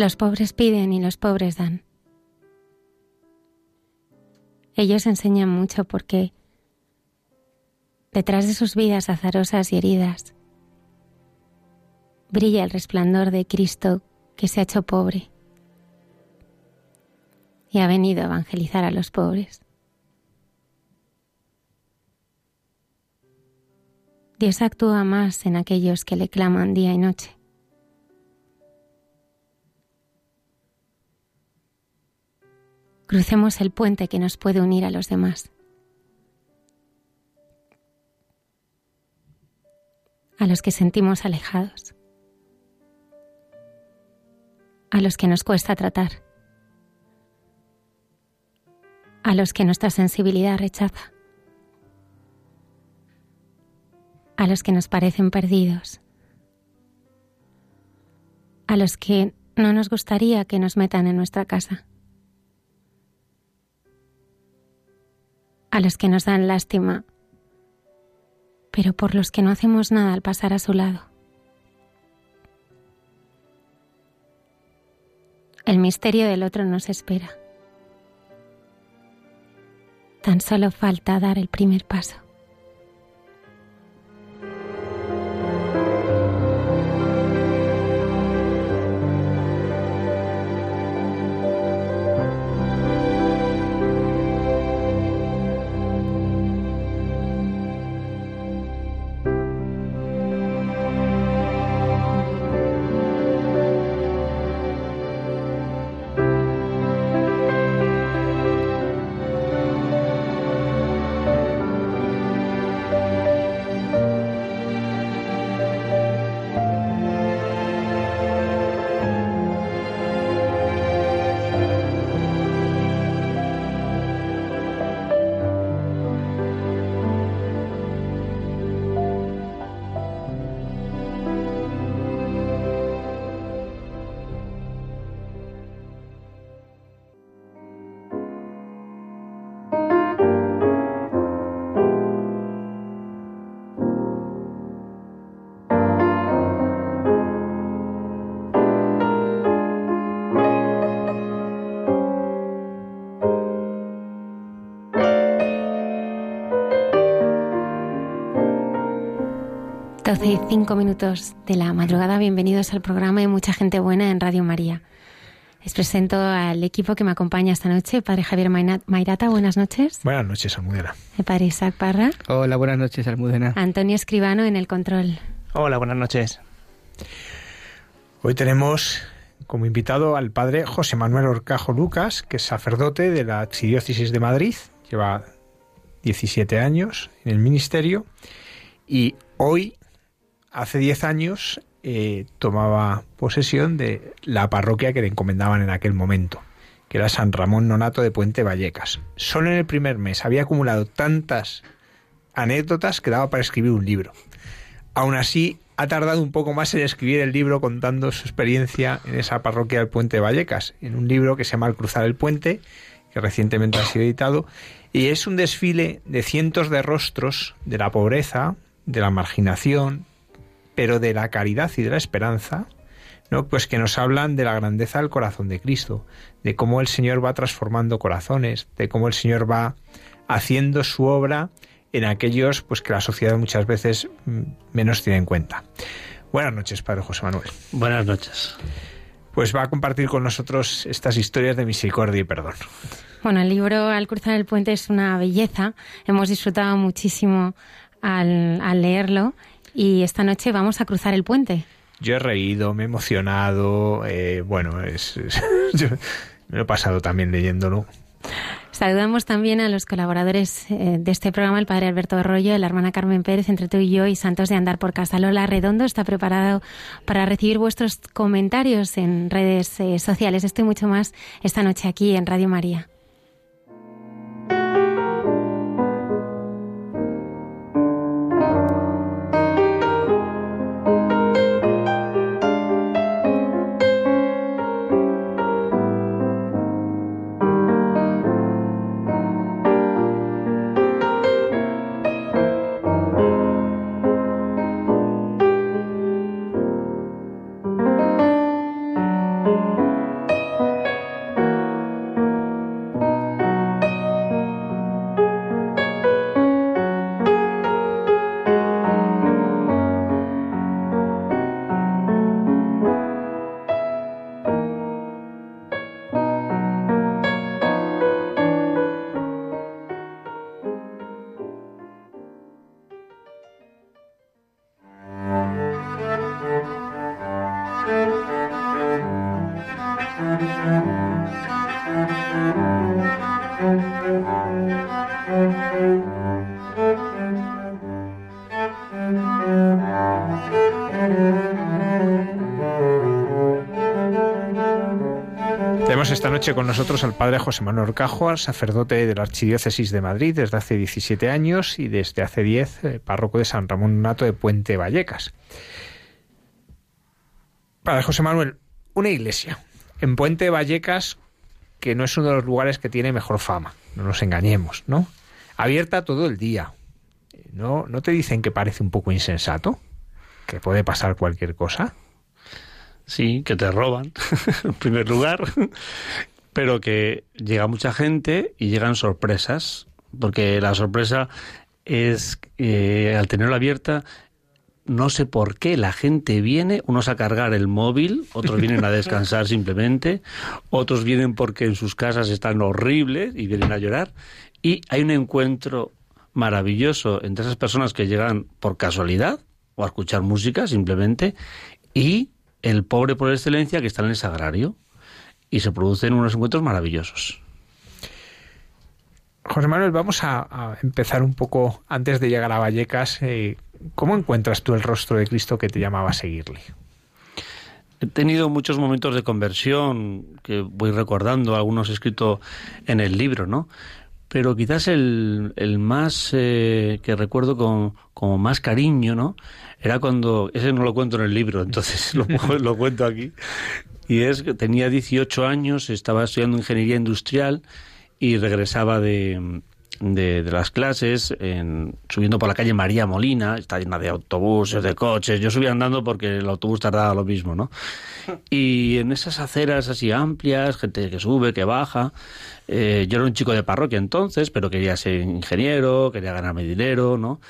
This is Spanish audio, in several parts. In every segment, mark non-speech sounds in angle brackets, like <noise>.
Los pobres piden y los pobres dan. Ellos enseñan mucho porque detrás de sus vidas azarosas y heridas brilla el resplandor de Cristo que se ha hecho pobre y ha venido a evangelizar a los pobres. Dios actúa más en aquellos que le claman día y noche. Crucemos el puente que nos puede unir a los demás. A los que sentimos alejados. A los que nos cuesta tratar. A los que nuestra sensibilidad rechaza. A los que nos parecen perdidos. A los que no nos gustaría que nos metan en nuestra casa. A los que nos dan lástima, pero por los que no hacemos nada al pasar a su lado. El misterio del otro nos espera. Tan solo falta dar el primer paso. 12 y 5 minutos de la madrugada. Bienvenidos al programa de Mucha Gente Buena en Radio María. Les presento al equipo que me acompaña esta noche. Padre Javier Mairata, buenas noches. Buenas noches, Almudena. El padre Isaac Parra. Hola, buenas noches, Almudena. Antonio Escribano en el control. Hola, buenas noches. Hoy tenemos como invitado al padre José Manuel Orcajo Lucas, que es sacerdote de la Archidiócesis de Madrid. Lleva 17 años en el ministerio y hoy hace 10 años eh, tomaba posesión de la parroquia que le encomendaban en aquel momento, que era San Ramón Nonato de Puente Vallecas. Solo en el primer mes había acumulado tantas anécdotas que daba para escribir un libro. Aún así, ha tardado un poco más en escribir el libro contando su experiencia en esa parroquia del Puente Vallecas, en un libro que se llama Al cruzar el puente, que recientemente ha sido editado, y es un desfile de cientos de rostros de la pobreza, de la marginación, pero de la caridad y de la esperanza, ¿no? Pues que nos hablan de la grandeza del corazón de Cristo, de cómo el Señor va transformando corazones, de cómo el Señor va haciendo su obra en aquellos pues que la sociedad muchas veces mm, menos tiene en cuenta. Buenas noches, Padre José Manuel. Buenas noches. Pues va a compartir con nosotros estas historias de misericordia y perdón. Bueno, el libro Al cruzar el puente es una belleza. Hemos disfrutado muchísimo al, al leerlo y esta noche vamos a cruzar el puente. Yo he reído, me he emocionado, eh, bueno, es, es <laughs> me lo he pasado también leyéndolo. Saludamos también a los colaboradores eh, de este programa, el padre Alberto Arroyo, la hermana Carmen Pérez, entre tú y yo, y Santos de Andar por Casa. Lola Redondo está preparado para recibir vuestros comentarios en redes eh, sociales. Estoy mucho más esta noche aquí en Radio María. Tenemos esta noche con nosotros al padre José Manuel Orcajo, sacerdote de la Archidiócesis de Madrid desde hace 17 años y desde hace 10 eh, párroco de San Ramón Nato de Puente Vallecas. Padre José Manuel, una iglesia en Puente Vallecas que no es uno de los lugares que tiene mejor fama, no nos engañemos, ¿no? Abierta todo el día. ¿No, ¿No te dicen que parece un poco insensato? ¿Que puede pasar cualquier cosa? Sí, que te roban, <laughs> en primer lugar, pero que llega mucha gente y llegan sorpresas, porque la sorpresa es, eh, al tenerla abierta, no sé por qué la gente viene, unos a cargar el móvil, otros vienen a <laughs> descansar simplemente, otros vienen porque en sus casas están horribles y vienen a llorar, y hay un encuentro maravilloso entre esas personas que llegan por casualidad o a escuchar música simplemente y el pobre por excelencia que está en el sagrario y se producen unos encuentros maravillosos. José Manuel, vamos a, a empezar un poco antes de llegar a Vallecas. Eh, ¿Cómo encuentras tú el rostro de Cristo que te llamaba a seguirle? He tenido muchos momentos de conversión que voy recordando, algunos escritos en el libro, ¿no? Pero quizás el, el más eh, que recuerdo con, más cariño, ¿no? Era cuando, ese no lo cuento en el libro, entonces <laughs> lo, lo cuento aquí. Y es que tenía 18 años, estaba estudiando ingeniería industrial y regresaba de, de, de, las clases, en, subiendo por la calle María Molina, está llena de autobuses, de coches. Yo subía andando porque el autobús tardaba lo mismo, ¿no? <laughs> Y en esas aceras así amplias, gente que sube, que baja. Eh, yo era un chico de parroquia entonces, pero quería ser ingeniero, quería ganarme dinero, ¿no?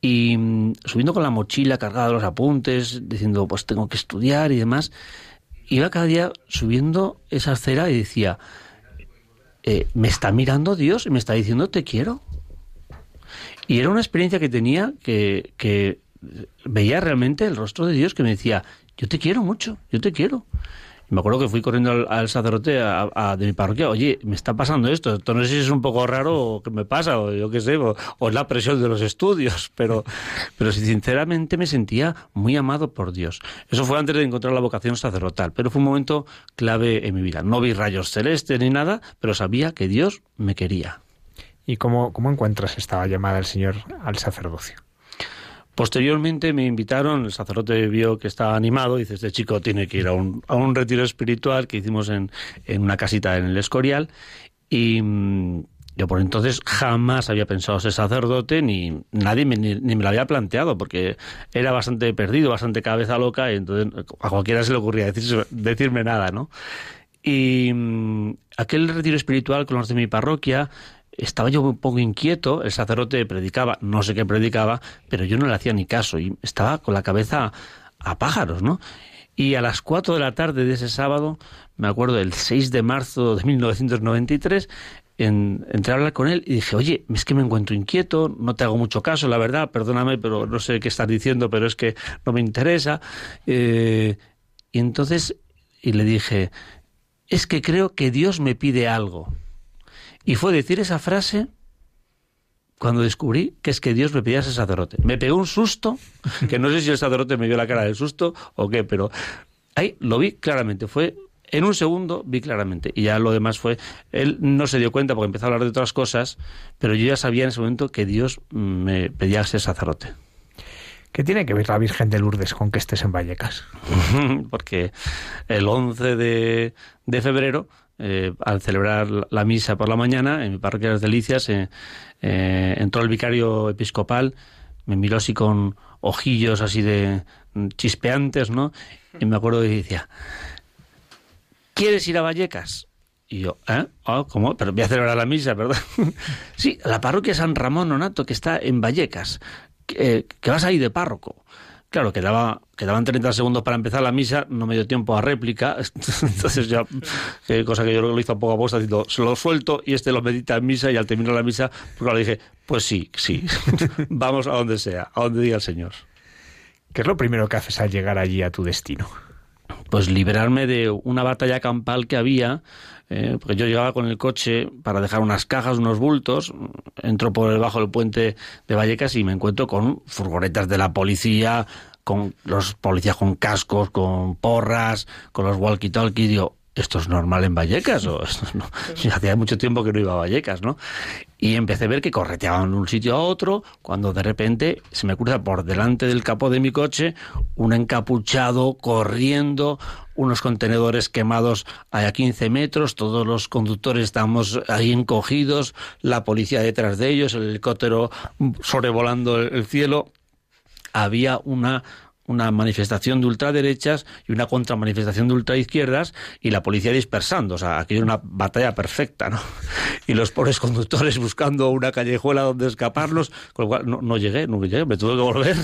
Y mm, subiendo con la mochila cargada de los apuntes, diciendo, pues tengo que estudiar y demás, iba cada día subiendo esa acera y decía, eh, me está mirando Dios y me está diciendo te quiero. Y era una experiencia que tenía que, que veía realmente el rostro de Dios que me decía, yo te quiero mucho, yo te quiero. Me acuerdo que fui corriendo al, sacerdote a, de mi parroquia, oye, me está pasando esto, esto no sé si es un poco raro o qué me pasa, o yo qué sé, o, o, es la presión de los estudios, <laughs> pero, pero sinceramente me sentía muy amado por Dios. Eso fue antes de encontrar la vocación sacerdotal, pero fue un momento clave en mi vida. No vi rayos celestes ni nada, pero sabía que Dios me quería. ¿Y cómo, cómo encuentras esta llamada del Señor al sacerdocio? Posteriormente me invitaron, el sacerdote vio que estaba animado, dice, este chico tiene que ir a un, a un retiro espiritual que hicimos en, en, una casita en el Escorial y, Yo por entonces jamás había pensado ser sacerdote, ni nadie me, ni, me lo había planteado, porque era bastante perdido, bastante cabeza loca, y entonces a cualquiera se le ocurría decirme nada, ¿no? Y mm, aquel retiro espiritual con los de mi parroquia, estaba yo un poco inquieto, el sacerdote predicaba, no sé qué predicaba, pero yo no le hacía ni caso y estaba con la cabeza a pájaros, ¿no? Y a las 4 de la tarde de ese sábado, me acuerdo del 6 de marzo de 1993, en, entré a hablar con él y dije, oye, es que me encuentro inquieto, no te hago mucho caso, la verdad, perdóname, pero no sé qué estás diciendo, pero es que no me interesa. Eh, y entonces, y le dije, es que creo que Dios me pide algo. Y fue decir esa frase cuando descubrí que es que Dios me pedía ese sacerdote. Me pegó un susto, <laughs> que no sé si el sacerdote me vio la cara del susto o qué, pero ahí lo vi claramente. Fue en un segundo vi claramente. Y ya lo demás fue. Él no se dio cuenta porque empezó a hablar de otras cosas, pero yo ya sabía en ese momento que Dios me pedía ser sacerdote. ¿Qué tiene que ver la Virgen de Lourdes con que estés en Vallecas? <laughs> porque el 11 de, de febrero eh, al celebrar la misa por la mañana en mi parroquia de las Delicias, eh, eh, entró el vicario episcopal, me miró así con ojillos así de chispeantes, ¿no? Y me acuerdo que decía, ¿quieres ir a Vallecas? Y yo, ¿eh? Oh, ¿Cómo? Pero voy a celebrar la misa, ¿verdad? <laughs> sí, la parroquia San Ramón Nonato, que está en Vallecas, que, que vas a ir de párroco. Claro, quedaba, quedaban 30 segundos para empezar la misa, no me dio tiempo a réplica, <laughs> entonces ya, cosa que yo lo hizo poco a poco, diciendo, se lo suelto y este lo medita en misa y al terminar la misa, pues le dije, pues sí, sí, <laughs> vamos a donde sea, a donde diga el Señor. ¿Qué es lo primero que haces al llegar allí a tu destino? Pues liberarme de una batalla campal que había, eh, porque yo llegaba con el coche para dejar unas cajas, unos bultos, entro por debajo del puente de Vallecas y me encuentro con furgonetas de la policía, con los policías con cascos, con porras, con los walkie-talkie, digo, ¿esto es normal en Vallecas? O <laughs> esto no? Hacía mucho tiempo que no iba a Vallecas, ¿no? Y empecé a ver que correteaban de un sitio a otro, cuando de repente se me cruza por delante del capó de mi coche un encapuchado corriendo, unos contenedores quemados a 15 metros, todos los conductores estamos ahí encogidos, la policía detrás de ellos, el helicóptero sobrevolando el cielo. Había una una manifestación de ultraderechas y una contramanifestación de ultraizquierdas y la policía dispersando. O sea, aquí era una batalla perfecta, ¿no? <laughs> Y los pobres conductores buscando una callejuela donde escaparlos, con lo cual no, llegué, no llegué, me tuve que volver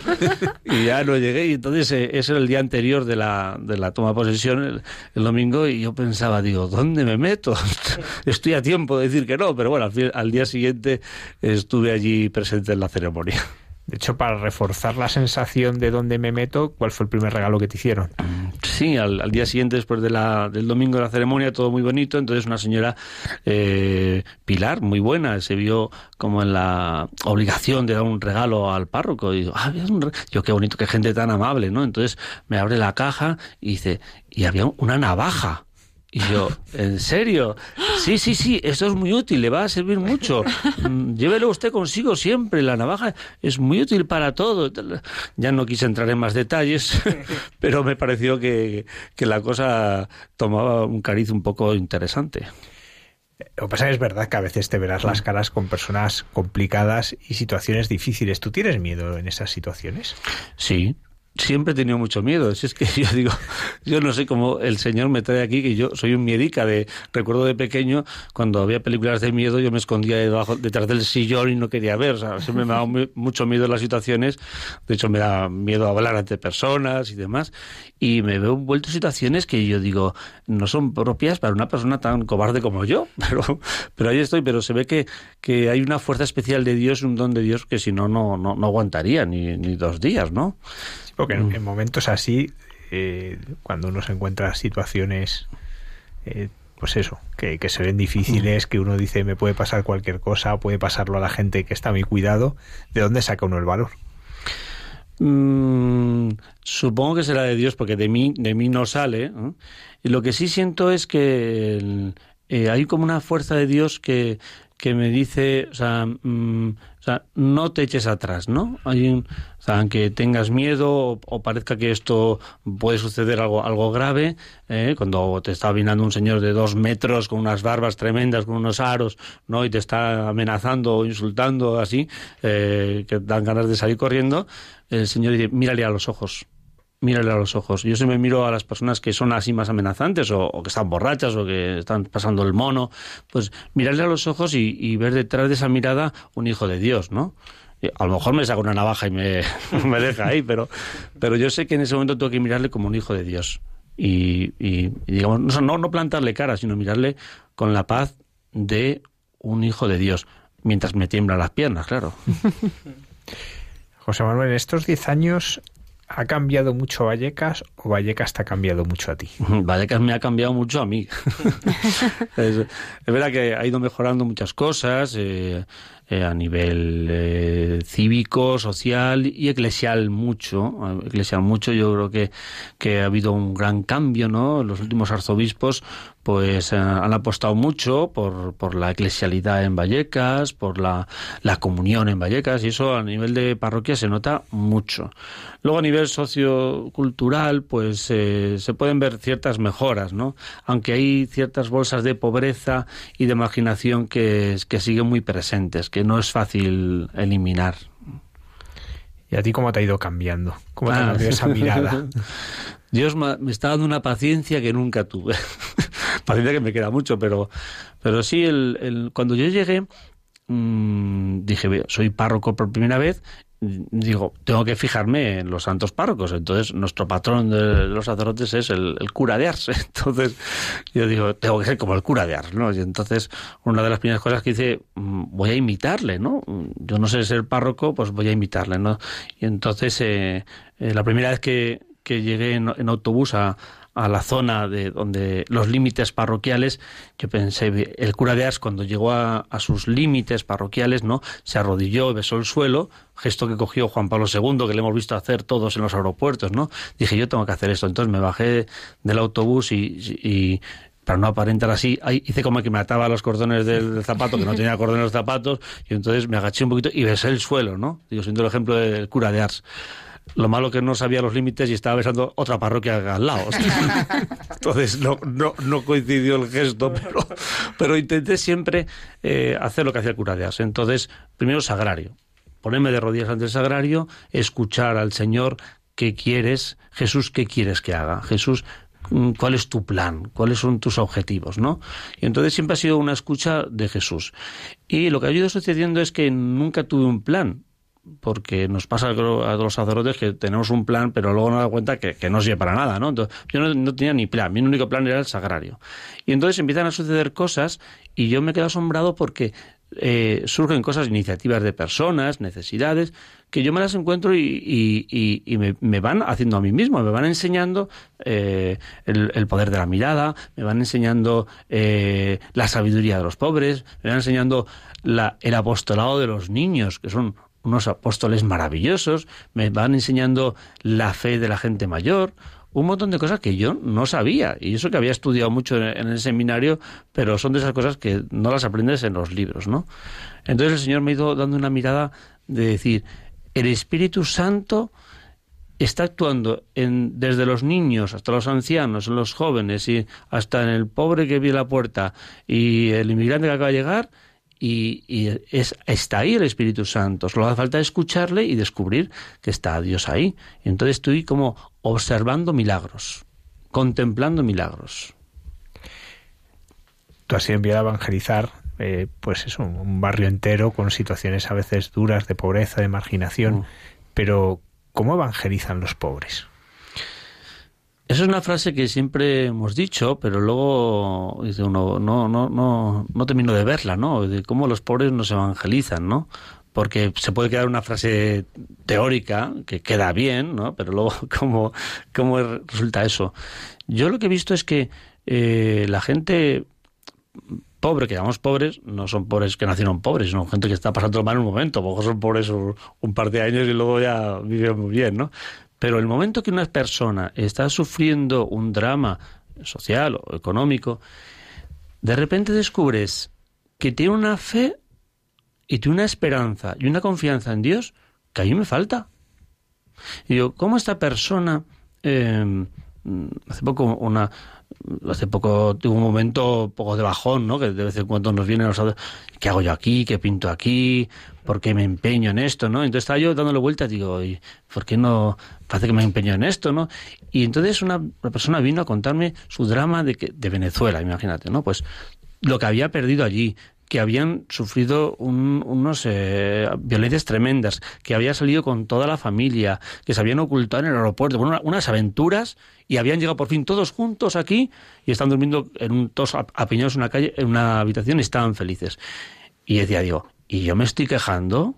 <laughs> y ya no llegué. Y entonces eh, ese era el día anterior de la, de la toma de posesión, el, domingo, y yo pensaba, digo, ¿dónde me meto? <laughs> Estoy a tiempo de decir que no, pero bueno, al día siguiente estuve allí presente en la ceremonia. De hecho, para reforzar la sensación de dónde me meto, ¿cuál fue el primer regalo que te hicieron? Sí, al, día siguiente, después del domingo de la ceremonia, todo muy bonito. Entonces, una señora eh, Pilar, muy buena, se vio como en la obligación de dar un regalo al párroco. Y ah, yo qué bonito, qué gente tan amable, ¿no? Entonces me abre la caja y dice, y había una navaja. Y yo, ¿en serio? Sí, sí, sí, esto es muy útil, le va a servir mucho. Mm, llévelo usted consigo siempre, la navaja es muy útil para todo. Ya no quise entrar en más detalles, <laughs> pero me pareció que, que la cosa tomaba un cariz un poco interesante. Lo que pasa es verdad que a veces te verás las caras con personas complicadas y situaciones difíciles. ¿Tú tienes miedo en esas situaciones? Sí, siempre he tenido mucho miedo. Si es que <laughs> yo digo, yo no sé cómo el Señor me trae aquí, que yo soy un miedica. De, recuerdo de pequeño, cuando había películas de miedo, yo me escondía debajo, detrás del sillón y no quería ver. O sea, siempre me daba mucho miedo las situaciones. De hecho, me da miedo hablar ante personas y demás. Y me veo envuelto en situaciones que yo digo, no son propias para una persona tan cobarde como yo. <laughs> Pero, pero ahí estoy. Pero se ve que, que hay una fuerza especial de Dios, un don de Dios, que si no, no, no, no aguantaría ni, ni dos días, ¿no? Porque en, mm. momentos así, eh, cuando uno se encuentra situaciones, eh, pues eso, que, se ven difíciles, mm. que uno dice me puede pasar cualquier cosa, puede pasarlo a la gente que está a mi cuidado, ¿de dónde saca uno el valor? Mm, supongo que será de Dios porque de mí, de mí no sale. Y lo que sí siento es que eh, hay como una fuerza de Dios que, que me dice, o sea, mm, o sea, no te eches atrás, ¿no? Hay un, o aunque tengas miedo o, parezca que esto puede suceder algo, algo grave, ¿eh? cuando te está vinando un señor de dos metros con unas barbas tremendas, con unos aros, ¿no? Y te está amenazando o insultando así, eh, que dan ganas de salir corriendo, el señor dice, mírale a los ojos mírale a los ojos. Yo siempre miro a las personas que son así más amenazantes o, que están borrachas o que están pasando el mono, pues mirarle a los ojos y, ver detrás de esa mirada un hijo de Dios, ¿no? A lo mejor me saca una navaja y me, <laughs> me, deja ahí, pero, pero yo sé que en ese momento tengo que mirarle como un hijo de Dios. Y, digamos, no, no plantarle cara, sino mirarle con la paz de un hijo de Dios, mientras me tiemblan las piernas, claro. <laughs> José Manuel, en estos diez años ¿Ha cambiado mucho Vallecas o Vallecas te ha cambiado mucho a ti? Vallecas me ha cambiado mucho a mí. <laughs> es, verdad que ha ido mejorando muchas cosas eh, eh, a nivel eh, cívico, social y eclesial mucho. Eclesial mucho, yo creo que, que ha habido un gran cambio, ¿no? Los últimos arzobispos pues eh, han apostado mucho por, por, la eclesialidad en Vallecas, por la, la, comunión en Vallecas, y eso a nivel de parroquia se nota mucho. Luego a nivel sociocultural, pues eh, se pueden ver ciertas mejoras, ¿no? Aunque hay ciertas bolsas de pobreza y de marginación que, que siguen muy presentes, que no es fácil eliminar. ¿Y a ti cómo te ha ido cambiando? ¿Cómo te ha ah. cambiado esa mirada? <laughs> Dios me está dando una paciencia que nunca tuve. <laughs> paciencia que me queda mucho, pero, pero sí, el, el cuando yo llegué, mmm, dije, soy párroco por primera vez digo, tengo que fijarme en los santos párrocos. Entonces, nuestro patrón de los sacerdotes es el, cura de Ars. <laughs> Entonces, yo digo, tengo que ser como el cura de Ars, ¿no? Y entonces, una de las primeras cosas que hice, mm, voy a imitarle, ¿no? Yo no sé ser párroco, pues voy a imitarle, ¿no? Y entonces, eh, eh, la primera vez que, que llegué en, autobús a, a la zona de donde los límites parroquiales, yo pensé, el cura de Ars cuando llegó a, a, sus límites parroquiales, ¿no? Se arrodilló besó el suelo, gesto que cogió Juan Pablo II, que le hemos visto hacer todos en los aeropuertos, ¿no? Dije, yo tengo que hacer esto. Entonces me bajé del autobús y, y para no aparentar así, hice como que me ataba los cordones del zapato, que no tenía cordones los zapatos, y entonces me agaché un poquito y besé el suelo, ¿no? Digo, siendo el ejemplo del cura de Ars. Lo malo que no sabía los límites y estaba besando otra parroquia al lado. <laughs> Entonces no, no, coincidió el gesto, pero, pero intenté siempre eh, hacer lo que hacía el cura de. Entonces, primero sagrario. Ponerme de rodillas ante el sagrario, escuchar al Señor qué quieres, Jesús, qué quieres que haga. Jesús, mm, cuál es tu plan, cuáles son tus objetivos, ¿no? Y entonces siempre ha sido una escucha de Jesús. Y lo que ha ido sucediendo es que nunca tuve un plan, porque nos pasa a los sacerdotes que tenemos un plan, pero luego nos da cuenta que, no sirve para nada, ¿no? yo no, tenía ni plan, mi único plan era el sagrario. Y entonces empiezan a suceder cosas y yo me quedo asombrado porque eh, surgen cosas, iniciativas de personas, necesidades, que yo me las encuentro y, me, van haciendo a mí mismo, me van enseñando eh, el, poder de la mirada, me van enseñando eh, la sabiduría de los pobres, me van enseñando la, el apostolado de los niños, que son unos apóstoles maravillosos, me van enseñando la fe de la gente mayor, un montón de cosas que yo no sabía. Y eso que había estudiado mucho en el seminario, pero son de esas cosas que no las aprendes en los libros, ¿no? Entonces el Señor me ha ido dando una mirada de decir, el Espíritu Santo está actuando en, desde los niños hasta los ancianos, los jóvenes y hasta en el pobre que vive la puerta y el inmigrante que acaba de llegar y, es, está ahí el Espíritu Santo. Solo hace falta escucharle y descubrir que está Dios ahí. Y entonces estoy como observando milagros, contemplando milagros. Tú has sido enviado a evangelizar, eh, pues es un, barrio entero con situaciones a veces duras de pobreza, de marginación. Mm. Pero, ¿cómo evangelizan los pobres? Esa es una frase que siempre hemos dicho, pero luego dice uno, no, no, no, no termino de verla, ¿no? De cómo los pobres nos evangelizan, ¿no? Porque se puede quedar una frase teórica que queda bien, ¿no? Pero luego, <laughs> ¿cómo, cómo resulta eso? Yo lo que he visto es que eh, la gente pobre, que llamamos pobres, no son pobres que nacieron pobres, son gente que está pasando mal en un momento, a son pobres un, un par de años y luego ya viven muy bien, ¿no? Pero el momento que una persona está sufriendo un drama social o económico, de repente descubres que tiene una fe y tiene una esperanza y una confianza en Dios que a mí me falta. Y yo, ¿cómo esta persona, eh, hace poco una, hace poco tuve un momento poco de bajón, ¿no? Que de vez en cuando nos vienen los ¿qué hago yo aquí? ¿Qué pinto aquí? ¿Por qué me empeño en esto, no? Entonces estaba yo dándole vueltas, digo, ¿por qué no parece que me empeño en esto, no? Y entonces una, persona vino a contarme su drama de, que, de Venezuela, imagínate, ¿no? Pues lo que había perdido allí, que habían sufrido unos eh, violencias tremendas, que había salido con toda la familia, que se habían ocultado en el aeropuerto, bueno, unas aventuras y habían llegado por fin todos juntos aquí y están durmiendo en un, todos apiñados en una calle, en una habitación y estaban felices. Y decía, digo, ¿y yo me estoy quejando?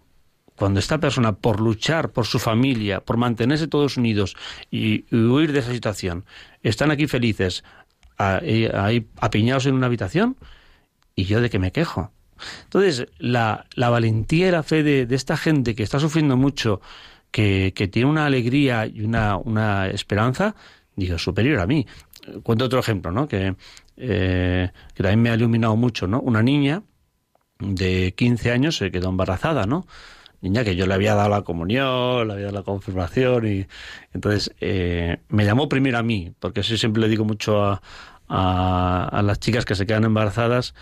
Cuando esta persona, por luchar por su familia, por mantenerse todos unidos y, huir de esa situación, están aquí felices, ahí apiñados en una habitación, ¿y yo de qué me quejo? Entonces, la, la valentía y la fe de, esta gente que está sufriendo mucho, que, que tiene una alegría y una, una esperanza, digo, superior a mí. Cuento otro ejemplo, ¿no? Que, eh, que también me ha iluminado mucho, ¿no? Una niña de 15 años se quedó embarazada, ¿no? Niña que yo le había dado la comunión, le había dado la confirmación y entonces eh, me llamó primero a mí, porque así siempre le digo mucho a, a, las chicas que se quedan embarazadas,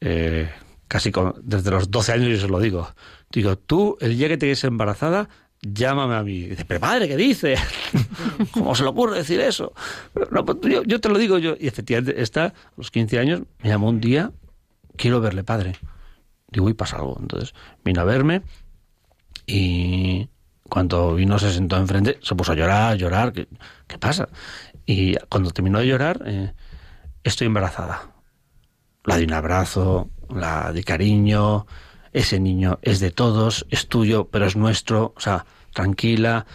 eh, casi desde los 12 años yo se lo digo. Digo, tú, el día que te quedes embarazada, llámame a mí. dice, pero padre, ¿qué dice? <laughs> ¿Cómo se le ocurre decir eso? no, pues, yo, te lo digo yo. Y efectivamente, está, a los 15 años, me llamó un día, quiero verle, padre. Digo, y pasa algo. Entonces, vino a verme y cuando vino se sentó enfrente, se puso a llorar, a llorar. ¿Qué, qué pasa? Y cuando terminó de llorar, eh, estoy embarazada. La di un abrazo, la di cariño, ese niño es de todos, es tuyo, pero es nuestro, o sea, tranquila.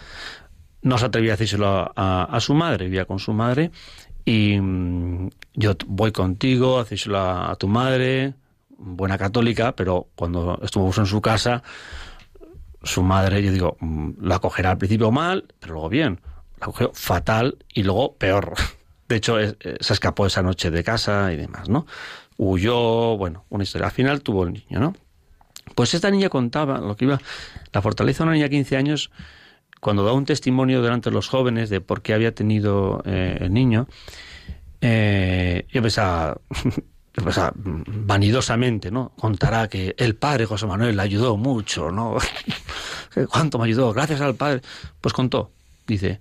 No se atrevía a decírselo a, su madre, vivía con su madre, y mm, yo voy contigo, a decírselo a, tu madre, buena católica, pero cuando estuvimos en su casa, su madre, yo digo, mm, la cogerá al principio mal, pero luego bien. La cogió fatal y luego peor. <laughs> De hecho, se escapó esa noche de casa y demás, ¿no? Huyó, bueno, una historia. Al final tuvo el niño, ¿no? Pues esta niña contaba lo que iba, la fortaleza de una niña de 15 años, cuando da un testimonio delante de los jóvenes de por qué había tenido eh, el niño, eh, yo pensaba, <laughs> vanidosamente, ¿no? Contará que el padre José Manuel le ayudó mucho, ¿no? <laughs> ¿Cuánto me ayudó? Gracias al padre. Pues contó, dice,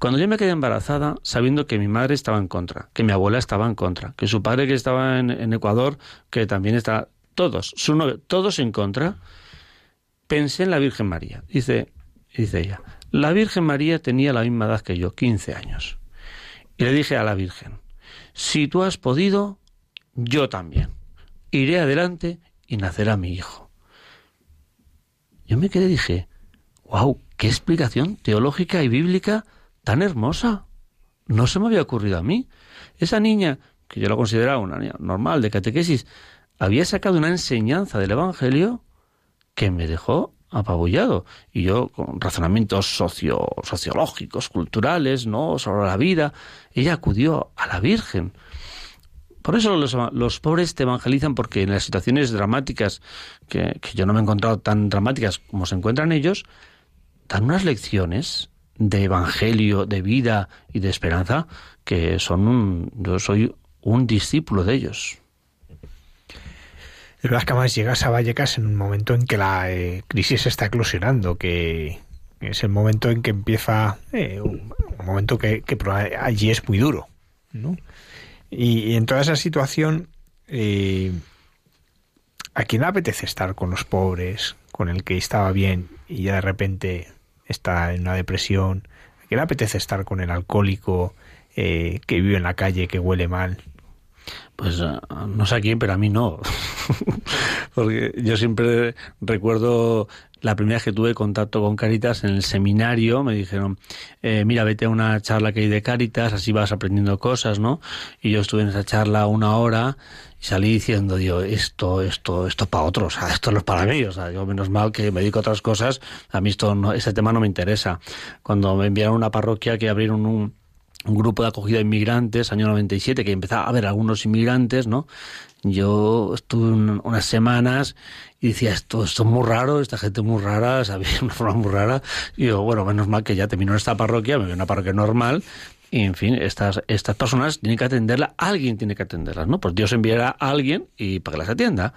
cuando yo me quedé embarazada, sabiendo que mi madre estaba en contra, que mi abuela estaba en contra, que su padre que estaba en, Ecuador, que también está, todos, su todos en contra, pensé en la Virgen María. Dice, dice ella, la Virgen María tenía la misma edad que yo, 15 años. Y le dije a la Virgen, si tú has podido, yo también. Iré adelante y nacerá mi hijo. Yo me quedé y dije, wow, qué explicación teológica y bíblica tan hermosa. No se me había ocurrido a mí. Esa niña, que yo la consideraba una niña normal de catequesis, había sacado una enseñanza del Evangelio que me dejó apabullado. Y yo, con razonamientos socio, sociológicos, culturales, ¿no? sobre la vida, ella acudió a la Virgen. Por eso los, los, pobres te evangelizan, porque en las situaciones dramáticas, que, yo no me he encontrado tan dramáticas como se encuentran ellos, dan unas lecciones de evangelio, de vida y de esperanza, que son un, yo soy un discípulo de ellos. Es verdad que además llegas a Vallecas en un momento en que la eh, crisis está eclosionando, que es el momento en que empieza, eh, un, momento que, que, allí es muy duro, ¿no? Y, en toda esa situación, eh, ¿a quién le apetece estar con los pobres, con el que estaba bien y ya de repente está en una depresión, que le apetece estar con el alcohólico eh, que vive en la calle, que huele mal. Pues ah, no sé a quién, pero a mí no. <laughs> Porque yo siempre recuerdo la primera vez que tuve contacto con Caritas en el seminario, me dijeron, eh, mira, vete a una charla que hay de Caritas, así vas aprendiendo cosas, ¿no? Y yo estuve en esa charla una hora y salí diciendo, digo, esto, esto, esto es para otros, o sea, esto no es para mí, o sea, yo menos mal que me dedico a otras cosas, a mí esto no, ese tema no me interesa. Cuando me enviaron a una parroquia que abrieron un, un grupo de acogida de inmigrantes, año 97, que empezaba a haber algunos inmigrantes, ¿no? Yo estuve unas semanas y decía, esto, esto es muy raro, esta gente muy rara, <laughs> sabía una forma muy rara. Y yo, bueno, menos mal que ya terminó esta parroquia, me voy a una parroquia normal, y en fin, estas, estas personas tienen que atenderla, alguien tiene que atenderlas, ¿no? Pues Dios enviará a alguien y para que las atienda.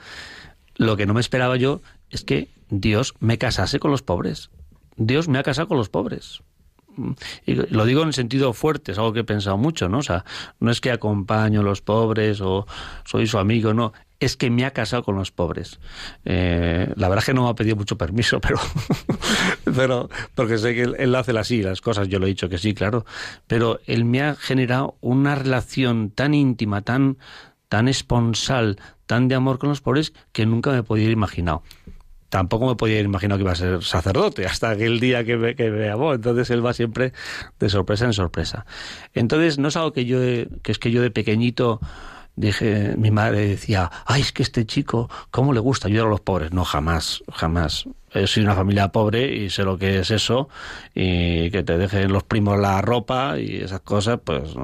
Lo que no me esperaba yo es que Dios me casase con los pobres. Dios me ha casado con los pobres. Lo digo en sentido fuerte, es algo que he pensado mucho, ¿no? O sea, no es que acompaño a los pobres o soy su amigo, no es que me ha casado con los pobres. Eh, la verdad es que no me ha pedido mucho permiso, <laughs> pero, pero porque sé que él, hace así, las cosas, yo lo he dicho que sí, claro, pero él me ha generado una relación tan íntima, tan, tan esponsal, tan de amor con los pobres que nunca me podía imaginado tampoco me podía imaginar que iba a ser sacerdote hasta aquel día que me, que me. Entonces él va siempre de sorpresa en sorpresa. Entonces no es algo que yo, que es que yo de pequeñito dije, mi madre decía, ay, es que este chico, ¿cómo le gusta ayudar a los pobres? No, jamás, jamás. Yo soy una familia pobre y sé lo que es eso, y que te dejen los primos la ropa y esas cosas, pues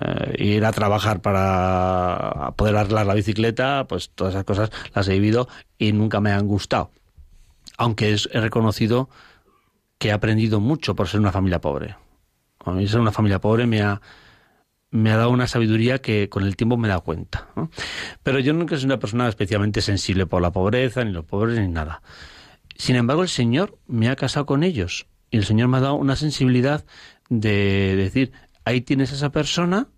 eh, ir a trabajar para poder arreglar la bicicleta, pues todas esas cosas las he vivido y nunca me han gustado. Aunque he reconocido que he aprendido mucho por ser una familia pobre. A mí ser una familia pobre me ha, me ha dado una sabiduría que con el tiempo me da cuenta. Pero yo nunca soy una persona especialmente sensible por la pobreza, ni los pobres, ni nada. Sin embargo, el Señor me ha casado con ellos y el Señor me ha dado una sensibilidad de decir, ahí tienes a esa persona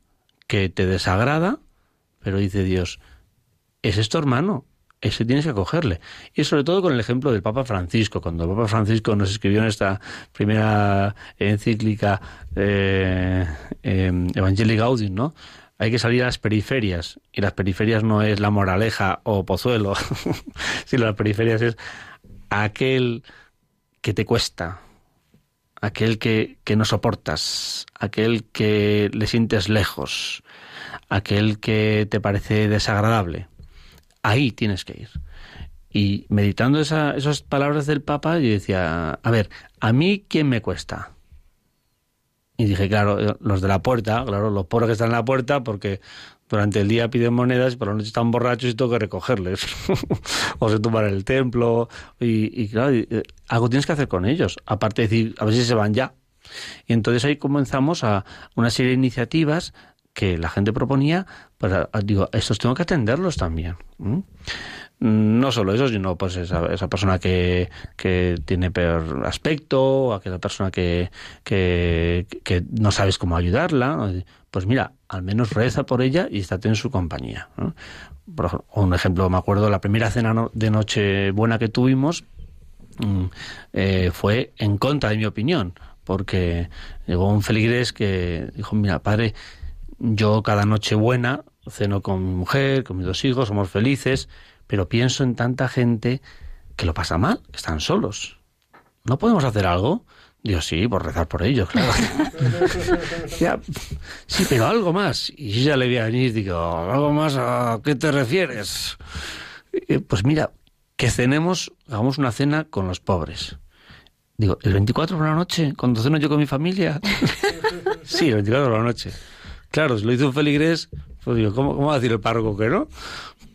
que te desagrada, pero dice Dios, es esto hermano, ese tienes que acogerle. Y sobre todo con el ejemplo del Papa Francisco, cuando el Papa Francisco nos escribió en esta primera encíclica eh, eh, Evangelii Gaudium, ¿no? Hay que salir a las periferias, y las periferias no es la moraleja o pozuelo, <laughs> sino las periferias es aquel que te cuesta, aquel que, que no soportas, aquel que le sientes lejos, aquel que te parece desagradable ahí tienes que ir. Y meditando esas palabras del Papa, yo decía, a ver, ¿a mí quién me cuesta? Y dije, claro, los de la puerta, claro, los pobres que están en la puerta, porque durante el día piden monedas y por la noche están borrachos y tengo que recogerles. <laughs> o se tumban el templo. Y, claro, eh, algo tienes que hacer con ellos. Aparte de decir, a ver si se van ya. Y entonces ahí comenzamos a una serie de iniciativas que la gente proponía, pues digo, estos tengo que atenderlos también. No solo eso, sino pues esa, esa persona que, que, tiene peor aspecto, aquella persona que, que, no sabes cómo ayudarla, pues mira, al menos reza por ella y estate en su compañía. Por un ejemplo, me acuerdo, la primera cena de noche buena que tuvimos mm, eh, fue en contra de mi opinión, porque llegó un feligrés que dijo, mira, padre, yo cada noche buena ceno con mi mujer, con mis dos hijos, somos felices, pero pienso en tanta gente que lo pasa mal, que están solos. ¿No podemos hacer algo? Digo, sí, por rezar por ellos, claro. <laughs> sí, pero algo más. Y yo ya le voy a venir digo, ¿algo más a qué te refieres? Pues mira, que cenemos, hagamos una cena con los pobres. Digo, ¿el 24 por la noche? ¿Cuando ceno yo con mi familia? <laughs> sí, el 24 por la noche. Claro, si lo hizo un feligrés, pues digo, ¿cómo, ¿cómo va a decir el párroco que no?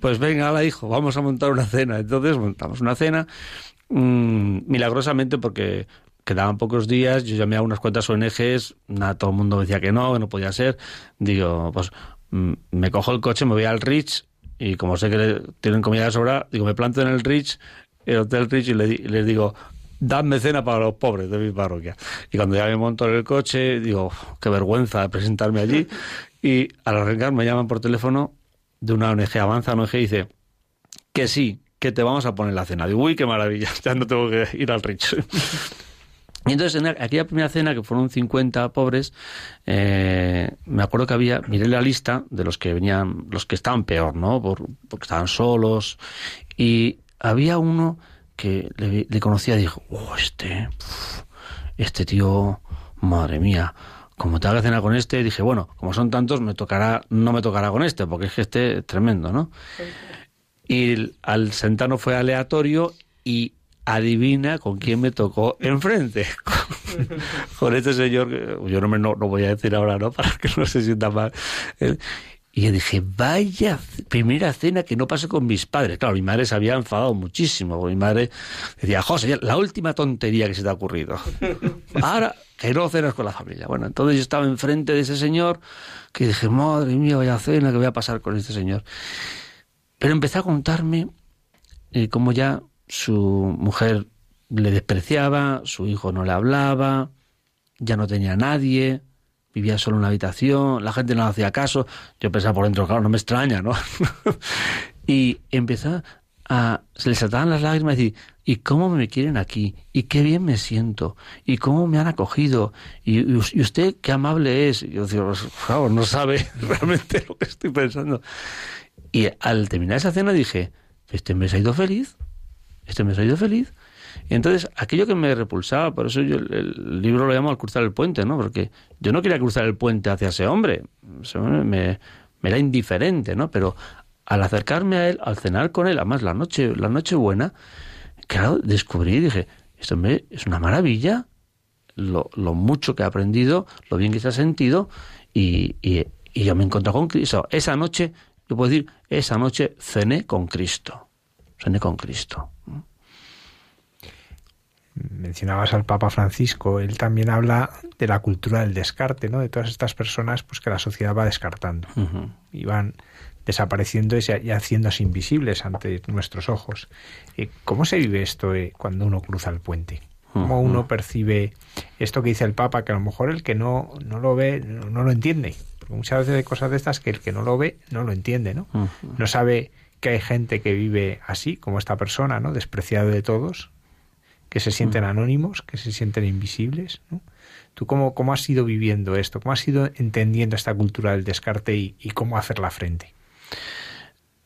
Pues venga, la hijo, vamos a montar una cena. Entonces montamos una cena, mmm, milagrosamente porque quedaban pocos días, yo llamé a unas cuantas ONGs, nada, todo el mundo decía que no, que no podía ser. Digo, pues mm, me cojo el coche, me voy al Rich y como sé que tienen comida de sobra, digo, me planto en el Rich, el Hotel Rich y les digo, dadme cena para los pobres de mi parroquia. Y cuando ya me monto en el coche, digo, qué vergüenza de presentarme allí. Y al arrancar me llaman por teléfono de una ONG, Avanza ONG, y dice que sí, que te vamos a poner la cena. Digo, uy, qué maravilla, <laughs> ya no tengo que ir al Rich. <laughs> Y entonces, en aquella primera cena, que fueron 50 pobres, eh, me acuerdo que había, miré la lista de los que venían, los que estaban peor, ¿no? porque estaban solos. Y había uno que le, conocía dijo, oh, este, este tío, madre mía, como te haga cena con este, dije, bueno, como son tantos, me tocará, no me tocará con este, porque es que este es tremendo, ¿no? Y al sentarnos fue aleatorio y adivina con quién me tocó enfrente. <laughs> <laughs> con este señor, yo no, me, no, voy a decir ahora, ¿no? <laughs> Para que no se sienta mal. Y yo dije, vaya primera cena que no pasé con mis padres. Claro, mi madre se había enfadado muchísimo. Mi madre decía, José, la última tontería que se te ha ocurrido. <laughs> Ahora que no cenas con la familia. Bueno, entonces yo estaba enfrente de ese señor que dije, madre mía, vaya cena que voy a pasar con este señor. Pero empezó a contarme eh, cómo ya su mujer le despreciaba, su hijo no le hablaba, ya no tenía nadie, vivía solo en una habitación, la gente no hacía caso. Yo pensaba por dentro, claro, no me extraña, ¿no? <laughs> y empezó a. se le saltaban las lágrimas y decir, ¿y cómo me quieren aquí? ¿Y qué bien me siento? ¿Y cómo me han acogido? ¿Y, usted qué amable es? Y yo digo, pues, claro, no sabe <laughs> realmente lo que estoy pensando. Y al terminar esa cena dije, este mes ha ido feliz, este mes ha ido feliz. Entonces, aquello que me repulsaba, por eso yo el, libro lo llamo al cruzar el puente, ¿no? Porque yo no quería cruzar el puente hacia ese hombre, me, me era indiferente, ¿no? Pero al acercarme a él, al cenar con él, además la noche, la noche buena, claro, descubrí y dije, esto me, es una maravilla, lo, mucho que he aprendido, lo bien que se ha sentido, y, y, y yo me encontré con Cristo. Esa noche, yo puedo decir, esa noche cené con Cristo. Cené con Cristo mencionabas al Papa Francisco, él también habla de la cultura del descarte, ¿no? De todas estas personas pues que la sociedad va descartando y van desapareciendo y haciéndose invisibles ante nuestros ojos. Eh, ¿Cómo se vive esto eh, cuando uno cruza el puente? ¿Cómo uno percibe esto que dice el Papa, que a lo mejor el que no, no lo ve no, lo entiende? Porque muchas veces hay cosas de estas que el que no lo ve no lo entiende, ¿no? No sabe que hay gente que vive así, como esta persona, ¿no? Despreciado de todos, que se sienten anónimos, que se sienten invisibles. ¿no? ¿Tú cómo, cómo has ido viviendo esto? ¿Cómo has ido entendiendo esta cultura del descarte y, cómo hacerla frente?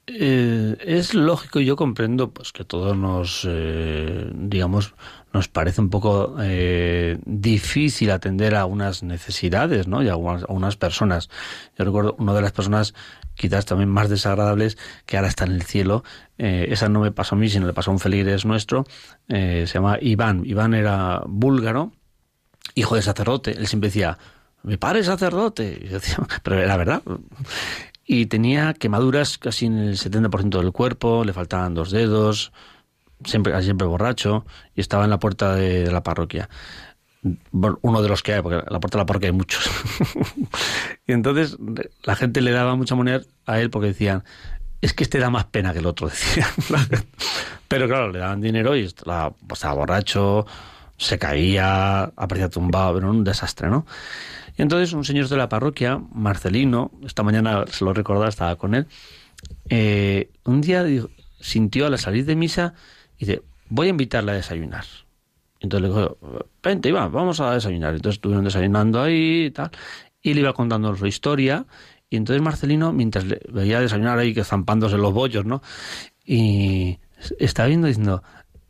Eh, es lógico y yo comprendo pues que todo nos eh, digamos nos parece un poco eh, difícil atender a unas necesidades no y a unas, a unas, personas yo recuerdo una de las personas quizás también más desagradables que ahora está en el cielo. Eh, esa no me pasó a mí, sino le pasó a un feligres nuestro, eh, se llama Iván. Iván era búlgaro, hijo de sacerdote. Él siempre decía, mi padre es sacerdote. <laughs> Pero era verdad. Y tenía quemaduras casi en el 70% del cuerpo, le faltaban dos dedos, siempre, siempre borracho, y estaba en la puerta de la parroquia uno de los que hay, porque la puerta de la parroquia hay muchos. <laughs> y entonces la gente le daba mucha moneda a él porque decían, es que este da más pena que el otro, <laughs> decían. pero claro, le daban dinero y estaba, estaba borracho, se caía, aparecía tumbado, pero un desastre, ¿no? Y entonces un señor de la parroquia, Marcelino, esta mañana se lo recordaba, estaba con él, eh, un día sintió a la salir de misa y dice, voy a invitarle a desayunar. Entonces le dijo, vente, Iván, vamos a desayunar. Entonces estuvieron desayunando ahí y tal. Y le iba contando su historia. Y entonces Marcelino, mientras le veía desayunar ahí, que zampándose los bollos, ¿no? Y estaba viendo diciendo,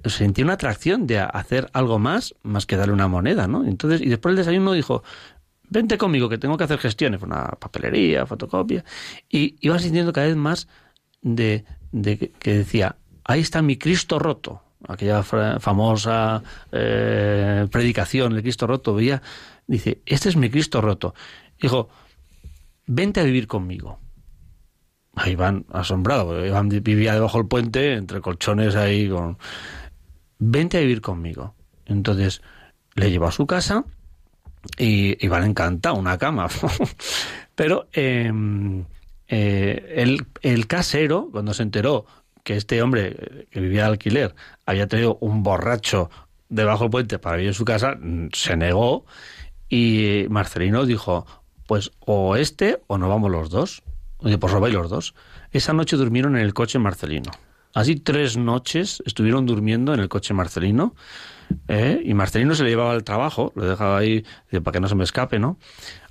sentí una atracción de hacer algo más, más que darle una moneda, ¿no? Entonces, y después del desayuno dijo, vente conmigo, que tengo que hacer gestiones, una papelería, fotocopia. Y iba sintiendo cada vez más de que decía, ahí está mi Cristo roto aquella famosa eh, predicación, el Cristo roto, veía, dice, este es mi Cristo roto. Dijo, vente a vivir conmigo. Van asombrado, Iván vivía debajo del puente, entre colchones ahí, con... Vente a vivir conmigo. Entonces le llevó a su casa y Iván encanta una cama. <laughs> Pero em, eh, el, el casero, cuando se enteró que este hombre eh, que vivía de alquiler había tenido un borracho debajo del puente para vivir en su casa, mm, se negó y Marcelino dijo, pues o este o no vamos los dos. Oye, pues vais los dos. Esa noche durmieron en el coche Marcelino. Así tres noches estuvieron durmiendo en el coche Marcelino. ¿eh? Y Marcelino se le llevaba al trabajo, lo dejaba ahí para que no se me escape, ¿no?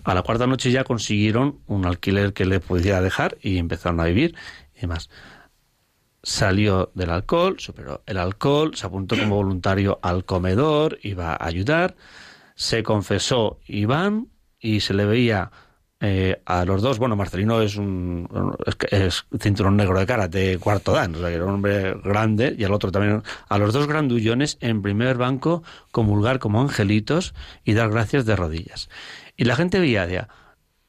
A la cuarta noche ya consiguieron un alquiler que le pudiera dejar y empezaron a vivir y demás salió del alcohol, superó el alcohol, se apuntó como voluntario al comedor, iba a ayudar, se confesó Iván y se le veía eh, a los dos, bueno, Marcelino es un es, cinturón negro de karate, cuarto dan, o sea, que era un hombre grande, y al otro también, a los dos grandullones en primer banco comulgar como angelitos y dar gracias de rodillas. Y la gente veía,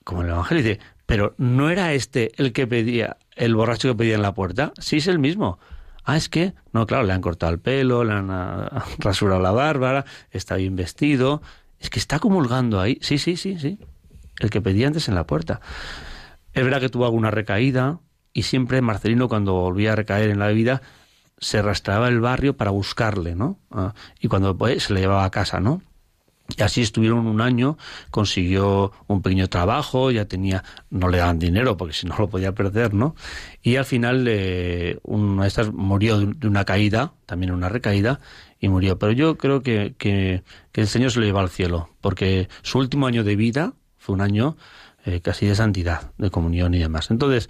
como el evangelio, dice, pero ¿no era este el que pedía, el borracho que pedía en la puerta? Sí, es el mismo. Ah, es que, no, claro, le han cortado el pelo, le han ah, <laughs> rasurado la bárbara, está bien vestido, es que está comulgando ahí. Sí, sí, sí, sí el que pedía antes en la puerta. Es verdad que tuvo alguna recaída y siempre Marcelino cuando volvía a recaer en la bebida se arrastraba el barrio para buscarle, ¿no? Ah, y cuando pues, se le llevaba a casa, ¿no? Y así estuvieron un año, consiguió un pequeño trabajo, ya tenía, no le daban dinero porque si no lo podía perder, ¿no? Y al final eh, una de estas murió de una caída, también una recaída, y murió. Pero yo creo que, que, el Señor se lo lleva al cielo, porque su último año de vida, fue un año eh, casi de santidad, de comunión y demás. Entonces,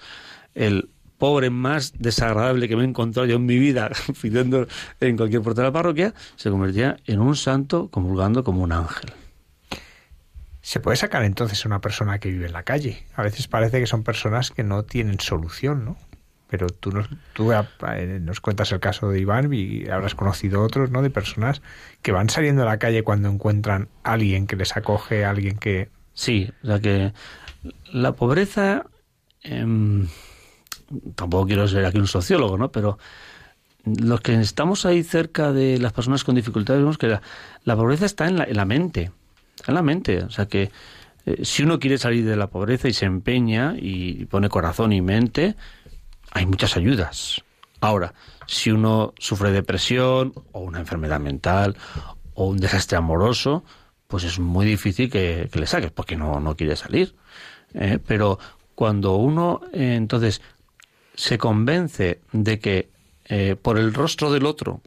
el pobre más desagradable que me he encontrado yo en mi vida <laughs> pidiendo en cualquier puerta de la parroquia, se convertía en un santo comulgando como un ángel. Se puede sacar entonces a una persona que vive en la calle. A veces parece que son personas que no tienen solución, ¿no? Pero tú nos, tú eh, nos cuentas el caso de Iván y habrás conocido otros, ¿no? De personas que van saliendo a la calle cuando encuentran a alguien que les acoge, a alguien que Sí, o sea que la pobreza, em, tampoco quiero ser aquí un sociólogo, ¿no? Pero los que estamos ahí cerca de las personas con dificultades vemos que la, pobreza está en la, en la, mente, en la mente. O sea que eh, si uno quiere salir de la pobreza y se empeña y pone corazón y mente, hay muchas ayudas. Ahora, si uno sufre depresión o una enfermedad mental o un desastre amoroso, pues es muy difícil que, le saques, porque no, no quiere salir. ¿eh? pero cuando uno eh, entonces se convence de que eh, por el rostro del otro,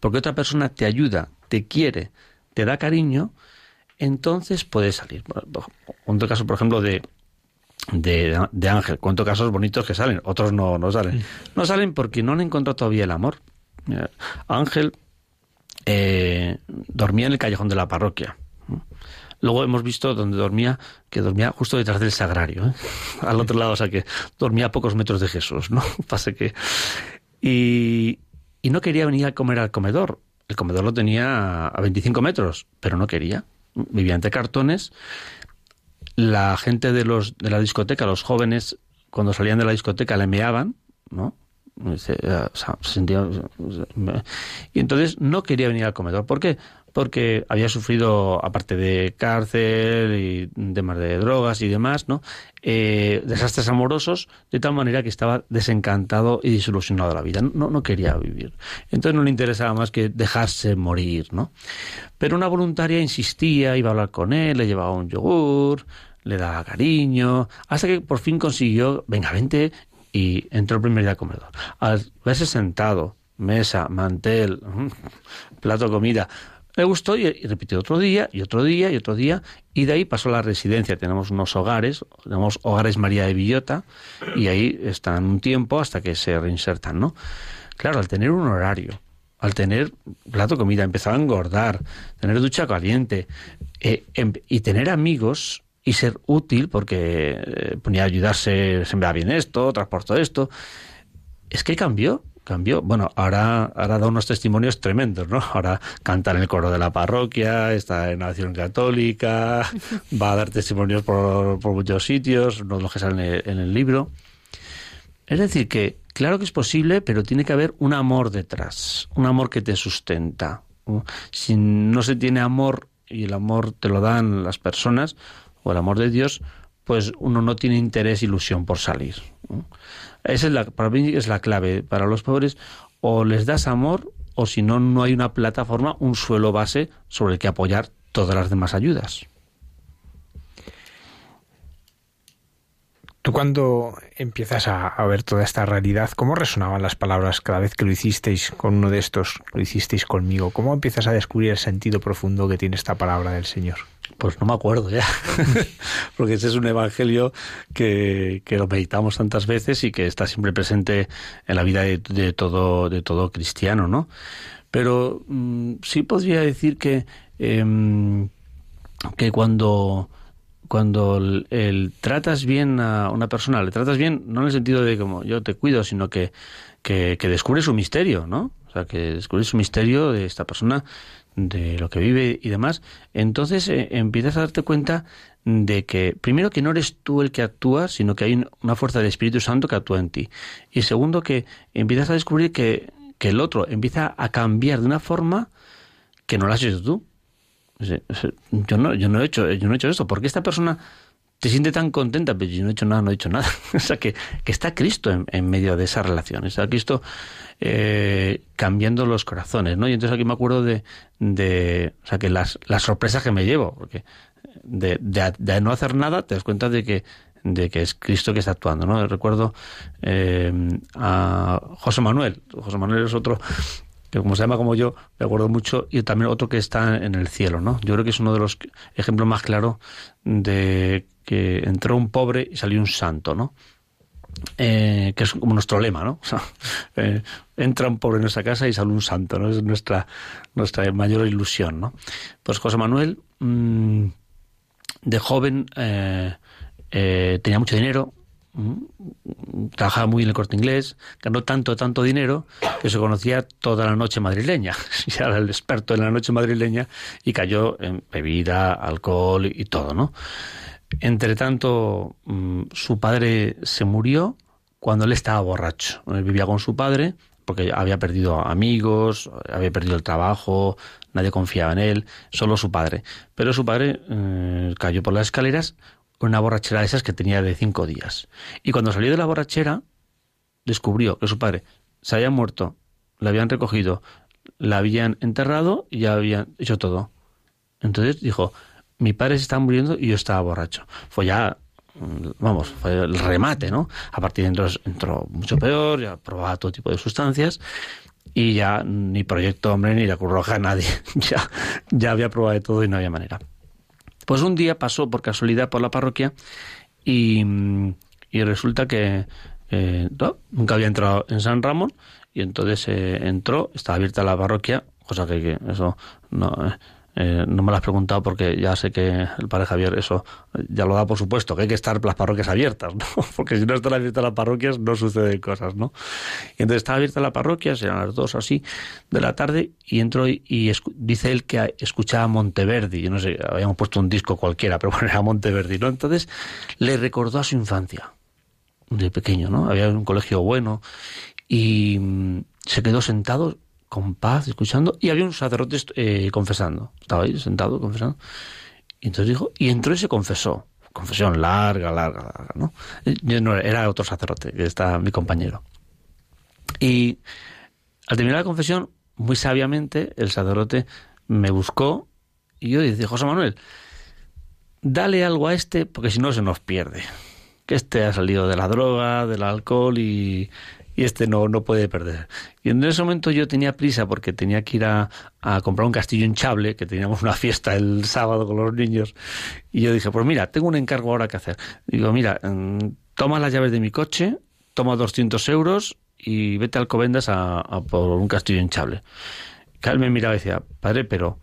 porque otra persona te ayuda, te quiere, te da cariño, entonces puede salir. Cuento caso, por ejemplo, de, de, de, Ángel. Cuento casos bonitos que salen, otros no, no salen. No salen porque no han encontrado todavía el amor. Ángel eh, dormía en el callejón de la parroquia. Luego hemos visto donde dormía, que dormía justo detrás del sagrario, ¿eh? <laughs> al otro lado, o sea que dormía a pocos metros de Jesús, ¿no? <laughs> Pase que. Y, no quería venir a comer al comedor. El comedor lo tenía a 25 metros, pero no quería. Vivía entre cartones. La gente de, los, de la discoteca, los jóvenes, cuando salían de la discoteca, le meaban, ¿no? Y entonces no quería venir al comedor. ¿Por qué? Porque había sufrido, aparte de cárcel y temas de drogas y demás, ¿no? Eh, desastres amorosos, de tal manera que estaba desencantado y desilusionado de la vida. No, no quería vivir. Entonces no le interesaba más que dejarse morir, ¿no? Pero una voluntaria insistía, iba a hablar con él, le llevaba un yogur, le daba cariño, hasta que por fin consiguió, venga, vente y entró el primer día al comedor. Al verse sentado, mesa, mantel, <laughs> plato comida, le gustó y, repitió otro día y otro día y otro día y de ahí pasó a la residencia. Tenemos unos hogares, tenemos hogares María de Villota y ahí están un tiempo hasta que se reinsertan, ¿no? Claro, al tener un horario, al tener plato comida, empezaba a engordar, tener ducha caliente eh, em, y tener amigos y ser útil porque eh, ponía ayudarse, sembrar bien esto, transporto esto. Es que cambió, cambió. Bueno, ahora, ahora da unos testimonios tremendos, ¿no? Ahora canta en el coro de la parroquia, está en la Nación Católica, <laughs> va a dar testimonios por, muchos sitios, no los que salen en el libro. Es decir, que claro que es posible, pero tiene que haber un amor detrás, un amor que te sustenta. Si no se tiene amor y el amor te lo dan las personas, o el amor de Dios, pues uno no tiene interés, ilusión por salir. Esa es la, para es la clave. Para los pobres, o les das amor, o si no, no hay una plataforma, un suelo base sobre el que apoyar todas las demás ayudas. Tú cuando empiezas a, a, ver toda esta realidad, ¿cómo resonaban las palabras cada vez que lo hicisteis con uno de estos, lo hicisteis conmigo? ¿Cómo empiezas a descubrir el sentido profundo que tiene esta palabra del Señor? Pues no me acuerdo ya, <laughs> porque ese es un evangelio que, que, lo meditamos tantas veces y que está siempre presente en la vida de, todo, de todo cristiano, ¿no? Pero mm, sí podría decir que, em, que cuando cuando el, tratas bien a una persona, le tratas bien, no en el sentido de como yo te cuido, sino que, que, que descubres su misterio, ¿no? O sea, que descubres su misterio de esta persona, de lo que vive y demás, entonces eh, empiezas a darte cuenta de que, primero, que no eres tú el que actúa, sino que hay una fuerza del Espíritu Santo que actúa en ti. Y segundo, que empiezas a descubrir que, que el otro empieza a cambiar de una forma que no la has hecho tú. Yo no, yo no he hecho, yo no he hecho eso. porque esta persona te siente tan contenta? Pero yo no he hecho nada, no he hecho nada. <laughs> o sea, que, que está Cristo en, medio de esa relación. Está Cristo eh, cambiando los corazones, ¿no? Y entonces aquí me acuerdo de, de o sea, que las, las sorpresas que me llevo, porque de, de, no hacer nada te das cuenta de que de que es Cristo que está actuando, ¿no? Recuerdo eh, a José Manuel. José Manuel es otro que como se llama como yo, me acuerdo mucho, y también otro que está en el cielo, ¿no? Yo creo que es uno de los ejemplos más claros de que entró un pobre y salió un santo, ¿no? Eh, que es como nuestro lema, ¿no? <laughs> Eh, entra un pobre en nuestra casa y sale un santo, ¿no? Es nuestra, nuestra mayor ilusión, ¿no? Pues José Manuel, mm, de joven, eh, tenía mucho dinero, Mm, trabajaba muy en el corte inglés, ganó tanto, tanto dinero que se conocía toda la noche madrileña. <laughs> Ya era el experto en la noche madrileña y cayó en bebida, alcohol y todo, ¿no? Entre tanto, mm, su padre se murió cuando él estaba borracho. Él vivía con su padre porque había perdido amigos, había perdido el trabajo, nadie confiaba en él, solo su padre. Pero su padre eh, cayó por las escaleras, una borrachera de esas que tenía de cinco días. Y cuando salió de la borrachera, descubrió que su padre se había muerto, la habían recogido, la habían enterrado y ya habían hecho todo. Entonces dijo, mi padre se está muriendo y yo estaba borracho. Fue ya, mm, vamos, fue el remate, ¿no? A partir de entonces entró mucho peor, ya probaba todo tipo de sustancias y ya ni Proyecto Hombre ni la Cruz Roja, nadie. <laughs> ya, ya había probado de todo y no había manera. Pues un día pasó por casualidad por la parroquia y, resulta que eh, nunca había entrado en San Ramón y entonces eh, entró, estaba abierta la parroquia, cosa que, eso no, eh, eh, no me lo has preguntado porque ya sé que el padre Javier eso ya lo da por supuesto, que hay que estar las parroquias abiertas, ¿no? <laughs> Porque si no están abiertas las parroquias no suceden cosas, ¿no? Y entonces estaba abierta la parroquia, eran las dos así de la tarde y entró y, dice él que escuchaba Monteverdi, yo no sé, habíamos puesto un disco cualquiera, pero <laughs> bueno, era Monteverdi, ¿no? Entonces le recordó a su infancia, de pequeño, ¿no? Había un colegio bueno y mm, se quedó sentado con paz, escuchando, y había un sacerdote eh, confesando. Estaba ahí sentado confesando. Y entonces dijo, y entró y se confesó. Confesión larga, larga, larga, ¿no? Eh, era otro sacerdote, que está mi compañero. Y al terminar la confesión, muy sabiamente, el sacerdote me buscó y yo dije, José Manuel, dale algo a este, porque si no se nos pierde. Que este ha salido de la droga, del alcohol y y este no, no puede perder. Y en ese momento yo tenía prisa porque tenía que ir a, comprar un castillo hinchable, que teníamos una fiesta el sábado con los niños, y yo dije, pues mira, tengo un encargo ahora que hacer. Digo, mira, mm, toma las llaves de mi coche, toma 200 euros y vete al Covendas a, por un castillo hinchable. Carmen me miraba y decía, padre, pero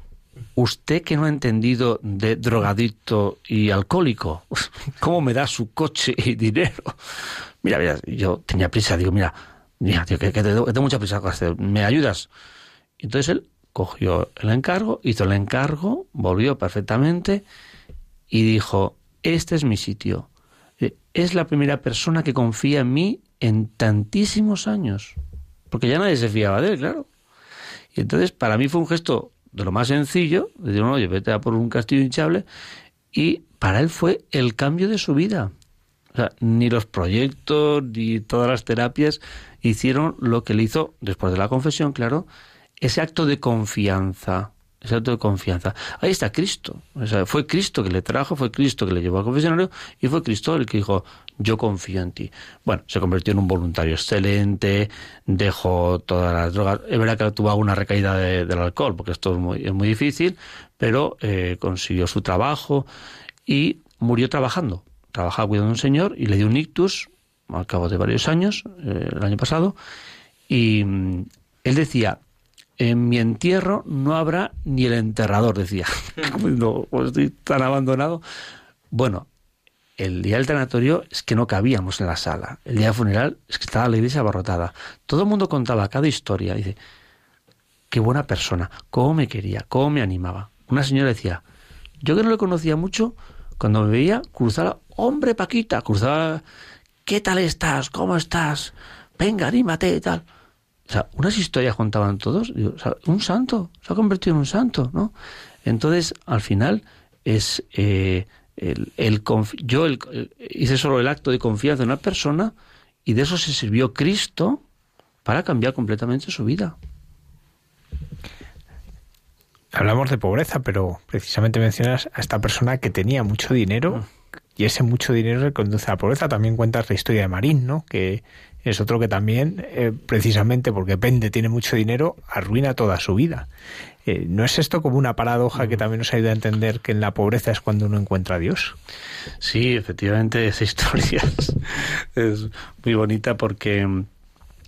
usted que no ha entendido de drogadicto y alcohólico, <laughs> ¿cómo me da su coche y dinero? Mira, mira, yo tenía prisa, digo, mira, mira, tío, que, tengo, mucha prisa, ¿me ayudas? Entonces él cogió el encargo, hizo el encargo, volvió perfectamente y dijo, este es mi sitio. Eh, es la primera persona que confía en mí en tantísimos años. Porque ya nadie se fiaba de él, claro. Y entonces para mí fue un gesto de lo más sencillo, de decir, no, oye, vete a por un castillo hinchable, y para él fue el cambio de su vida. O sea, ni los proyectos ni todas las terapias hicieron lo que le hizo, después de la confesión, claro, ese acto de confianza. Ese acto de confianza. Ahí está Cristo. O sea, fue Cristo que le trajo, fue Cristo que le llevó al confesionario y fue Cristo el que dijo, yo confío en ti. Bueno, se convirtió en un voluntario excelente, dejó todas las drogas. Es verdad que tuvo alguna recaída del alcohol, porque esto es muy, es muy difícil, pero eh, consiguió su trabajo y murió trabajando trabajaba cuidando a un señor y le dio un ictus al cabo de varios años, eh, el año pasado, y mm, él decía, en mi entierro no habrá ni el enterrador, decía. <laughs> <laughs> no, pues estoy tan abandonado. Bueno, el día del tanatorio es que no cabíamos en la sala. El día del funeral es que estaba la iglesia abarrotada. Todo el mundo contaba cada historia. Dice, qué buena persona, cómo me quería, cómo me animaba. Una señora decía, yo que no le conocía mucho, cuando me veía, cruzaba, hombre Paquita, cruzaba, ¿qué tal estás? ¿Cómo estás? Venga, anímate y tal. O sea, unas historias contaban todos. un santo, se ha convertido en un santo, ¿no? Entonces, al final, es eh, el, el yo hice solo el acto de confianza en una persona y de eso se sirvió Cristo para cambiar completamente su vida. Hablamos de pobreza, pero precisamente mencionas a esta persona que tenía mucho dinero mm. Y ese mucho dinero le conduce a la pobreza. También cuentas la historia de Marín, ¿no? Que es otro que también, eh, precisamente porque Pende tiene mucho dinero, arruina toda su vida. Eh, ¿No es esto como una paradoja que también nos ayuda a entender que en la pobreza es cuando uno encuentra a Dios? Sí, efectivamente, esa historia <laughs> es, muy bonita porque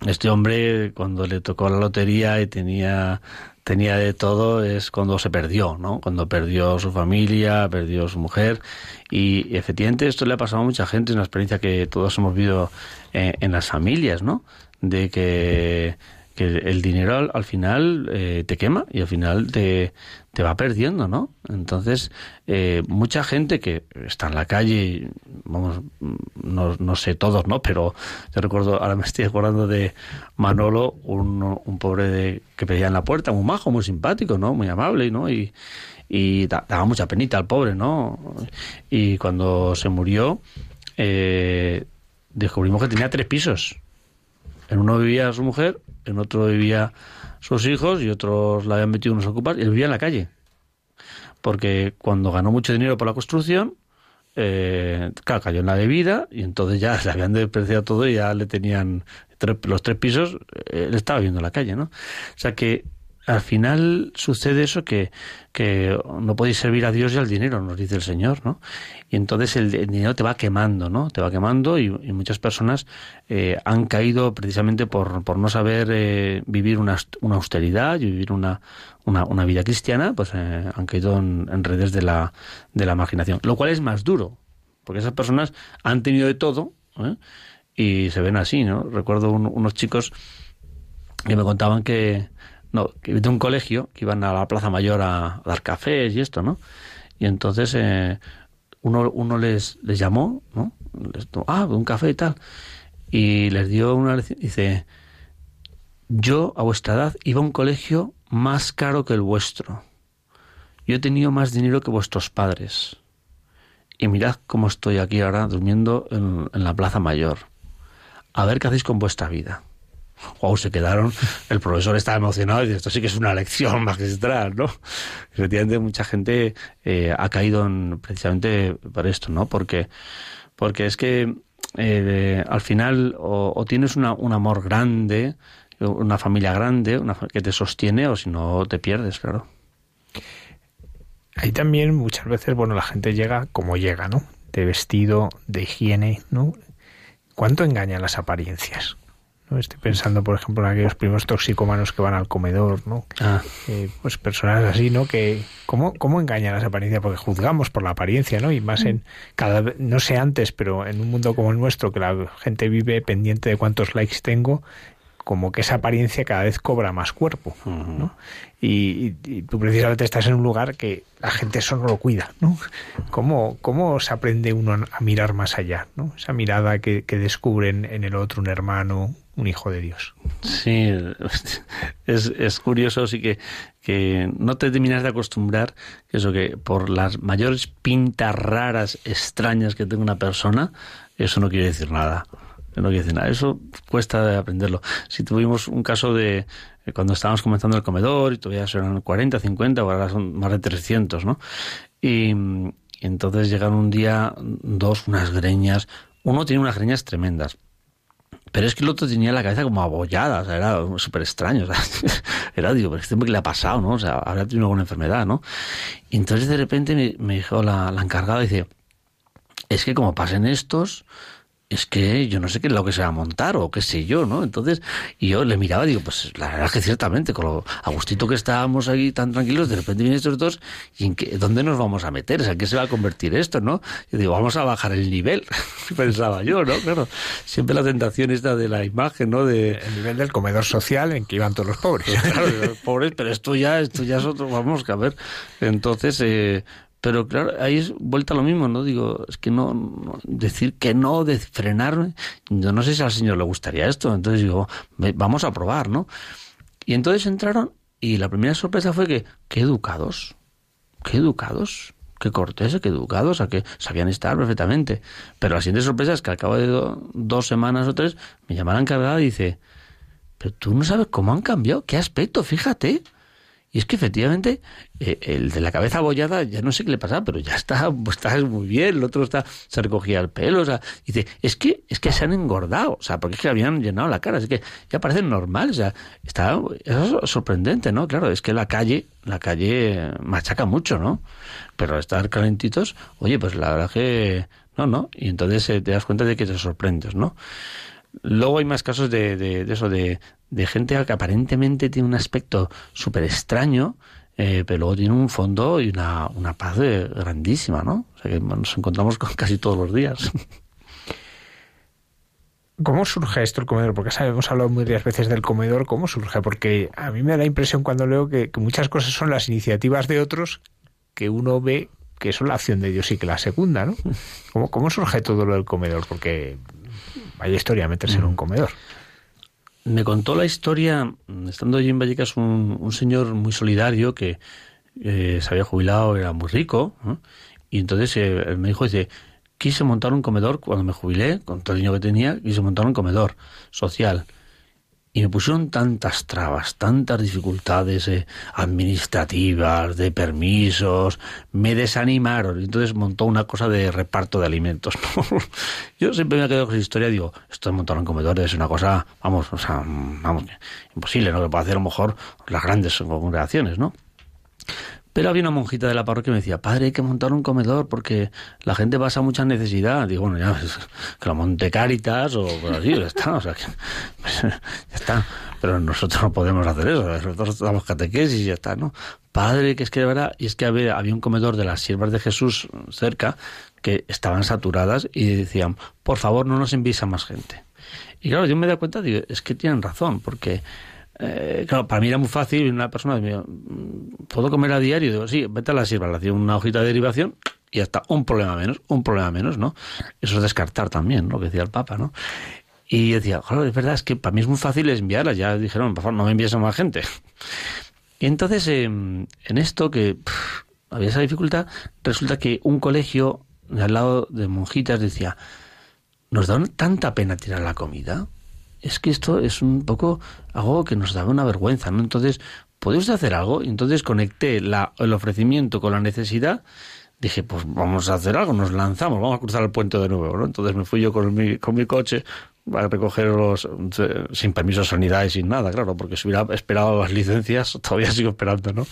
este hombre, cuando le tocó la lotería y tenía tenía de todo es cuando se perdió, ¿no? Cuando perdió su familia, perdió su mujer y efectivamente esto le ha pasado a mucha gente, es una experiencia que todos hemos vivido eh, en las familias, ¿no? De que, el dinero al, final eh, te quema y al final te, te va perdiendo, ¿no? Entonces, eh, mucha gente que está en la calle, vamos, no, no, sé todos, ¿no? Pero yo recuerdo, ahora me estoy acordando de Manolo, un, un pobre de, que pedía en la puerta, muy majo, muy simpático, ¿no? Muy amable, ¿no? Y, y daba mucha penita al pobre, ¿no? Y cuando se murió, eh, descubrimos que tenía tres pisos. En uno vivía su mujer, en otro vivía sus hijos y otros la habían metido unos ocupas y él vivía en la calle. Porque cuando ganó mucho dinero por la construcción, eh, claro, cayó en la bebida y entonces ya <laughs> le habían despreciado todo y ya le tenían los tres pisos, eh, él estaba viviendo en la calle, ¿no? O sea que al final sucede eso que, que no podéis servir a Dios y al dinero, nos dice el Señor, ¿no? Y entonces el, dinero te va quemando, ¿no? Te va quemando y, muchas personas eh, han caído precisamente por, por no saber eh, vivir una, una, austeridad y vivir una, una, una vida cristiana, pues eh, han caído en, redes de la, de la marginación. Lo cual es más duro, porque esas personas han tenido de todo y se ven así, ¿no? Recuerdo unos chicos que me contaban que no, de un colegio que iban a la Plaza Mayor a, dar cafés y esto, ¿no? Y entonces eh, uno, uno les, les llamó, ¿no? Les, ah, un café y tal. Y les dio una dice, yo a vuestra edad iba a un colegio más caro que el vuestro. Yo he tenido más dinero que vuestros padres. Y mirad cómo estoy aquí ahora durmiendo en, en la Plaza Mayor. A ver qué hacéis con vuestra vida wow, se quedaron, el profesor estaba emocionado y dice, esto sí que es una lección magistral, ¿no? Efectivamente, mucha gente eh, ha caído en, precisamente por esto, ¿no? Porque, porque es que eh, al final o, tienes un amor grande, una familia grande, una, que te sostiene, o si no te pierdes, claro. Ahí también muchas veces, bueno, la gente llega como llega, ¿no? De vestido, de higiene, ¿no? ¿Cuánto engañan las apariencias? Estoy pensando, por ejemplo, en aquellos primos toxicómanos que van al comedor, ¿no? Ah. Eh, pues personas así, ¿no? Que ¿cómo, cómo engañan las apariencias, porque juzgamos por la apariencia, ¿no? Y más en cada no sé antes, pero en un mundo como el nuestro, que la gente vive pendiente de cuántos likes tengo, como que esa apariencia cada vez cobra más cuerpo, ¿no? Y, tú precisamente estás en un lugar que la gente eso no lo cuida, ¿no? ¿Cómo, cómo se aprende uno a mirar más allá, ¿no? Esa mirada que, que descubren en el otro, un hermano, un hijo de Dios. Sí, <laughs> es, es curioso, sí que, que no te terminas de acostumbrar, eso que por las mayores pintas raras, extrañas que tenga una persona, eso no quiere decir nada. No quiere decir nada. Eso cuesta aprenderlo. Si tuvimos un caso de cuando estábamos comenzando el comedor y todavía eran 40, 50, ahora son más de 300, ¿no? Y, y entonces llegaron un día dos, unas greñas. Uno tiene unas greñas tremendas pero es que el otro tenía la cabeza como abollada, o sea, era súper extraño. <laughs> O era, digo, pero este que le ha pasado, ¿no? O sea, habrá tenido alguna enfermedad, ¿no? Y entonces de repente me, dijo la, la encargada, dice, es que como pasen estos, es que yo no sé qué es lo que se va a montar o qué sé yo, ¿no? Entonces, y yo le miraba y digo, pues la verdad es que ciertamente, con lo agustito que estábamos ahí tan tranquilos, de repente vienen estos dos, ¿y en qué, dónde nos vamos a meter? O sea, ¿en qué se va a convertir esto, no? Y digo, vamos a bajar el nivel, <laughs> pensaba yo, ¿no? Claro, siempre la tentación esta de la imagen, ¿no? De... El nivel del comedor social en que iban todos los pobres. <laughs> claro, los pobres, pero esto ya, esto ya es otro, vamos, que a ver. Entonces, eh, pero claro, ahí es vuelta lo mismo, ¿no? Digo, es que no, decir que no, de frenarme, yo no sé si al señor le gustaría esto, entonces digo, vamos a probar, ¿no? Y entonces entraron y la primera sorpresa fue que, qué educados, qué educados, qué corteses, qué educados, a que sabían estar perfectamente. Pero la siguiente sorpresa es que al cabo de dos semanas o tres me llamaron encargada y dice, pero tú no sabes cómo han cambiado, qué aspecto, fíjate. Y es que efectivamente eh, el de la cabeza abollada ya no sé qué le pasa, pero ya está, pues está muy bien, el otro está, se recogía el pelo, o sea, dice, es que, es que se han engordado, o sea, porque es que habían llenado la cara, es que ya parecen normales, o sea, está, eso es sorprendente, ¿no? Claro, es que la calle, la calle machaca mucho, ¿no? Pero estar calentitos, oye, pues la verdad que, no, no, y entonces eh, te das cuenta de que te sorprendes, ¿no? Luego hay más casos de, de, eso, de, de, gente que aparentemente tiene un aspecto súper extraño, eh, pero luego tiene un fondo y una, una paz grandísima, ¿no? O sea que nos encontramos con casi todos los días. ¿Cómo surge esto el comedor? Porque hemos hablado varias veces del comedor. ¿Cómo surge? Porque a mí me da la impresión cuando leo que, que, muchas cosas son las iniciativas de otros que uno ve que son la acción de Dios y que la segunda, ¿no? ¿Cómo, cómo surge todo lo del comedor? Porque vaya historia meterse en un mm. comedor. Me contó la historia, estando allí en Vallecas, un, señor muy solidario que eh, se había jubilado, era muy rico, y entonces eh, me dijo, dice, quise montar un comedor cuando me jubilé, con todo el dinero que tenía, quise montar un comedor social. Y me pusieron tantas trabas, tantas dificultades eh, administrativas, de permisos, me desanimaron. Entonces montó una cosa de reparto de alimentos. <laughs> Yo siempre me he quedado con esa historia, digo, esto de montar un comedor es una cosa, vamos, o sea, vamos, imposible, ¿no? Que puede hacer a lo mejor las grandes congregaciones, ¿no? Pero había una monjita de la parroquia que me decía, padre, hay que montar un comedor porque la gente pasa mucha necesidad. Digo, bueno, ya, que lo monte Caritas o así, ya está, o sea, que, pues, ya está. Pero nosotros no podemos hacer eso, nosotros damos catequesis y ya está, ¿no? Padre, que es que de verdad, y es que había, había un comedor de las siervas de Jesús cerca que estaban saturadas y decían, por favor, no nos envíes a más gente. Y claro, yo me da cuenta, digo, es que tienen razón, porque eh, claro, para mí era muy fácil, una persona me ¿puedo comer a diario? Digo, sí, vete a la sirva, le hacía una hojita de derivación y hasta un problema menos, un problema menos, ¿no? Eso es descartar también, lo que decía el Papa, ¿no? Y decía, claro, es verdad, es que para mí es muy fácil enviarlas, ya dijeron, por favor, no me envíes a más gente. Y entonces, em, en esto que había esa dificultad, resulta que un colegio al lado de monjitas decía, nos da tanta pena tirar la comida es que esto es un poco algo que nos daba una vergüenza, ¿no? Entonces, ¿puede usted hacer algo? Y entonces conecté la, el ofrecimiento con la necesidad. Dije, pues vamos a hacer algo, nos lanzamos, vamos a cruzar el puente de nuevo, ¿no? Entonces me fui yo con mi, coche a recogerlos sin permiso de sanidad y sin nada, claro, porque si hubiera esperado las licencias, <laughs> todavía sigo esperando, ¿no?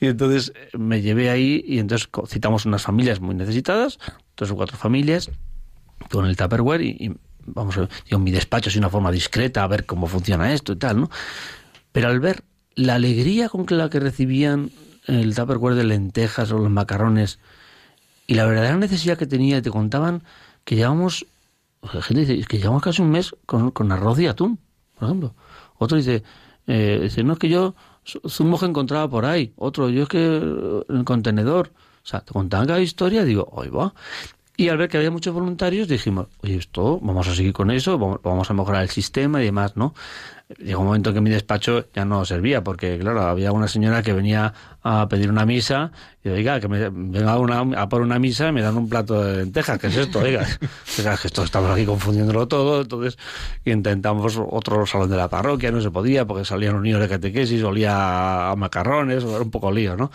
Y entonces me llevé ahí y entonces citamos unas familias muy necesitadas, tres o cuatro familias, con el Tupperware y vamos, yo en mi despacho es una forma discreta a ver cómo funciona esto y tal, ¿no? Pero al ver la alegría con la que recibían el tupperware de lentejas o los macarrones y la verdadera necesidad que tenía, te contaban que llevamos, gente dice, que llevamos casi un mes con, con arroz y atún, por ejemplo. Otro dice, eh, no es que yo zumo que encontraba por ahí. Otro, yo es que en el contenedor. O sea, te contaban cada historia, digo, oye, va. Y al ver que había muchos voluntarios, dijimos, oye, esto, vamos a seguir con eso, vamos a mejorar el sistema y demás, ¿no? Llegó un momento que mi despacho ya no servía, porque, claro, había una señora que venía a pedir una misa y, oiga, que me venga a por una misa y me dan un plato de lentejas, ¿qué es esto? Oiga, <laughs> que esto estamos aquí confundiéndolo todo, entonces intentamos otro salón de la parroquia, no se podía, porque salían niños de catequesis, olía a macarrones, era un poco lío, ¿no?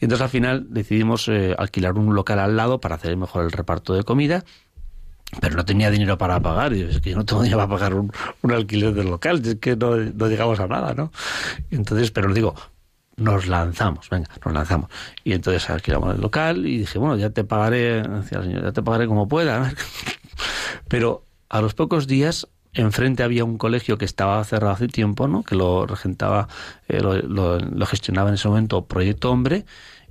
Y entonces al final decidimos eh, alquilar un local al lado para hacer mejor el reparto de comida pero no tenía dinero para pagar, y es que yo no tengo dinero para pagar un, alquiler del local, es que no, llegamos a nada, ¿no? Entonces, pero digo, nos lanzamos, venga, nos lanzamos. Y entonces alquilamos el local y dije, bueno, ya te pagaré, decía el señor, ya te pagaré como pueda. <laughs> Pero a los pocos días enfrente había un colegio que estaba cerrado hace tiempo, ¿no? Que lo regentaba, eh, lo, gestionaba en ese momento Proyecto Hombre.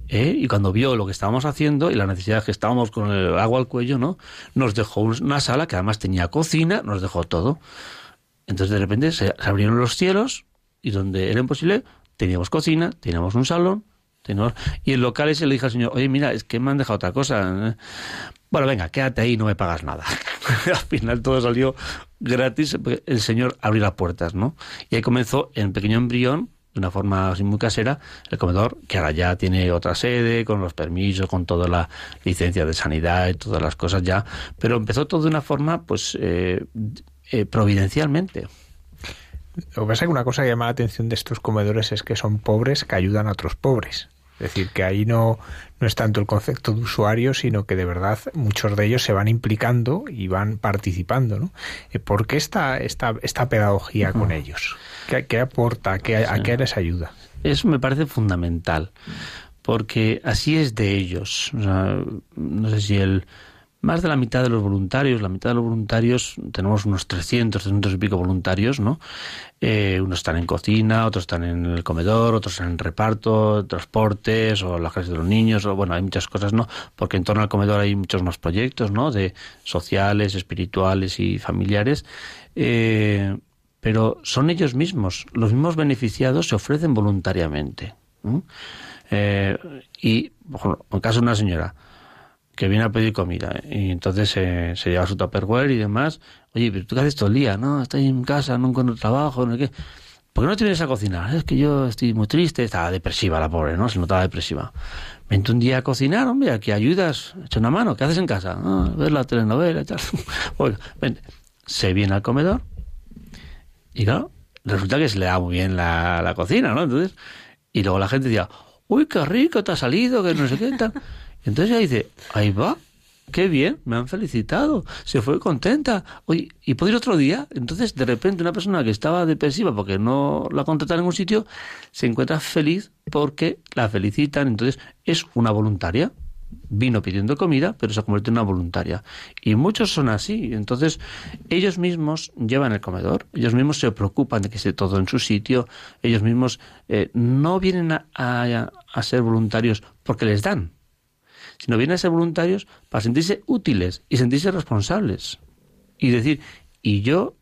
¿Eh? y cuando vio lo que estábamos haciendo y la necesidad que estábamos con el agua al cuello, ¿no? Nos dejó una sala que además tenía cocina, nos dejó todo. Entonces de repente se, abrieron los cielos y donde era imposible teníamos cocina, teníamos un salón, teníamos... y el local ese le dije al señor, oye mira, es que me han dejado otra cosa. Bueno, venga, quédate ahí no me pagas nada. <laughs> al final todo salió gratis, el señor abrió las puertas, ¿no? Y ahí comenzó en pequeño embrión, de una forma así muy casera, el comedor, que ahora ya tiene otra sede, con los permisos, con toda la licencia de sanidad y todas las cosas ya, pero empezó todo de una forma, pues, eh, eh, providencialmente. Lo que pasa es que una cosa que llama la atención de estos comedores es que son pobres que ayudan a otros pobres. Es decir, que ahí no, no es tanto el concepto de usuario, sino que de verdad muchos de ellos se van implicando y van participando. ¿no? Eh, ¿Por qué esta, esta, esta pedagogía con ellos? ¿Qué, aporta? ¿Qué, ¿A qué les ayuda? Eso me parece fundamental, porque así es de ellos. no sé si el más de la mitad de los voluntarios, la mitad de los voluntarios, tenemos unos 300, 300 y pico voluntarios, ¿no? Eh, unos están en cocina, otros están en el comedor, otros en reparto, transportes, o las clases de los niños, o bueno, hay muchas cosas, ¿no? Porque en torno al comedor hay muchos más proyectos, ¿no? De sociales, espirituales y familiares. Eh, pero son ellos mismos, los mismos beneficiados se ofrecen voluntariamente. Eh, y, por en caso de una señora, que viene a pedir comida y entonces se lleva su tupperware y demás. Oye, pero tú qué haces todo el día, ¿no? Estoy en casa, no encuentro trabajo, no sé qué. ¿Por qué no te vienes a cocinar? Es que yo estoy muy triste, estaba depresiva la pobre, ¿no? Se notaba depresiva. Vente un día a cocinar, hombre, aquí ayudas, echa una mano, ¿qué haces en casa? Ah, ver la telenovela y tal. <laughs> bueno, vente. Se viene al comedor y claro, resulta que se le da muy bien la, la cocina, ¿no? Entonces, y luego la gente decía, uy, qué rico te ha salido, que no sé qué tal. <laughs> Entonces ella dice, ahí va, qué bien, me han felicitado, se fue contenta. Oye, ¿y puedo ir otro día? Entonces, de repente, una persona que estaba depresiva porque no la contrataron en ningún sitio, se encuentra feliz porque la felicitan. Entonces, es una voluntaria. Vino pidiendo comida, pero se convierte en una voluntaria. Y muchos son así. Entonces, ellos mismos llevan el comedor, ellos mismos se preocupan de que esté todo en su sitio, ellos mismos eh, no vienen a, a ser voluntarios porque les dan, sino vienen a ser voluntarios para sentirse útiles y sentirse responsables. Y decir, y yo,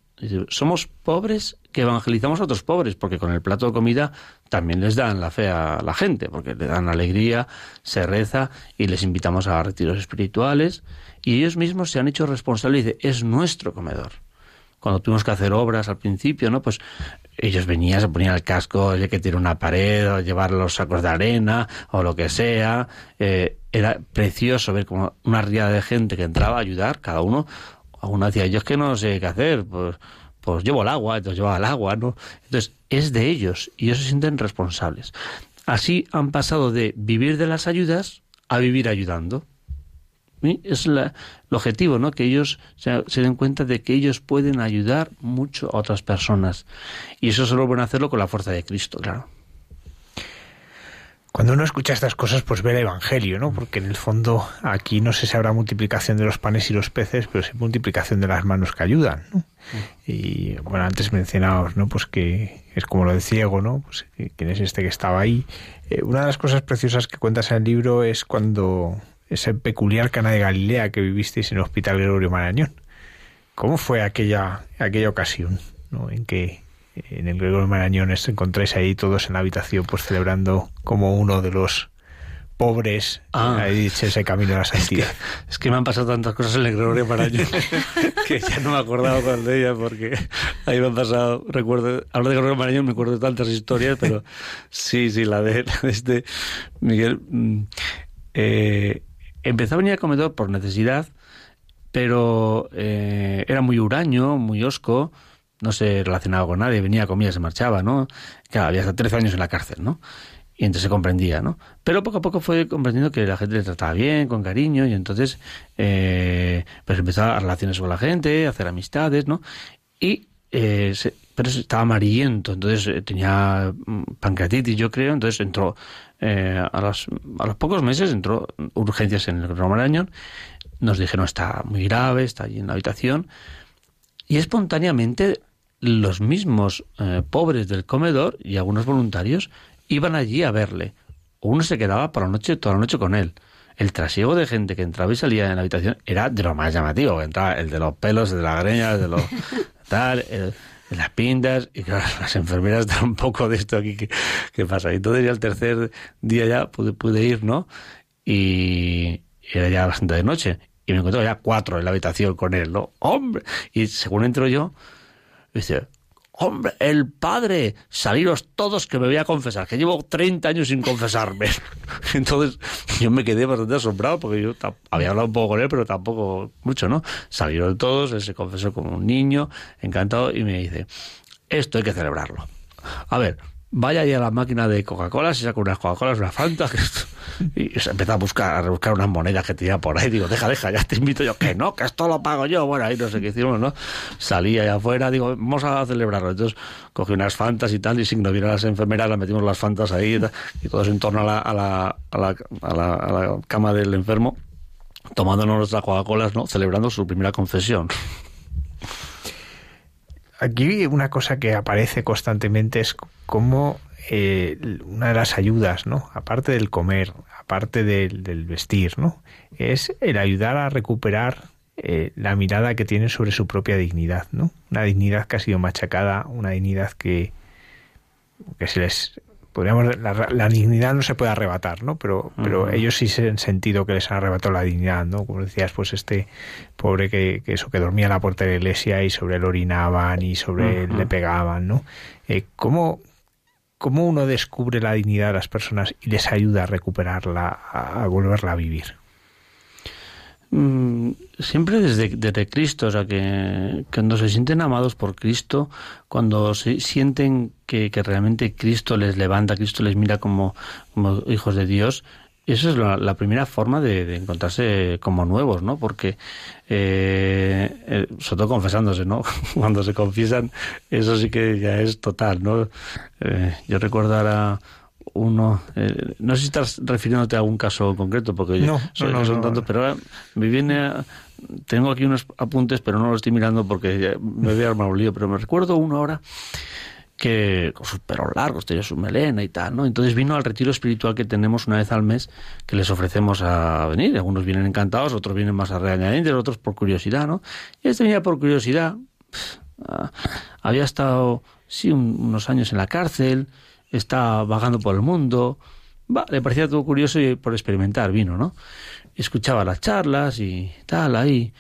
somos pobres que evangelizamos a otros pobres, porque con el plato de comida también les dan la fe a la gente, porque le dan alegría, se reza y les invitamos a retiros espirituales, y ellos mismos se han hecho responsables y dicen, es nuestro comedor cuando tuvimos que hacer obras al principio, ¿no? Pues ellos venían, se ponían el casco, hay que tirar una pared, o llevar los sacos de arena, o lo que sea. Eh, era precioso ver como una riada de gente que entraba a ayudar, cada uno. Uno decía, yo es que no sé qué hacer, pues, pues llevo el agua, entonces llevaba el agua, ¿no? Entonces, es de ellos y ellos se sienten responsables. Así han pasado de vivir de las ayudas a vivir ayudando. Es el objetivo, ¿no? Que ellos se, den cuenta de que ellos pueden ayudar mucho a otras personas. Y eso solo pueden hacerlo con la fuerza de Cristo, claro. Cuando uno escucha estas cosas, pues ve el Evangelio, ¿no? Porque en el fondo aquí no sé si habrá multiplicación de los panes y los peces, pero sí multiplicación de las manos que ayudan, ¿no? Y bueno, antes mencionados, ¿no? Pues que es como lo de ciego, ¿no? Pues quién es este que estaba ahí. Eh, una de las cosas preciosas que cuentas en el libro es cuando ese peculiar cana de Galilea que vivisteis en el Hospital Gregorio Marañón. ¿Cómo fue aquella, aquella ocasión ¿no? en que en el Gregorio Marañón os encontráis ahí todos en la habitación pues celebrando como uno de los pobres ah. ahí ese camino de la <laughs> santidad. Es que, me han pasado tantas cosas en el Gregorio Marañón <laughs> que ya no me acordaba cuál de ellas porque ahí me han pasado, recuerdo, hablo de Gregorio Marañón, me acuerdo de tantas historias, pero sí, sí, la de, este Miguel. Mm, eh, empezó a venir al comedor por necesidad, pero eh, era muy huraño, muy osco, no se relacionaba con nadie, venía, comía, se marchaba, ¿no? Claro, había hasta 13 años en la cárcel, ¿no? Y entonces se comprendía, ¿no? Pero poco a poco fue comprendiendo que la gente le trataba bien, con cariño, y entonces eh, pues empezó a relaciones con la gente, hacer amistades, ¿no? Y eh, pero estaba amarillento, entonces eh, tenía mm, pancreatitis, yo creo, entonces entró eh, a, los, a los pocos meses entró urgencias en el Romarañón, nos dijeron está muy grave, está allí en la habitación, y espontáneamente los mismos eh, pobres del comedor y algunos voluntarios iban allí a verle. Uno se quedaba por la noche, toda la noche con él. El trasiego de gente que entraba y salía en la habitación era de lo más llamativo. Entraba el de los pelos, el de la greña, el de los <laughs> tal, el, de las pintas. Y claro, <laughs> las enfermeras estaban un poco de esto aquí. ¿Qué, pasa? Y entonces ya el tercer día ya pude, pude ir, ¿no? Y era ya bastante de noche. Y me encontré ya cuatro en la habitación con él, ¿no? ¡Hombre! Y según entro yo, dice, hombre, el padre, saliros todos que me voy a confesar, que llevo 30 años sin confesarme. <laughs> Entonces yo me quedé bastante asombrado porque yo había hablado un poco con él, pero tampoco mucho, ¿no? Salieron todos, él se confesó como un niño, encantado, y me dice, esto hay que celebrarlo. A ver, vaya ahí a la máquina de Coca-Cola, se saca unas Coca-Colas, una Fanta, y se empieza a buscar, a buscar unas monedas que tenía por ahí. Digo, deja, deja, ya te invito yo. Que no, que esto lo pago yo. Bueno, ahí no sé qué hicimos, ¿no? Salí allá afuera, digo, vamos a celebrarlo. Entonces cogí unas Fantas y tal, y sin no vieron las enfermeras, las metimos las Fantas ahí y, todos en torno a la, a la, a la, a la, a la cama del enfermo, tomándonos nuestras Coca-Colas, ¿no? Celebrando su primera confesión. Aquí una cosa que aparece constantemente es cómo eh, una de las ayudas, ¿no? Aparte del comer, aparte del, vestir, ¿no? Es el ayudar a recuperar eh, la mirada que tienen sobre su propia dignidad, ¿no? Una dignidad que ha sido machacada, una dignidad que, que se les podríamos la, dignidad no se puede arrebatar, ¿no? Pero, pero ellos sí se han sentido que les han arrebatado la dignidad, ¿no? Como decías, pues este pobre que, que eso que dormía en la puerta de la iglesia y sobre él orinaban y sobre él le pegaban, ¿no? Eh, ¿Cómo cómo uno descubre la dignidad de las personas y les ayuda a recuperarla, a, volverla a vivir. Mm, siempre desde, desde, Cristo, o sea, que, cuando se sienten amados por Cristo, cuando se sienten que, que realmente Cristo les levanta, Cristo les mira como, como hijos de Dios, esa es la, primera forma de, encontrarse como nuevos, ¿no? Porque, eh, eh, sobre todo confesándose, ¿no? <laughs> Cuando se confiesan, eso sí que ya es total, ¿no? Eh, yo recuerdo ahora uno, eh, no sé si estás refiriéndote a algún caso concreto, porque no, no, son tantos, pero ahora me viene, tengo aquí unos apuntes, pero no los estoy mirando porque me voy a armar un lío, pero me recuerdo uno ahora que con sus pelos largos, tenía su melena y tal, ¿no? Entonces vino al retiro espiritual que tenemos una vez al mes, que les ofrecemos a venir. Algunos vienen encantados, otros vienen más a regañadientes, otros por curiosidad, ¿no? Y este venía por curiosidad. Ah, había estado, sí, unos años en la cárcel, está vagando por el mundo. Le parecía todo curioso y por experimentar vino, ¿no? Escuchaba las charlas y tal, ahí.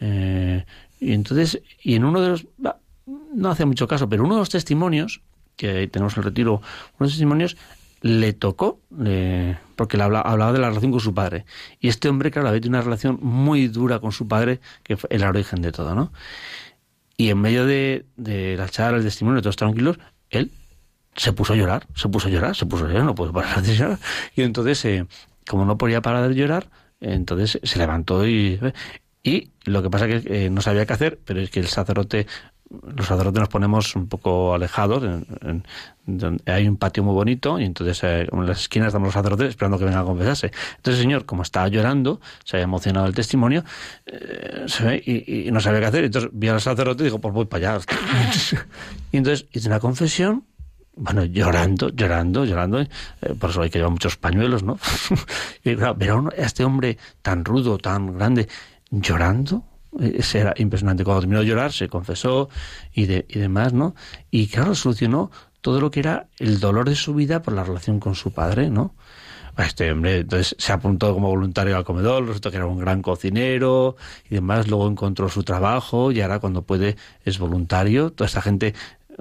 Eh, y entonces, y en uno de los no hace mucho caso, pero uno de los testimonios, que tenemos en el retiro, uno de los testimonios le tocó, porque le hablaba, de la relación con su padre. Y este hombre, claro, había tenido una relación muy dura con su padre, que fue el origen de todo, ¿no? Y en medio de, de la charla, el testimonio, todos tranquilos, él se puso a llorar, se puso a llorar, se puso a llorar, no puede parar de llorar. Y entonces, eh, como no podía parar de llorar, entonces se levantó y... Y lo que pasa es que eh, no sabía qué hacer, pero es que el sacerdote los sacerdotes nos ponemos un poco alejados, en, hay un patio muy bonito y entonces eh, en las esquinas estamos los sacerdotes esperando que vengan a confesarse. Entonces el señor, como estaba llorando, se había emocionado el testimonio eh, y, no sabía qué hacer, entonces vi al sacerdote y dijo, pues voy para allá. <laughs> y entonces hice una confesión, bueno, llorando, llorando, llorando, eh, por eso hay que llevar muchos pañuelos, ¿no? <laughs> ver a este hombre tan rudo, tan grande, llorando, ese era impresionante. Cuando terminó de llorar, se confesó y, de, y demás, ¿no? Y claro, solucionó todo lo que era el dolor de su vida por la relación con su padre, ¿no? Este hombre entonces se apuntó como voluntario al comedor, resultó que era un gran cocinero y demás, luego encontró su trabajo y ahora cuando puede es voluntario. Toda esta gente,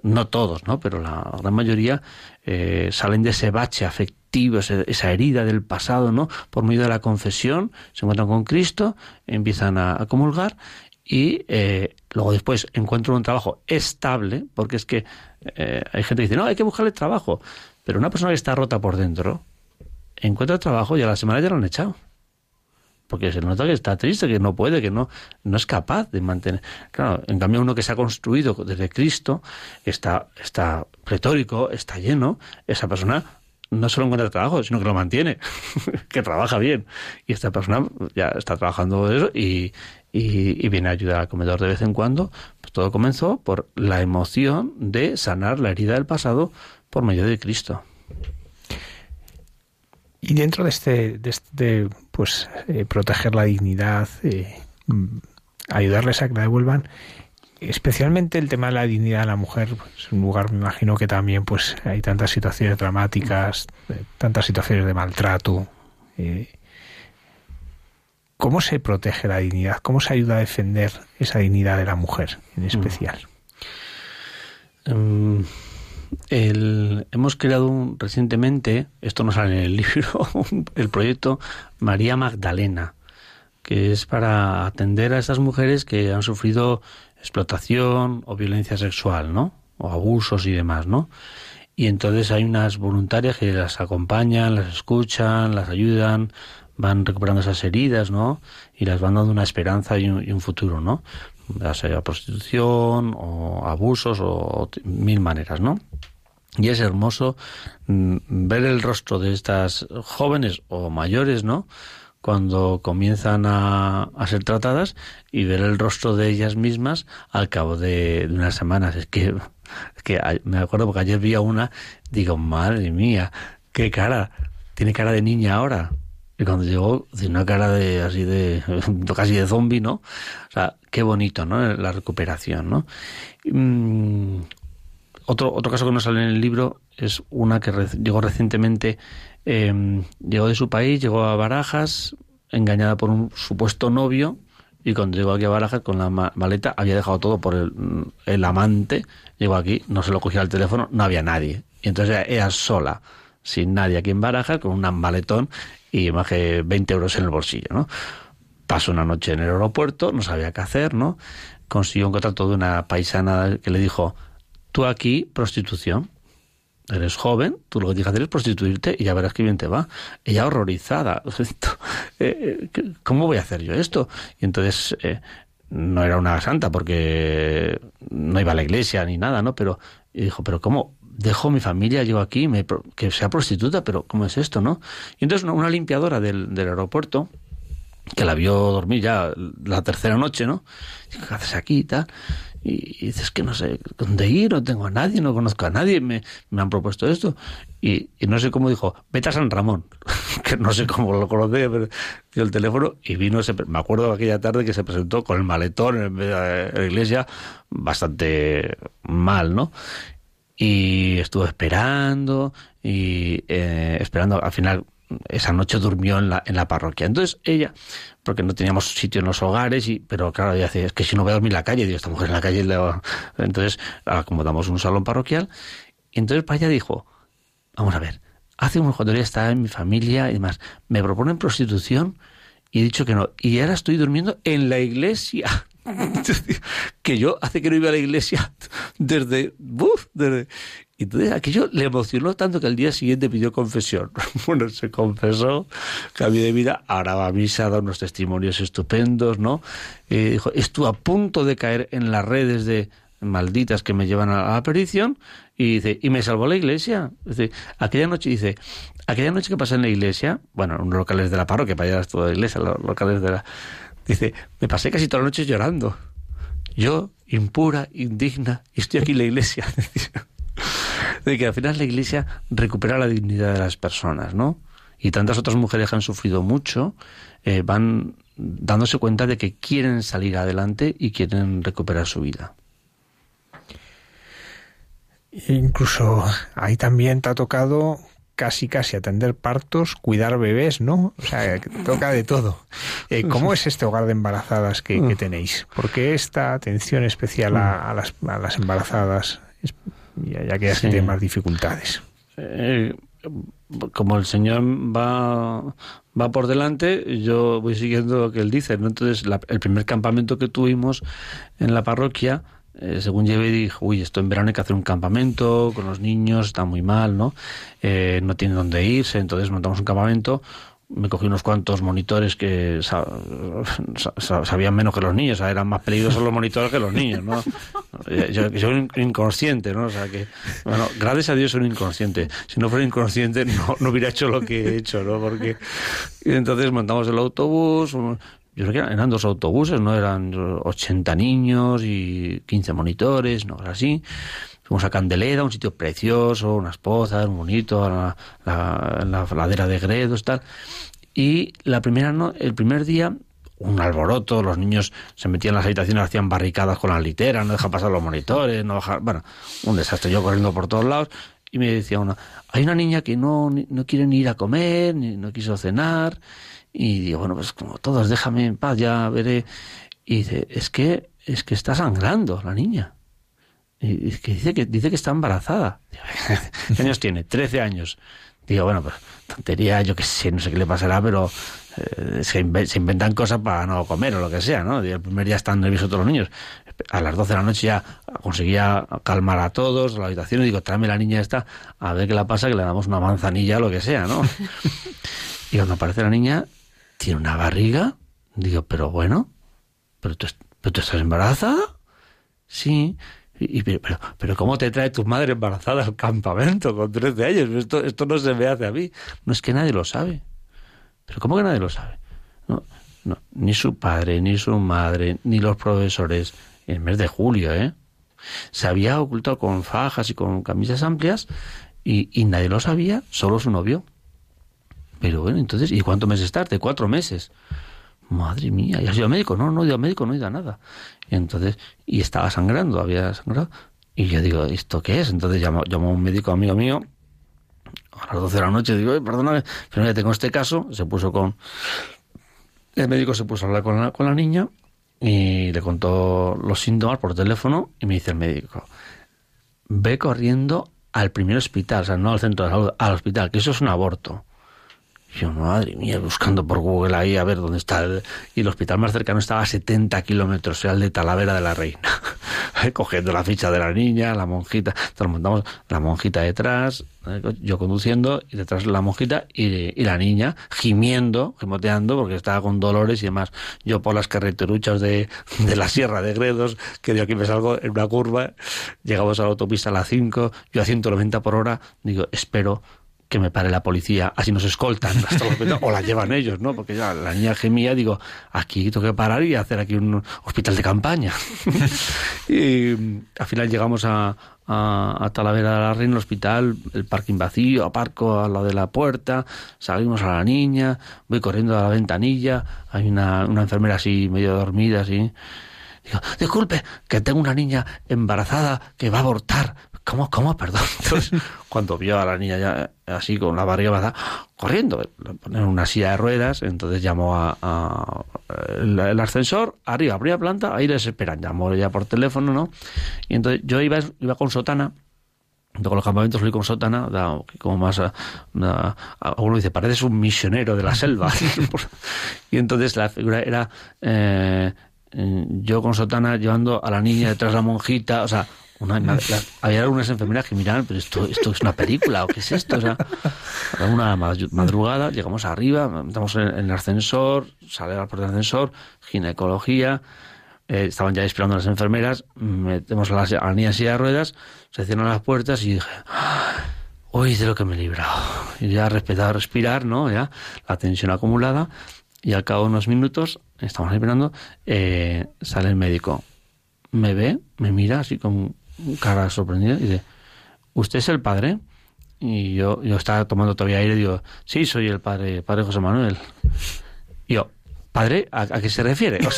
no todos, ¿no? Pero la gran mayoría eh, salen de ese bache afectivo, esa herida del pasado, ¿no? Por medio de la confesión, se encuentran con Cristo, empiezan a, comulgar y eh, luego después encuentran un trabajo estable, porque es que eh, hay gente que dice, no, hay que buscarle trabajo, pero una persona que está rota por dentro, encuentra trabajo y a la semana ya lo han echado porque se nota que está triste, que no puede, que no, no es capaz de mantener. Claro, en cambio uno que se ha construido desde Cristo, está, está pletórico, está lleno, esa persona no solo encuentra trabajo, sino que lo mantiene, <laughs> que trabaja bien. Y esta persona ya está trabajando eso y, y, viene a ayudar al comedor de vez en cuando. Pues todo comenzó por la emoción de sanar la herida del pasado por medio de Cristo. Y dentro de este, de este pues, eh, proteger la dignidad, eh, mm, ayudarles a que la devuelvan, especialmente el tema de la dignidad de la mujer, pues, es un lugar, me imagino que también pues hay tantas situaciones dramáticas, eh, tantas situaciones de maltrato. Eh, ¿Cómo se protege la dignidad? ¿Cómo se ayuda a defender esa dignidad de la mujer en mm. especial? Em, hemos creado recientemente, esto no sale en el <laughs> libro, el proyecto María Magdalena, que es para atender a esas mujeres que han sufrido explotación o violencia sexual, ¿no? O abusos y demás, ¿no? Y entonces hay unas voluntarias que las acompañan, las escuchan, las ayudan, van recuperando esas heridas, ¿no? Y las van dando una esperanza y un, futuro, ¿no? Ya sea prostitución o abusos o mil maneras, ¿no? Y es hermoso mm, ver el rostro de estas jóvenes o mayores, ¿no? cuando comienzan a, ser tratadas y ver el rostro de ellas mismas al cabo de, unas semanas. Es que, que me acuerdo porque ayer vi a una, digo, madre mía, qué cara, tiene cara de niña ahora. Y cuando llegó, una cara de así de <laughs> casi de zombie, ¿no? O sea, qué bonito, ¿no? La recuperación, ¿no? Mm, otro, otro caso que no sale en el libro es una que llegó recientemente Em, llegó de su país, llegó a Barajas, engañada por un supuesto novio, y cuando llegó aquí a Barajas con la maleta había dejado todo por el, amante, llegó aquí, no se lo cogía al teléfono, no había nadie. Y entonces ella, sola, sin nadie aquí en Barajas, con un maletón y más que 20 euros en el bolsillo, ¿no? Pasó una noche en el aeropuerto, no sabía qué hacer, ¿no? Consiguió un contrato de una paisana que le dijo, tú aquí, prostitución eres joven, tú lo que tienes que hacer es prostituirte y ya verás qué bien te va. Ella horrorizada, <laughs> eh, ¿cómo voy a hacer yo esto? Y entonces eh, no era una santa porque no iba a la iglesia ni nada, ¿no? Pero y dijo, pero ¿cómo? Dejo mi familia, llego aquí, me, que sea prostituta, pero ¿cómo es esto, no? Y entonces una, limpiadora del, aeropuerto, que la vio dormir ya la tercera noche, ¿no? ¿Qué haces aquí y tal? y, dices que no sé dónde ir, no tengo a nadie, no conozco a nadie, me, me han propuesto esto. Y, no sé cómo dijo, vete a San Ramón, <laughs> que no sé cómo lo conocí, pero dio el teléfono y vino, me acuerdo aquella tarde que se presentó con el maletón en la iglesia, bastante mal, ¿no? Y estuvo esperando y eh, esperando, al final esa noche durmió en la, en la parroquia. Entonces ella, porque no teníamos sitio en los hogares, y, pero claro, ella decía, es que si no voy a dormir en la calle, digo, esta mujer en la calle, entonces acomodamos un salón parroquial, y entonces para ella dijo, vamos a ver, hace unos cuantos días estaba en mi familia y demás, me proponen prostitución y he dicho que no, y ahora estoy durmiendo en la iglesia. <laughs> que yo hace que no iba a la iglesia desde, uf, desde entonces aquello le emocionó tanto que al día siguiente pidió confesión. <laughs> Bueno, se confesó, cambio de vida, ahora va a misa, da unos testimonios estupendos, ¿no? Y dijo, estuve a punto de caer en las redes de malditas que me llevan a la perdición y dice, y me salvó la iglesia. Dice, aquella noche, dice, aquella noche que pasé en la iglesia, bueno, en unos locales de la parroquia, para allá toda la iglesia, los locales de la... Dice, me pasé casi toda la noche llorando. Yo, impura, indigna, y estoy aquí en la iglesia. <laughs> de que al final la Iglesia recupera la dignidad de las personas, ¿no? Y tantas otras mujeres que han sufrido mucho eh, van dándose cuenta de que quieren salir adelante y quieren recuperar su vida. Incluso ahí también te ha tocado casi casi atender partos, cuidar bebés, ¿no? O sea, toca de todo. Eh, ¿Cómo es este hogar de embarazadas que, tenéis? ¿Por qué esta atención especial a, las, a las embarazadas? ya, que ya más dificultades. Eh, como el Señor va, va por delante, yo voy siguiendo lo que Él dice. Entonces, el primer campamento que tuvimos en la parroquia, eh, según llevé, dijo, uy, esto en verano hay que hacer un campamento con los niños, está muy mal, ¿no? Eh, no tiene dónde irse, entonces montamos un campamento me cogí unos cuantos monitores que sabían menos que los niños, eran más peligrosos los monitores que los niños, ¿no? Yo, soy inconsciente, ¿no? O sea que, bueno, gracias a Dios soy inconsciente. Si no fuera inconsciente no, no hubiera hecho lo que he hecho, ¿no? Porque entonces montamos el autobús, yo creo que eran, eran dos autobuses, no eran 80 niños y 15 monitores, no, era así. Fuimos a Candelera, un sitio precioso, unas pozas, bonito, la, la, la ladera de Gredos, tal. Y la primera no, el primer día, un alboroto, los niños se metían en las habitaciones, hacían barricadas con las literas, no dejan pasar los monitores, no dejan, bueno, un desastre, yo corriendo por todos lados, y me decía uno, hay una niña que no, no quiere ni ir a comer, ni no quiso cenar, y digo, bueno, pues como todos, déjame en paz, ya veré. Y dice, es que, es que está sangrando la niña. Y que dice que dice que está embarazada. <laughs> ¿Qué años tiene? 13 años. Digo, bueno, pues tontería, yo qué sé, no sé qué le pasará, pero eh, se, inve- se inventan cosas para no comer o lo que sea, ¿no? El primer día están nerviosos todos los niños. A las 12 de la noche ya conseguía calmar a todos, a la habitación, y digo, tráeme la niña esta, a ver qué le pasa, que le damos una manzanilla o lo que sea, ¿no? <laughs> y cuando aparece la niña, tiene una barriga, digo, pero bueno, ¿pero tú, estás embarazada? Sí. Y- pero, pero, pero ¿cómo te trae tu madre embarazada al campamento con 13 años? Esto, esto no se me hace a mí. No es que nadie lo sabe. ¿Pero cómo que nadie lo sabe? No, no, ni su padre, ni su madre, ni los profesores. En el mes de julio, ¿eh? Se había ocultado con fajas y con camisas amplias y, y nadie lo sabía, solo su novio. Pero bueno, entonces, ¿y cuántos meses tarde? Cuatro meses. Madre mía, ¿y has ido al médico? No, no he ido al médico, no he ido a nada. Y entonces, y estaba sangrando, había sangrado. Y yo digo, ¿esto qué es? Entonces llamó, llamó a un médico amigo mío a las 12 de la noche. Digo, "Oye, perdóname, pero mira, tengo este caso. Se puso con. El médico se puso a hablar con la, con la niña y le contó los síntomas por teléfono. Y me dice el médico, ve corriendo al primer hospital, o sea, no al centro de salud, al hospital, que eso es un aborto. Yo, madre mía, buscando por Google ahí a ver dónde está. El... Y el hospital más cercano estaba a 70 kilómetros, era el de Talavera de la Reina. <laughs> Cogiendo la ficha de la niña, la monjita. Entonces montamos la monjita detrás, yo conduciendo, y detrás la monjita y, y, la niña gimiendo, gimoteando, porque estaba con dolores y demás. Yo por las carreteruchas de, de la Sierra de Gredos, que de aquí me salgo en una curva, llegamos a la autopista a las 5, yo a 190 por hora, digo, espero que me pare la policía, así nos escoltan <laughs> o la llevan ellos, ¿no? Porque ya la niña gemía, digo, aquí tengo que parar y hacer aquí un hospital de campaña. <laughs> y al final llegamos a, a, a, Talavera de la Reina, el hospital, el parking vacío, aparco a lo de la puerta, salimos a la niña, voy corriendo a la ventanilla, hay una, una enfermera así medio dormida, así. Digo, disculpe, que tengo una niña embarazada que va a abortar. ¿Cómo, cómo? Perdón. <laughs> Entonces, cuando vio a la niña ya así con la barriga embarazada, corriendo, le ponen una silla de ruedas, entonces llamó a, a el, el, ascensor, arriba, abría planta, ahí les esperan, llamó ya por teléfono, ¿no? Y entonces yo iba, iba con sotana, con los campamentos fui con sotana, da, como más a, a, a, uno dice, pareces un misionero de la selva. <laughs> <laughs> y entonces la figura era eh, yo con sotana llevando a la niña detrás de la monjita, o sea, había algunas enfermeras que miraban, pero esto, esto es una película o qué es esto, o sea, una madrugada llegamos arriba, estamos en, el ascensor, sale la puerta del ascensor, ginecología, eh, estaban ya esperando las enfermeras, metemos a la, a la niña en de ruedas, se cierran las puertas y dije, uy, de lo que me he librado. Y ya respetado respirar, ¿no? Ya, la tensión acumulada, y al cabo de unos minutos, estamos esperando, eh, sale el médico, me ve, me mira así con cara sorprendida y dice, ¿usted es el padre? Y yo, yo estaba tomando todavía aire y digo, sí, soy el padre, padre José Manuel. Y yo, ¿padre? ¿A, qué se refiere? <laughs>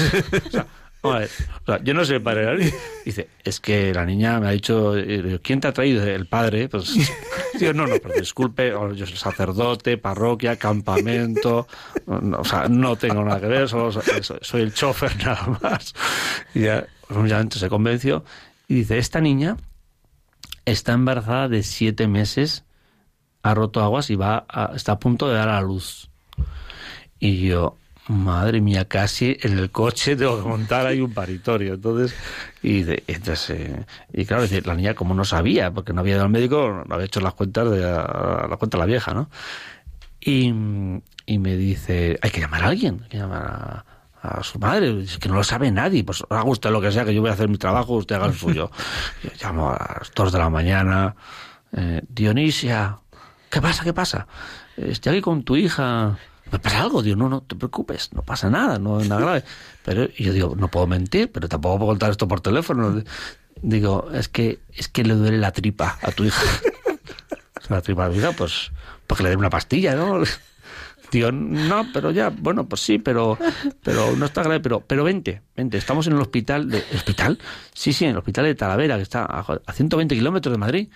O sea, yo no sé el padre. Dice, es que la niña me ha dicho, ¿quién te ha traído? El padre. Pues, <laughs> digo, no, no, pero disculpe, yo soy sacerdote, parroquia, campamento, no, o sea, no tengo nada que ver, solo soy el chofer <laughs> nada más. Y ya, obviamente se convenció y dice, esta niña está embarazada de siete meses, ha roto aguas y va a, está a punto de dar a luz. Y yo, madre mía, casi en el coche tengo que montar ahí un paritorio. Entonces, y, de, entonces, eh, y claro, la niña como no sabía, porque no había ido al médico, no había hecho las cuentas de la, la cuenta de la vieja, ¿no? Y, y me dice, hay que llamar a alguien, hay que llamar a, a su madre, que no lo sabe nadie, pues haga usted lo que sea, que yo voy a hacer mi trabajo, usted haga el suyo. <laughs> Yo llamo a las dos de la mañana, eh, Dionisia, ¿qué pasa, qué pasa? Estoy aquí con tu hija, ¿me pasa algo? Digo, no, no te preocupes, no pasa nada, no es nada grave. <laughs> Pero y yo digo, no puedo mentir, pero tampoco puedo contar esto por teléfono. Digo, es que, es que le duele la tripa a tu hija. <laughs> la tripa a tu hija, pues, porque le den una pastilla, ¿no? Digo, no, pero ya, bueno, pues sí, pero, pero no está grave, pero, pero vente, vente, estamos en el hospital, de, ¿hospital? Sí, sí, en el hospital de Talavera, que está a, 120 kilómetros de Madrid.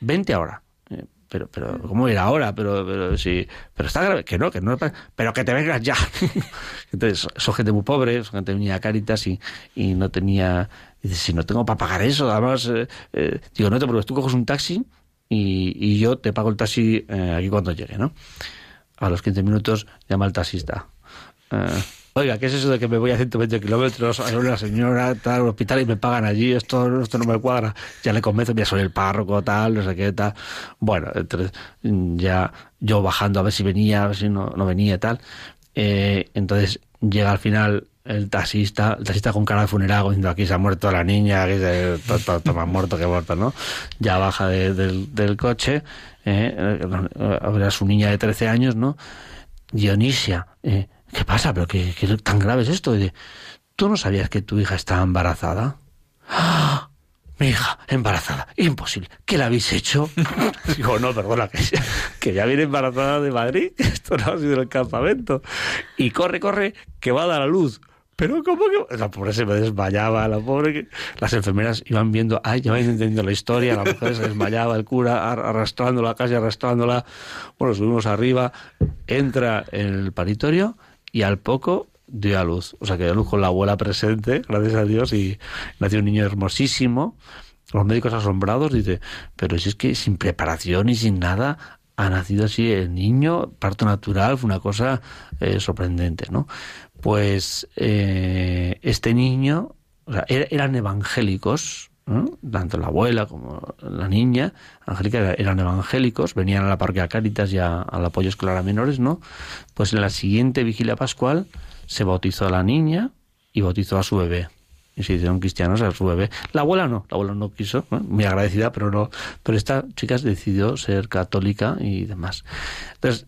Vente ahora. Eh, pero, pero, ¿cómo ir ahora? Pero, pero, sí, pero está grave, que no, que no, pero que te vengas ya. <laughs> Entonces, son gente muy pobre, son gente que tenía caritas y, y no tenía, dice, si no tengo para pagar eso, además, eh, eh, digo, no te preocupes, tú coges un taxi y, y yo te pago el taxi aquí cuando llegue, ¿no? A los 15 minutos llama el taxista. Eh, Oiga, ¿qué es eso de que me voy a 120 kilómetros a una señora, tal, al hospital y me pagan allí? Esto, esto no me cuadra. Ya le convenzo, ya soy el párroco, tal, no sé qué, tal. Bueno, entonces ya yo bajando a ver si venía, a ver si no, no venía, tal. Eh, entonces llega al final el taxista, el taxista con cara de funeral, diciendo aquí se ha muerto la niña, aquí se más muerto que muerto, ¿no? Ya baja del, coche, eh, ver a su niña de 13 años, ¿no? Dionisia, eh, ¿qué pasa? ¿Pero qué, tan grave es esto? ¿Tú no sabías que tu hija estaba embarazada? ¡Ah! Mi hija, embarazada. Imposible. ¿Qué la habéis hecho? <laughs> Digo, no, perdona, que, que ya viene embarazada de Madrid. <laughs> Esto no ha sido el campamento. Y corre, corre, que va a dar a luz. Pero ¿cómo que...? La pobre se me desmayaba, la pobre... Las enfermeras iban viendo, ay, ya van entendiendo la historia, la mujer se desmayaba, el cura arrastrándola, casi arrastrándola. Bueno, subimos arriba, entra en el paritorio y al poco dio a luz. O sea, que dio a luz con la abuela presente, gracias a Dios, y nació un niño hermosísimo. Los médicos asombrados dicen, pero si es que sin preparación y sin nada ha nacido así el niño, parto natural, fue una cosa eh, sorprendente, ¿no? Pues eh, este niño, o sea, er-, eran evangélicos, tanto la abuela como la niña, Angélica, eran evangélicos, venían a la parroquia Cáritas y al apoyo escolar a menores, ¿no? Pues en la siguiente vigilia pascual se bautizó a la niña y bautizó a su bebé. Y se hicieron cristianos a su bebé. La abuela no, la abuela no quiso, muy agradecida, pero no. Pero esta chica decidió ser católica y demás. Entonces,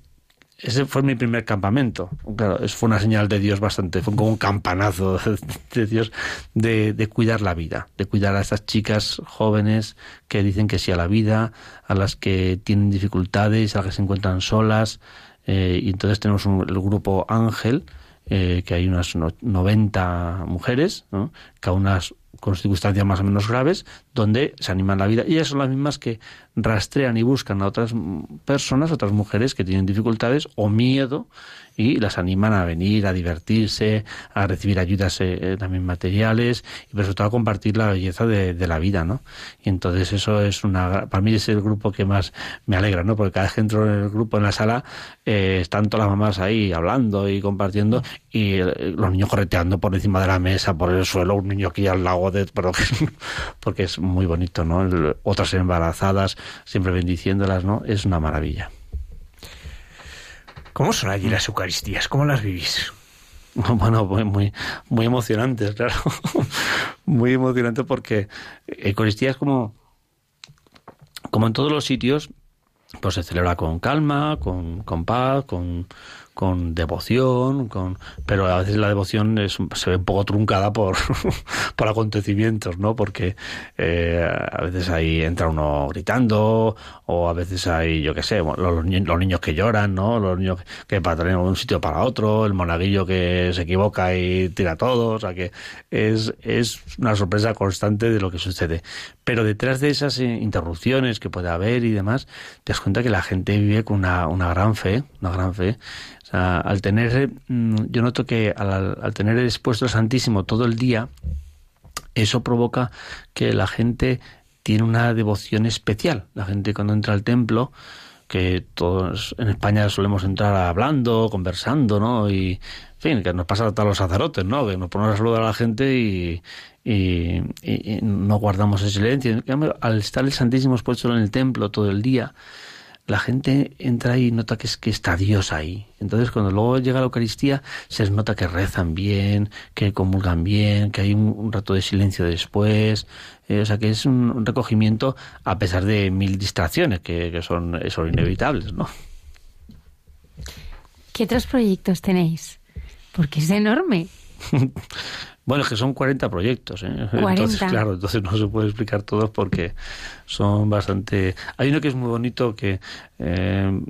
ese fue mi primer campamento. Claro, fue una señal de Dios bastante, fue como un campanazo <laughs> de Dios de, de, cuidar la vida, de cuidar a estas chicas jóvenes que dicen que sí a la vida, a las que tienen dificultades, a las que se encuentran solas. Eh, y entonces tenemos un, el grupo Ángel, eh, que hay unas 90 mujeres, ¿no? cada unas con circunstancias más o menos graves, donde se animan la vida. Y ellas son las mismas que rastrean y buscan a otras personas, otras mujeres que tienen dificultades o miedo y las animan a venir, a divertirse, a recibir ayudas eh, eh, también materiales y sobre todo a compartir la belleza de, la vida, ¿no? Y entonces eso es una, para mí es el grupo que más me alegra, ¿no? Porque cada vez que entro en el grupo, en la sala, eh, están todas las mamás ahí hablando y compartiendo y los niños correteando por encima de la mesa, por el suelo, un niño aquí al lado de, pero <laughs> porque es muy bonito, ¿no? otras embarazadas, siempre bendiciéndolas, ¿no? Es una maravilla. ¿Cómo son allí las Eucaristías? ¿Cómo las vivís? <laughs> Bueno, muy, muy, muy emocionantes, claro. <laughs> muy emocionantes porque Eucaristía es como, como en todos los sitios, pues se celebra con calma, con, con paz, con, con devoción, con pero a veces la devoción es, se ve un poco truncada por, <laughs> por acontecimientos, ¿no? Porque eh, a veces ahí entra uno gritando, o a veces hay, yo qué sé, los, los, niños que lloran, ¿no? Los niños que patrullan de un sitio para otro, el monaguillo que se equivoca y tira todo, o sea que es, es una sorpresa constante de lo que sucede. Pero detrás de esas interrupciones que puede haber y demás, te das cuenta que la gente vive con una, una gran fe, una gran fe al tener, mm, yo noto que al, tener expuesto el Santísimo todo el día, eso provoca que la gente tiene una devoción especial. La gente cuando entra al templo, que todos en España solemos entrar hablando, conversando, ¿no? Y, en fin, que nos pasa a todos los sacerdotes, ¿no? Que nos ponemos a saludar a la gente y, y, y no guardamos el silencio. Al estar el Santísimo expuesto en el templo todo el día, la gente entra y nota que, es, que está Dios ahí. Entonces, cuando luego llega la Eucaristía, se les nota que rezan bien, que comulgan bien, que hay un, rato de silencio después. Eh, o sea, que es un, recogimiento a pesar de mil distracciones que, son, son inevitables, ¿no? ¿Qué otros proyectos tenéis? Porque es enorme. <laughs> Bueno, es que son 40 proyectos. ¿eh? Entonces, claro, entonces no se puede explicar todos porque son bastante... Hay uno que es muy bonito que... Eh,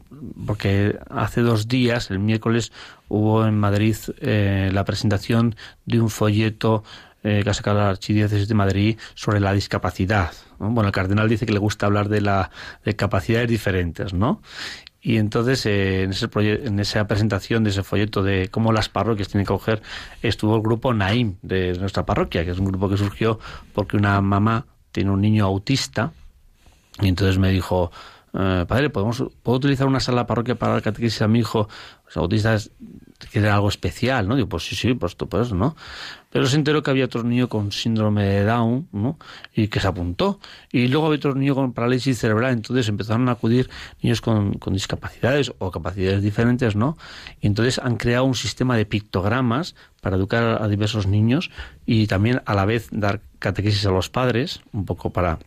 porque hace dos días, el miércoles, hubo en Madrid eh, la presentación de un folleto eh, que ha sacado la Archidiócesis de Madrid sobre la discapacidad. Bueno, el cardenal dice que le gusta hablar de, la, de capacidades diferentes, ¿no? Y entonces eh, en, ese en esa presentación de ese folleto de cómo las parroquias tienen que coger, estuvo el grupo Naim de nuestra parroquia, que es un grupo que surgió porque una mamá tiene un niño autista y entonces me dijo, eh, padre, ¿podemos, ¿puedo utilizar una sala parroquia para dar catequesis a mi hijo? Los autistas quieren algo especial, ¿no? Digo, pues sí, sí, pues tú puedes, ¿no? Pero se enteró que había otro niño con síndrome de Down, ¿no? Y que se apuntó. Y luego había otro niño con parálisis cerebral. Entonces empezaron a acudir niños con, discapacidades o capacidades diferentes, ¿no? Y entonces han creado un sistema de pictogramas para educar a diversos niños y también a la vez dar catequesis a los padres, un poco para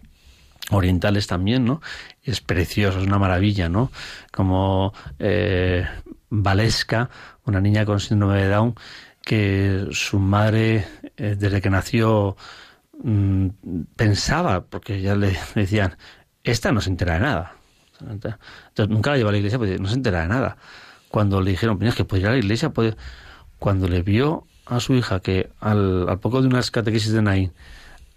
orientales también, ¿no? Es precioso, es una maravilla, ¿no? Como eh, Valesca, una niña con síndrome de Down, que su madre, eh, desde que nació, mm, pensaba, porque ya le <laughs> decían, esta no se entera de nada. Entonces, nunca la lleva a la iglesia porque no se entera de nada. Cuando le dijeron, es que puede ir a la iglesia, cuando le vio a su hija que al, al poco de unas catequesis de Naín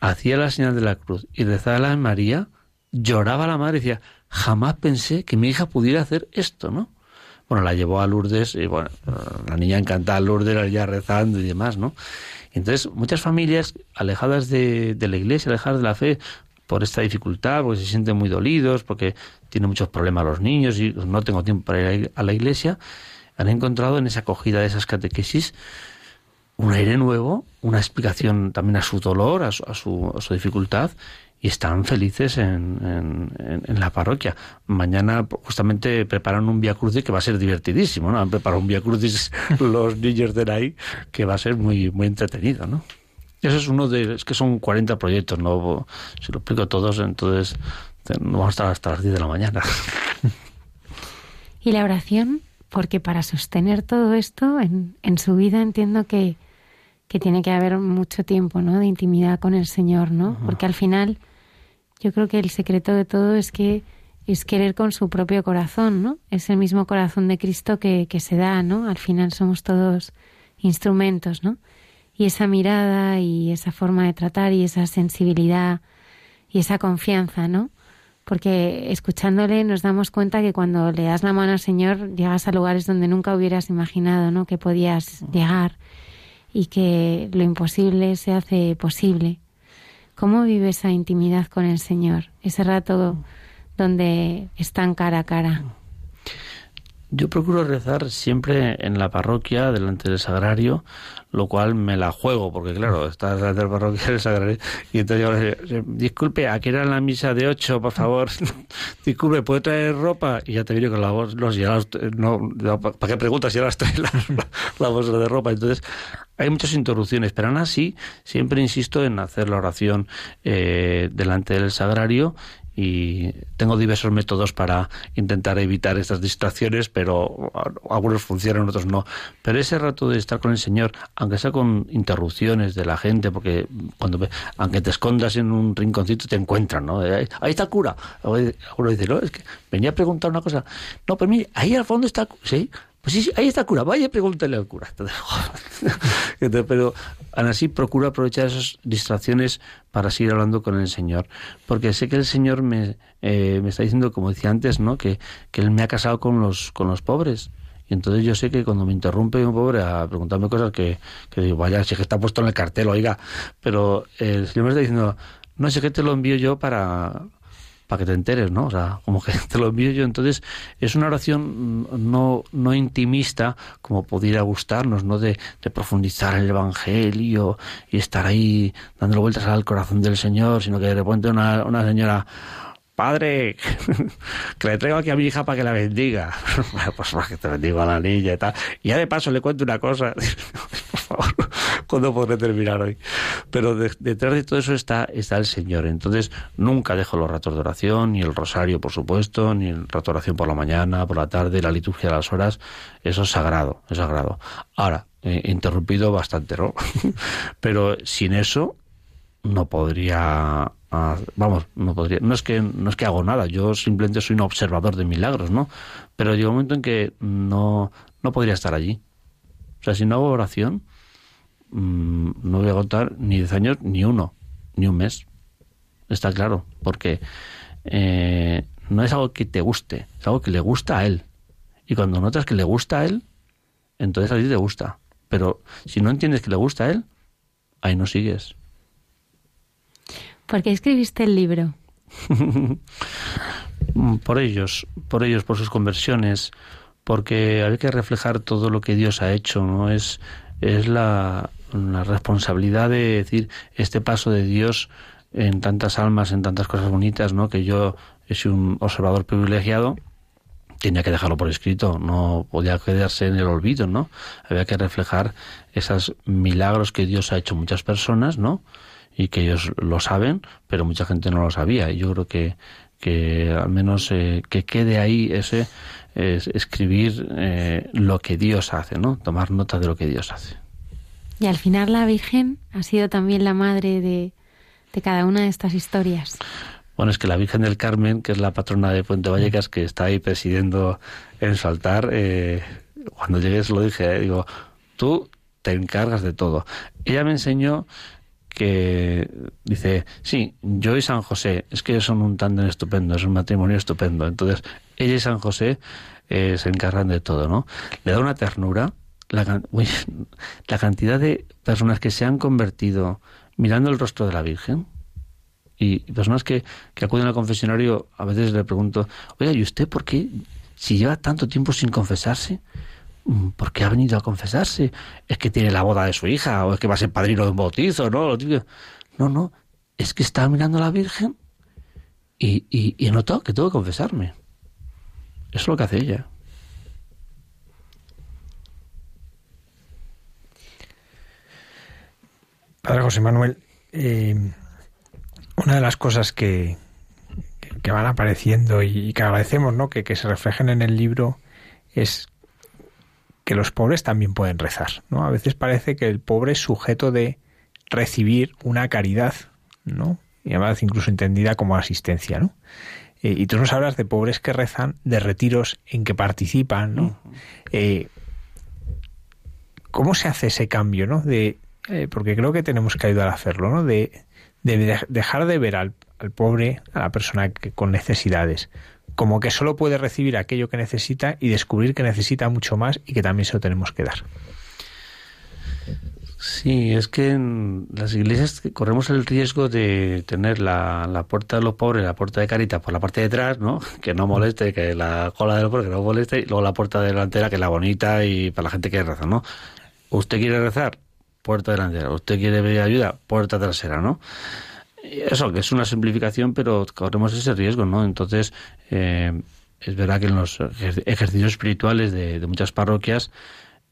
hacía la señal de la cruz y rezaba la María, lloraba la madre y decía, jamás pensé que mi hija pudiera hacer esto, ¿no? Bueno, la llevó a Lourdes y bueno, la niña encantada Lourdes, ya rezando y demás, ¿no? Entonces, muchas familias alejadas de, de la iglesia, alejadas de la fe, por esta dificultad, porque se sienten muy dolidos, porque tienen muchos problemas los niños y no tengo tiempo para ir a la iglesia, han encontrado en esa acogida de esas catequesis un aire nuevo, una explicación también a su dolor, a su, a su, dificultad, y están felices en, en, la parroquia. Mañana justamente preparan un Via Crucis que va a ser divertidísimo, ¿no? Han preparado un Via Crucis <laughs> los niños de ahí que va a ser muy, muy entretenido, ¿no? Eso es uno de... es que son 40 proyectos, ¿no? Si lo explico todos, entonces vamos a estar hasta las 10 de la mañana. <laughs> ¿Y la oración? Porque para sostener todo esto en, en su vida entiendo que que tiene que haber mucho tiempo, ¿no? De intimidad con el Señor, ¿no? Porque al final yo creo que el secreto de todo es que es querer con su propio corazón, ¿no? Es el mismo corazón de Cristo que, que se da, ¿no? Al final somos todos instrumentos, ¿no? Y esa mirada y esa forma de tratar y esa sensibilidad y esa confianza, ¿no? Porque escuchándole nos damos cuenta que cuando le das la mano al Señor llegas a lugares donde nunca hubieras imaginado, ¿no? Que podías llegar y que lo imposible se hace posible. ¿Cómo vive esa intimidad con el Señor? Ese rato donde están cara a cara. Yo procuro rezar siempre en la parroquia, delante del sagrario, lo cual me la juego, porque claro, está delante de la parroquia del sagrario, y entonces yo le disculpe, aquí era la misa de ocho, por favor, <laughs> disculpe, ¿puede traer ropa? Y ya te digo que la voz, los, ya no, ¿para qué preguntas si ya las trae <laughs> la, la, bolsa de ropa? Entonces, hay muchas interrupciones, pero aún así siempre insisto en hacer la oración eh, delante del sagrario y tengo diversos métodos para intentar evitar estas distracciones, pero algunos funcionan, otros no. Pero ese rato de estar con el Señor, aunque sea con interrupciones de la gente, porque cuando aunque te escondas en un rinconcito te encuentran, ¿no? Ahí, está el cura. Alguno dice, no, es que venía a preguntar una cosa. No, pero mire, ahí al fondo está, sí, pues sí, ahí está el cura, vaya pregúntale al cura. <laughs> Pero aún así procuro aprovechar esas distracciones para seguir hablando con el Señor. Porque sé que el Señor me, eh, me está diciendo, como decía antes, ¿no? que, que Él me ha casado con los, con los pobres. Y entonces yo sé que cuando me interrumpe un pobre a preguntarme cosas que, que digo, vaya, si que está puesto en el cartel, oiga, pero el Señor me está diciendo, no sé qué te lo envío yo para, para que te enteres, ¿no? O sea, como que <laughs> te lo envío yo. Entonces, es una oración no, no intimista como pudiera gustarnos, ¿no? De, profundizar el Evangelio y estar ahí dándole vueltas al corazón del Señor, sino que de repente una, una señora, padre, <laughs> que le traigo aquí a mi hija para que la bendiga. <laughs> pues para que te bendiga a la niña y tal. Y ya de paso le cuento una cosa. Por favor, <laughs> cuándo podré terminar hoy. Pero detrás de todo eso está, está el Señor. Entonces, nunca dejo los ratos de oración, ni el rosario, por supuesto, ni el rato de oración por la mañana, por la tarde, la liturgia de las horas. Eso es sagrado, es sagrado. Ahora, interrumpido bastante, ¿no? <laughs> Pero sin eso no podría vamos, no podría, no es que no es que hago nada, yo simplemente soy un observador de milagros, ¿no? Pero llega un momento en que no no podría estar allí. O sea, si no hago oración, mm, no voy a agotar ni 10 años, ni uno, ni un mes. Está claro, porque eh, no es algo que te guste, es algo que le gusta a él. Y cuando notas que le gusta a él, entonces a ti te gusta. Pero si no entiendes que le gusta a él, ahí no sigues. ¿Por qué escribiste el libro? <laughs> por ellos, por ellos, por sus conversiones, porque hay que reflejar todo lo que Dios ha hecho, ¿no? Es, es la, responsabilidad de decir este paso de Dios en tantas almas, en tantas cosas bonitas, ¿no? Que yo soy un observador privilegiado, tenía que dejarlo por escrito, no podía quedarse en el olvido, ¿no? Había que reflejar esos milagros que Dios ha hecho muchas personas, ¿no? Y que ellos lo saben, pero mucha gente no lo sabía. Y yo creo que, que al menos eh, que quede ahí ese es escribir eh, lo que Dios hace, ¿no? Tomar nota de lo que Dios hace. Y al final la Virgen ha sido también la madre de, de cada una de estas historias. Bueno, es que la Virgen del Carmen, que es la patrona de Puente Vallecas, que está ahí presidiendo en su altar, eh, cuando llegué se lo dije, eh, digo, tú te encargas de todo. Ella me enseñó que dice, sí, yo y San José, es que son un tándem estupendo, es un matrimonio estupendo. Entonces, ella y San José eh, se encargan de todo, ¿no? Le da una ternura. La, la cantidad de personas que se han convertido mirando el rostro de la Virgen y personas que, que acuden al confesionario, a veces le pregunto, oiga, ¿y usted por qué, si lleva tanto tiempo sin confesarse, mm, ¿por qué ha venido a confesarse? ¿Es que tiene la boda de su hija o es que va a ser padrino de un bautizo? No, no, no, es que estaba mirando a la Virgen y, y, y notado que tengo que confesarme. Eso es lo que hace ella. Padre José Manuel, eh, una de las cosas que, que van apareciendo y que agradecemos ¿no? que, que se reflejen en el libro es que los pobres también pueden rezar. ¿no? A veces parece que el pobre es sujeto de recibir una caridad, ¿no? y además incluso entendida como asistencia. ¿no? Eh, y tú nos hablas de pobres que rezan, de retiros en que participan, ¿no? Eh, ¿Cómo se hace ese cambio, no? De, eh, porque creo que tenemos que ayudar a hacerlo, ¿no? De, dejar de ver al, pobre, a la persona que, con necesidades, como que solo puede recibir aquello que necesita y descubrir que necesita mucho más y que también se lo tenemos que dar. Sí, es que en las iglesias corremos el riesgo de tener la, la puerta de los pobres, la puerta de carita por la parte de atrás, ¿no? <laughs> Que no moleste, que la cola de los pobres que no moleste, y luego la puerta delantera que es la bonita y para la gente que reza, ¿no? Usted quiere rezar, puerta delantera. Usted quiere pedir ayuda, puerta trasera, ¿no? Eso, que es una simplificación, pero corremos ese riesgo, ¿no? Entonces, eh, es verdad que en los ejercicios espirituales de, de muchas parroquias,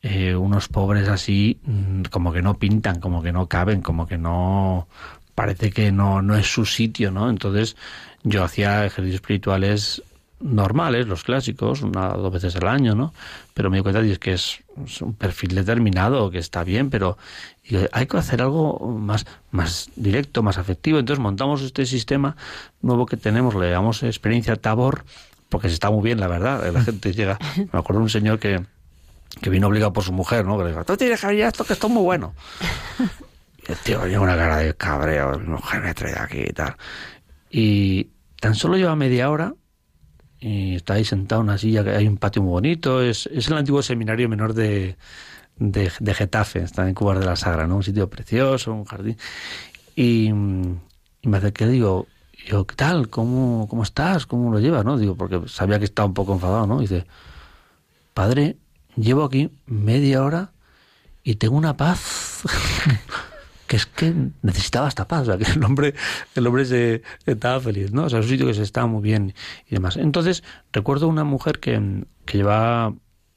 eh, unos pobres así mm, como que no pintan, como que no caben, como que no parece que no, no es su sitio, ¿no? Entonces yo hacía ejercicios espirituales normales, los clásicos, una o dos veces al año, ¿no? Pero me di cuenta de que es, un perfil determinado, que está bien, pero hay que hacer algo más, más directo, más afectivo. Entonces montamos este sistema nuevo que tenemos, le llamamos experiencia Tabor, porque se está muy bien, la verdad. La <laughs> gente llega. Me acuerdo de un señor que, que vino obligado por su mujer, ¿no? Que le dijo, tú tienes que esto, que esto es muy bueno. y <laughs> el tío lleva una cara de cabreo, mi mujer me trae aquí y tal. Y tan solo lleva media hora y está ahí sentado en una silla, que hay un patio muy bonito, es, es el antiguo seminario menor de, de, Getafe, está en Cubar de la Sagra, ¿no? Un sitio precioso, un jardín. Y, y me acerqué y digo, yo, ¿qué tal? ¿Cómo, ¿Cómo estás? ¿Cómo lo llevas? ¿no? Digo, porque sabía que estaba un poco enfadado, ¿no? Y dice, padre, llevo aquí media hora y tengo una paz <laughs> que es que necesitaba esta paz, o sea, que el hombre, el hombre se, estaba feliz, ¿no? O sea, es un sitio que se estaba muy bien y demás. Entonces, recuerdo una mujer que, que llevaba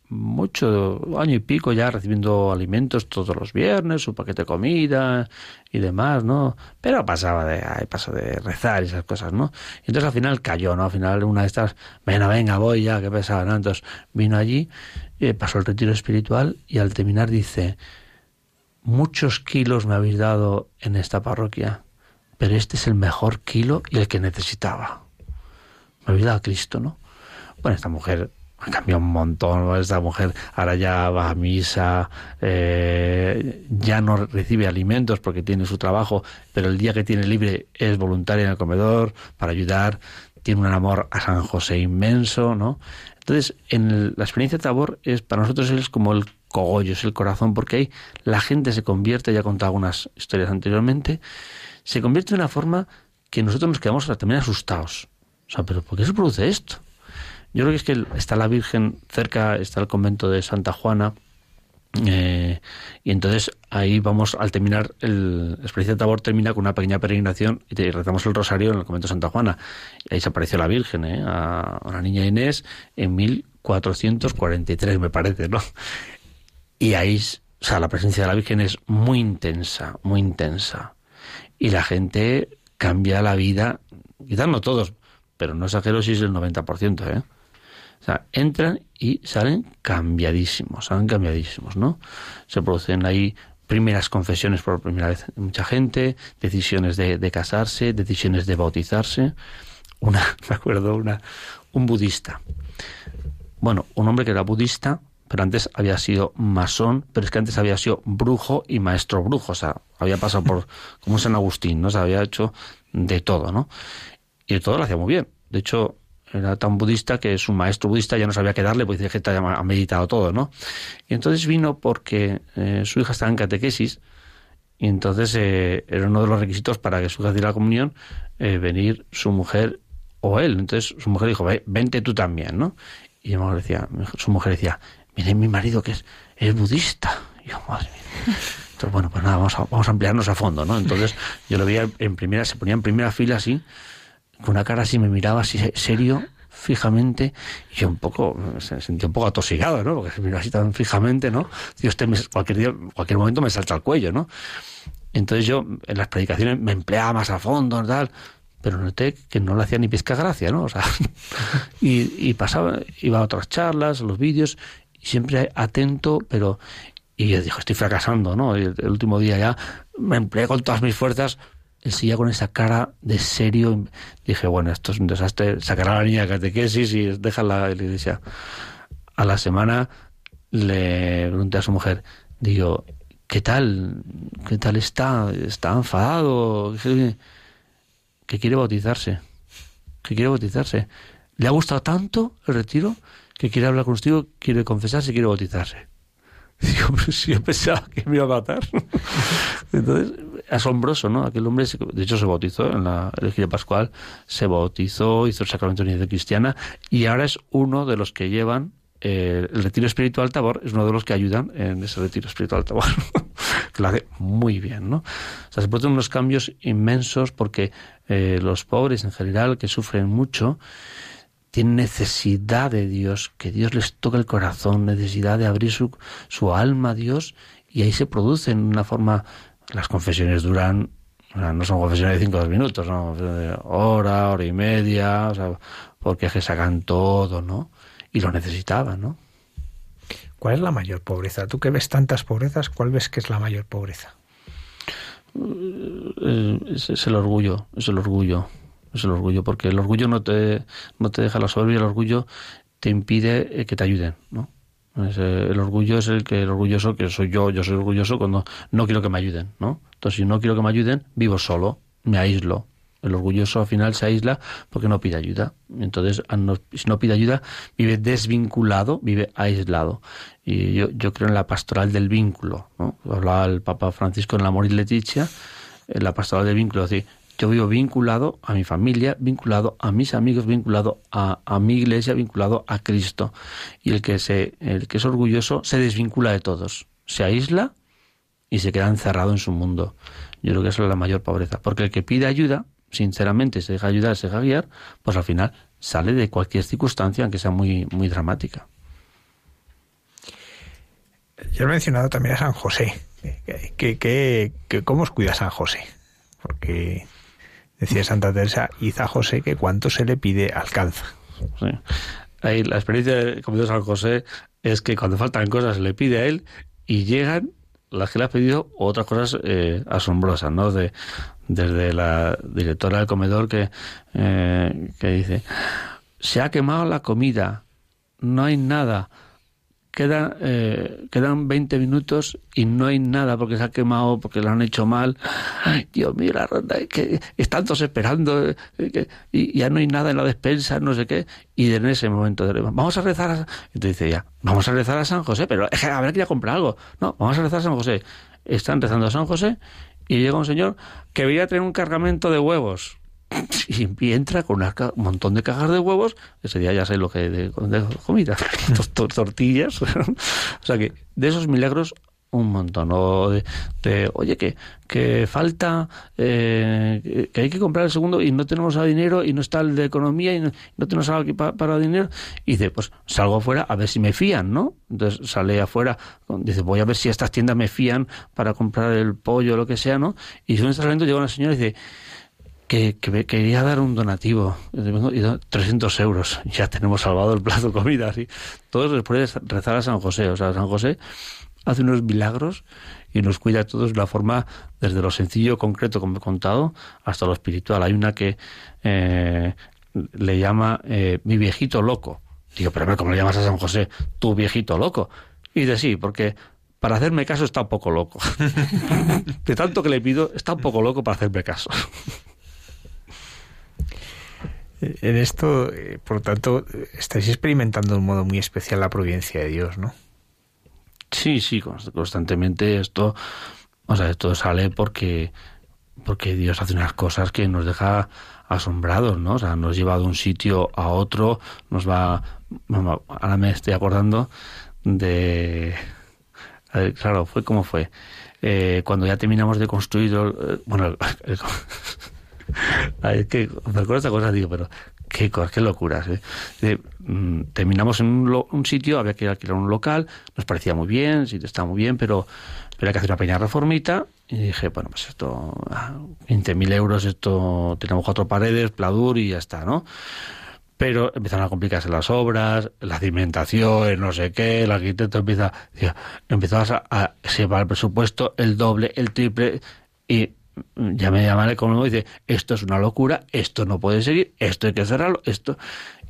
mucho, año y pico ya recibiendo alimentos todos los viernes, su paquete de comida y demás, ¿no? Pero pasaba de, ay, pasó de rezar y esas cosas, ¿no? Y entonces al final cayó, ¿no? Al final una de estas, venga, venga, voy ya, que pesaba, ¿no? Entonces vino allí, eh, pasó el retiro espiritual y al terminar dice, muchos kilos me habéis dado en esta parroquia, pero este es el mejor kilo y el que necesitaba. Me habéis dado a Cristo, ¿no? Bueno, esta mujer ha cambiado un montón. Esta mujer ahora ya va a misa, eh, ya no recibe alimentos porque tiene su trabajo, pero el día que tiene libre es voluntaria en el comedor para ayudar. Tiene un amor a San José inmenso, ¿no? Entonces, en la experiencia de Tabor es para nosotros es como el cogollo, es el corazón, porque ahí la gente se convierte, ya he contado algunas historias anteriormente, se convierte de una forma que nosotros nos quedamos también asustados. O sea, pero ¿por qué se produce esto? Yo creo que es que está la Virgen cerca, está el convento de Santa Juana, eh, y entonces ahí vamos, al terminar, el, experiencia de Tabor termina con una pequeña peregrinación y rezamos el rosario en el convento de Santa Juana. Ahí se apareció la Virgen, ¿eh? a, a la niña Inés, en 1443, me parece, ¿no? Y ahí, o sea, la presencia de la Virgen es muy intensa, muy intensa. Y la gente cambia la vida, quizás no todos, pero no exagero si es el 90%, ¿eh? O sea, entran y salen cambiadísimos, salen cambiadísimos, ¿no? Se producen ahí primeras confesiones por primera vez de mucha gente, decisiones de, de, casarse, decisiones de bautizarse. Una, <laughs> me acuerdo, una, un budista. Bueno, un hombre que era budista, pero antes había sido masón, pero es que antes había sido brujo y maestro brujo, o sea, había pasado por, <laughs> como San Agustín, ¿no? se había hecho de todo, ¿no? Y de todo lo hacía muy bien. De hecho, era tan budista que su maestro budista ya no sabía qué darle, pues dice que ha meditado todo, ¿no? Y entonces vino porque eh, su hija estaba en catequesis, y entonces eh, era uno de los requisitos para que su hija diera la comunión, eh, venir su mujer o él. Entonces su mujer dijo, vente tú también, ¿no? Y decía, su mujer decía, mire mi marido que es, es budista. Y yo, madre mía. Entonces, bueno, pues nada, vamos a, vamos a ampliarnos a fondo, ¿no? Entonces yo lo veía en primera, se ponía en primera fila así, con una cara así, me miraba así serio, fijamente, y un poco, se sentía un poco atosigado, ¿no? Porque se miraba así tan fijamente, ¿no? Dios, este me, cualquier día, cualquier momento me salta al cuello, ¿no? Entonces yo en las predicaciones me empleaba más a fondo, tal, pero noté que no le hacía ni pizca gracia, ¿no? O sea, <laughs> y, pasaba, iba a otras charlas, los vídeos, siempre atento, pero y yo dije, estoy fracasando, ¿no? El, último día ya me empleé con todas mis fuerzas, él seguía con esa cara de serio. Dije, bueno, esto es un desastre. Sacará a la niña de catequesis y déjala la iglesia. A la semana le pregunté a su mujer, digo, ¿qué tal? ¿Qué tal está? ¿Está enfadado? Que quiere bautizarse. Que quiere bautizarse. Le ha gustado tanto el retiro que quiere hablar contigo, quiere confesarse, quiere bautizarse. <laughs> Digo, pues si yo pensaba que me iba a matar. <laughs> Entonces, asombroso, ¿no? Aquel hombre, de hecho, se bautizó en la Elegía Pascual, se bautizó, hizo el sacramento de unidad cristiana y ahora es uno de los que llevan eh, el retiro espiritual Tabor, es uno de los que ayudan en ese retiro espiritual Tabor. <laughs> que lo hace muy bien, ¿no? O sea, se producen unos cambios inmensos porque eh, los pobres en general, que sufren mucho, tienen necesidad de Dios, que Dios les toque el corazón, necesidad de abrir su, su alma a Dios, y ahí se produce en una forma las confesiones duran, o sea, no son confesiones de cinco o dos minutos, ¿no? hora, hora y media, o sea, porque es que sacan todo, ¿no? Y lo necesitaban, ¿no? ¿Cuál es la mayor pobreza? Tú que ves tantas pobrezas, ¿cuál ves que es la mayor pobreza? Es, es el orgullo, es el orgullo, es el orgullo, porque el orgullo no te, no te deja la soberbia, el orgullo te impide eh, que te ayuden, ¿no? El orgullo es el que el orgulloso, que soy yo, yo soy orgulloso cuando no quiero que me ayuden, ¿no? Entonces, si no quiero que me ayuden, vivo solo, me aíslo. El orgulloso al final se aísla porque no pide ayuda. Entonces, si no pide ayuda, vive desvinculado, vive aislado. Y yo, yo creo en la pastoral del vínculo, ¿no? Hablaba el Papa Francisco en la Moris Leticia, en la pastoral del vínculo, así, yo vivo vinculado a mi familia, vinculado a mis amigos, vinculado a, mi iglesia, vinculado a Cristo. Y el que, se, el que es orgulloso se desvincula de todos, se aísla y se queda encerrado en su mundo. Yo creo que eso es la mayor pobreza. Porque el que pide ayuda, sinceramente, se deja ayudar, se deja guiar, pues al final sale de cualquier circunstancia, aunque sea muy, muy dramática. Ya he mencionado también a San José. ¿Qué, qué, qué, cómo os cuida San José? Porque decía Santa Teresa, hizo a José que cuanto se le pide alcanza. Ahí, la experiencia de de San José es que cuando faltan cosas se le pide a él y llegan las que le ha pedido otras cosas eh, asombrosas, ¿no? De, desde la directora del comedor que, eh, que dice, se ha quemado la comida, no hay nada, quedan, eh, quedan 20 minutos y no hay nada porque se ha quemado, porque lo han hecho mal. Ay, Dios mío, la ronda, que están todos esperando eh, y ya no hay nada en la despensa, no sé qué. Y en ese momento, vamos a rezar. A... Entonces dice ya, vamos a rezar a San José, pero es que a ver, quería comprar algo. No, vamos a rezar a San José. Están rezando a San José y llega un señor que veía tener un cargamento de huevos <laughs> y entra con un montón de cajas de huevos, ese día ya sé lo que de, comida, <laughs> tortillas, <laughs> o sea que de esos milagros un montón, o de, oye que, que falta, eh, que hay que comprar el segundo y no tenemos dinero y no está el de economía y no, tenemos algo para, dinero, y dice, pues salgo afuera a ver si me fían, ¿no? Entonces sale afuera, dice, voy a ver si estas tiendas me fían para comprar el pollo o lo que sea, ¿no? Y según está saliendo llega una señora y dice, que, quería dar un donativo, y 300 euros, <laughs> ya tenemos salvado el plazo de comida, así. Todos después de rezar a San José, o sea, San José hace unos milagros y nos cuida a todos de la forma, desde lo sencillo, concreto, como he contado, hasta lo espiritual. Hay una que eh, le llama eh, mi viejito loco. Digo, pero ¿cómo le llamas a San José? Tu viejito loco. Y dice, sí, porque para hacerme caso está un poco loco. <laughs> de tanto que le pido, está un poco loco para hacerme caso. <laughs> En esto, eh, por lo tanto, estáis experimentando de un modo muy especial la providencia de Dios, ¿no? Sí, sí, constantemente esto, o sea, esto sale porque porque Dios hace unas cosas que nos deja asombrados, ¿no? O sea, nos lleva de un sitio a otro, nos va, ahora me estoy acordando de, claro, fue como fue, eh, cuando ya terminamos de construir, eh, bueno, <laughs> es que me acuerdo esta cosa, digo, pero qué, qué locuras. ¿eh? Mm, terminamos en un, sitio, había que alquilar un local, nos parecía muy bien, el sitio estaba muy bien, pero, pero hay que hacer una pequeña reformita. Y dije, bueno, pues esto, 20.000 ah, euros, esto, tenemos cuatro paredes, pladur y ya está, ¿no? pero empezaron a complicarse las obras, la cimentación, no sé qué, el arquitecto empieza, empezó a, a se va el presupuesto, el doble, el triple, y ya me llama el económico y dice, esto es una locura, esto no puede seguir, esto hay que cerrarlo, esto.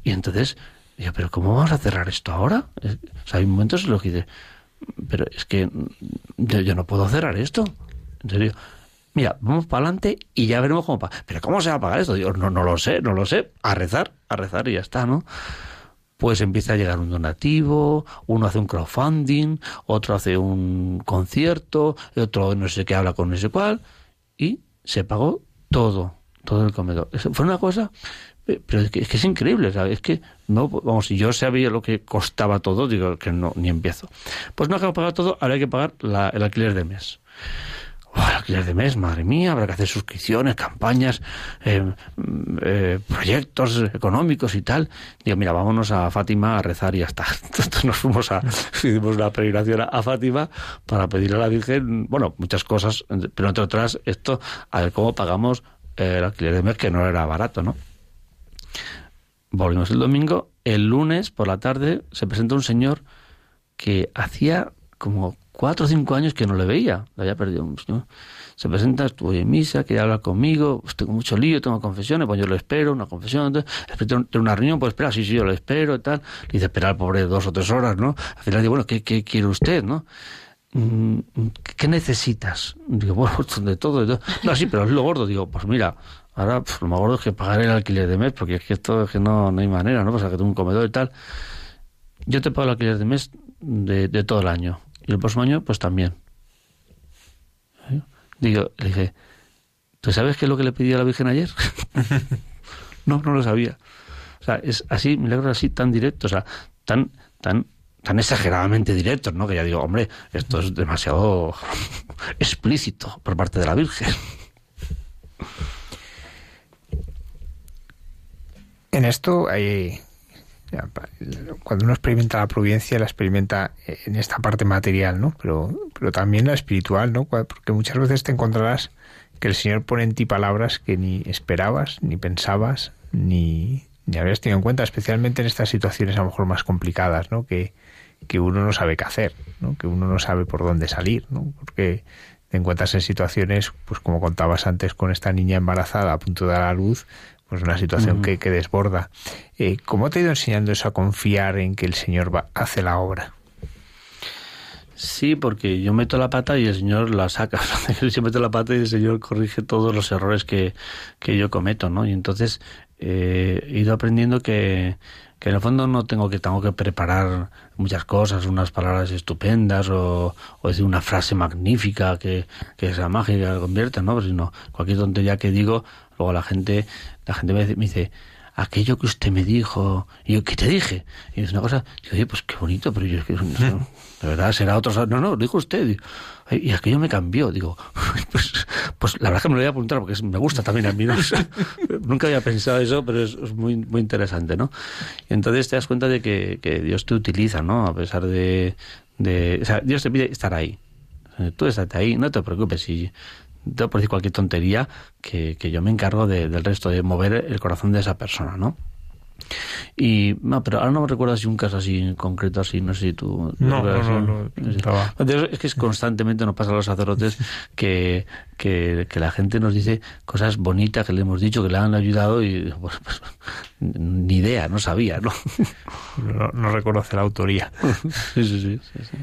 Y entonces, digo, pero ¿cómo vamos a cerrar esto ahora? O sea, hay momentos en los que dice, pero es que yo, no puedo cerrar esto. En serio. Mira, vamos para adelante y ya veremos cómo. Pero ¿cómo se va a pagar esto? Digo, no, no lo sé, no lo sé. A rezar, a rezar y ya está, ¿no? Pues empieza a llegar un donativo, uno hace un crowdfunding, otro hace un concierto, otro no sé qué habla con ese cual y se pagó todo, todo el comedor. fue una cosa, pero es que, es increíble, ¿sabes? Es que, no, vamos, si yo sabía lo que costaba todo, digo que no, ni empiezo. Pues no acabo de pagar todo, ahora hay que pagar la, el alquiler de mes alquiler de mes, madre mía, habrá que hacer suscripciones, campañas, eh, eh, proyectos económicos y tal. Digo, mira, vámonos a Fátima a rezar y ya está. <laughs> Entonces nos fuimos a, <laughs> hicimos una peregrinación a Fátima para pedirle a la Virgen, bueno, muchas cosas, pero entre otras, esto, a ver cómo pagamos el alquiler de mes, que no era barato, ¿no? Volvimos el domingo, el lunes por la tarde se presenta un señor que hacía como cuatro o cinco años que no le veía, le había perdido señor. Se presenta, estuvo en misa, quería hablar conmigo, pues tengo mucho lío, tengo confesiones, pues yo lo espero, una confesión, entonces, tengo una reunión, pues espera, sí, sí, yo lo espero, y tal. Le dice, esperar, pobre, dos o tres horas, ¿no? Al final digo, bueno, ¿qué, quiere usted, no? Mm, ¿Qué necesitas? Digo, bueno, <laughs> pues de todo, de todo. No, sí, pero es lo gordo. Digo, pues mira, ahora pues, lo más gordo es que pagar el alquiler de mes, porque es que esto es que no, no hay manera, ¿no? O sea, que tengo un comedor y tal. Yo te pago el alquiler de mes de todo el año y el próximo año, pues también. ¿Eh? Digo, le dije, ¿tú sabes qué es lo que le pedí a la Virgen ayer? <laughs> no, no lo sabía. O sea, es así, milagros así tan directos, o sea, tan, tan, tan exageradamente directos, ¿no? Que ya digo, hombre, esto es demasiado <laughs> explícito por parte de la Virgen. En esto hay cuando uno experimenta la providencia, la experimenta en esta parte material, ¿no? Pero, pero también la espiritual, ¿no? Porque muchas veces te encontrarás que el Señor pone en ti palabras que ni esperabas, ni pensabas, ni, ni habías tenido en cuenta, especialmente en estas situaciones a lo mejor más complicadas, ¿no? Que, que uno no sabe qué hacer, ¿no? Que uno no sabe por dónde salir, ¿no? Porque te encuentras en situaciones, pues como contabas antes con esta niña embarazada a punto de dar a luz, pues una situación que, que, desborda. Eh, ¿Cómo te ha ido enseñando eso a confiar en que el Señor va, hace la obra? Sí, porque yo meto la pata y el Señor la saca. <laughs> yo meto la pata y el Señor corrige todos los errores que, que yo cometo, ¿no? Y entonces eh, he ido aprendiendo que, que en el fondo no tengo que tengo que preparar muchas cosas, unas palabras estupendas o, o decir una frase magnífica que, que sea mágica, que convierta, ¿no? Sino cualquier tontería que digo, luego la gente, la gente me dice, aquello que usted me dijo, y yo, ¿qué te dije? Y es una cosa, y oye, pues qué bonito, pero yo es que, no, de verdad, será otro, no, no, lo dijo usted, y, aquello me cambió, digo, <laughs> pues, pues la verdad que me lo voy a apuntar porque me gusta también a mí, ¿no? <laughs> nunca había pensado eso, pero es, muy, muy interesante, ¿no? Y entonces te das cuenta de que, que Dios te utiliza, ¿no? A pesar de, de, o sea, Dios te pide estar ahí. Tú estás ahí, no te preocupes si te por decir cualquier tontería, que, que yo me encargo de, del resto, de mover el corazón de esa persona, ¿no? Y no, pero ahora no me recuerdo si un caso así concreto así, no sé si tú. No, no, no, Es que es constantemente nos pasa a los sacerdotes que, que, que, la gente nos dice cosas bonitas que le hemos dicho, que le han ayudado y pues, pues ni idea, no sabía, ¿no? No, no reconoce la autoría. <laughs> sí, sí, sí, sí,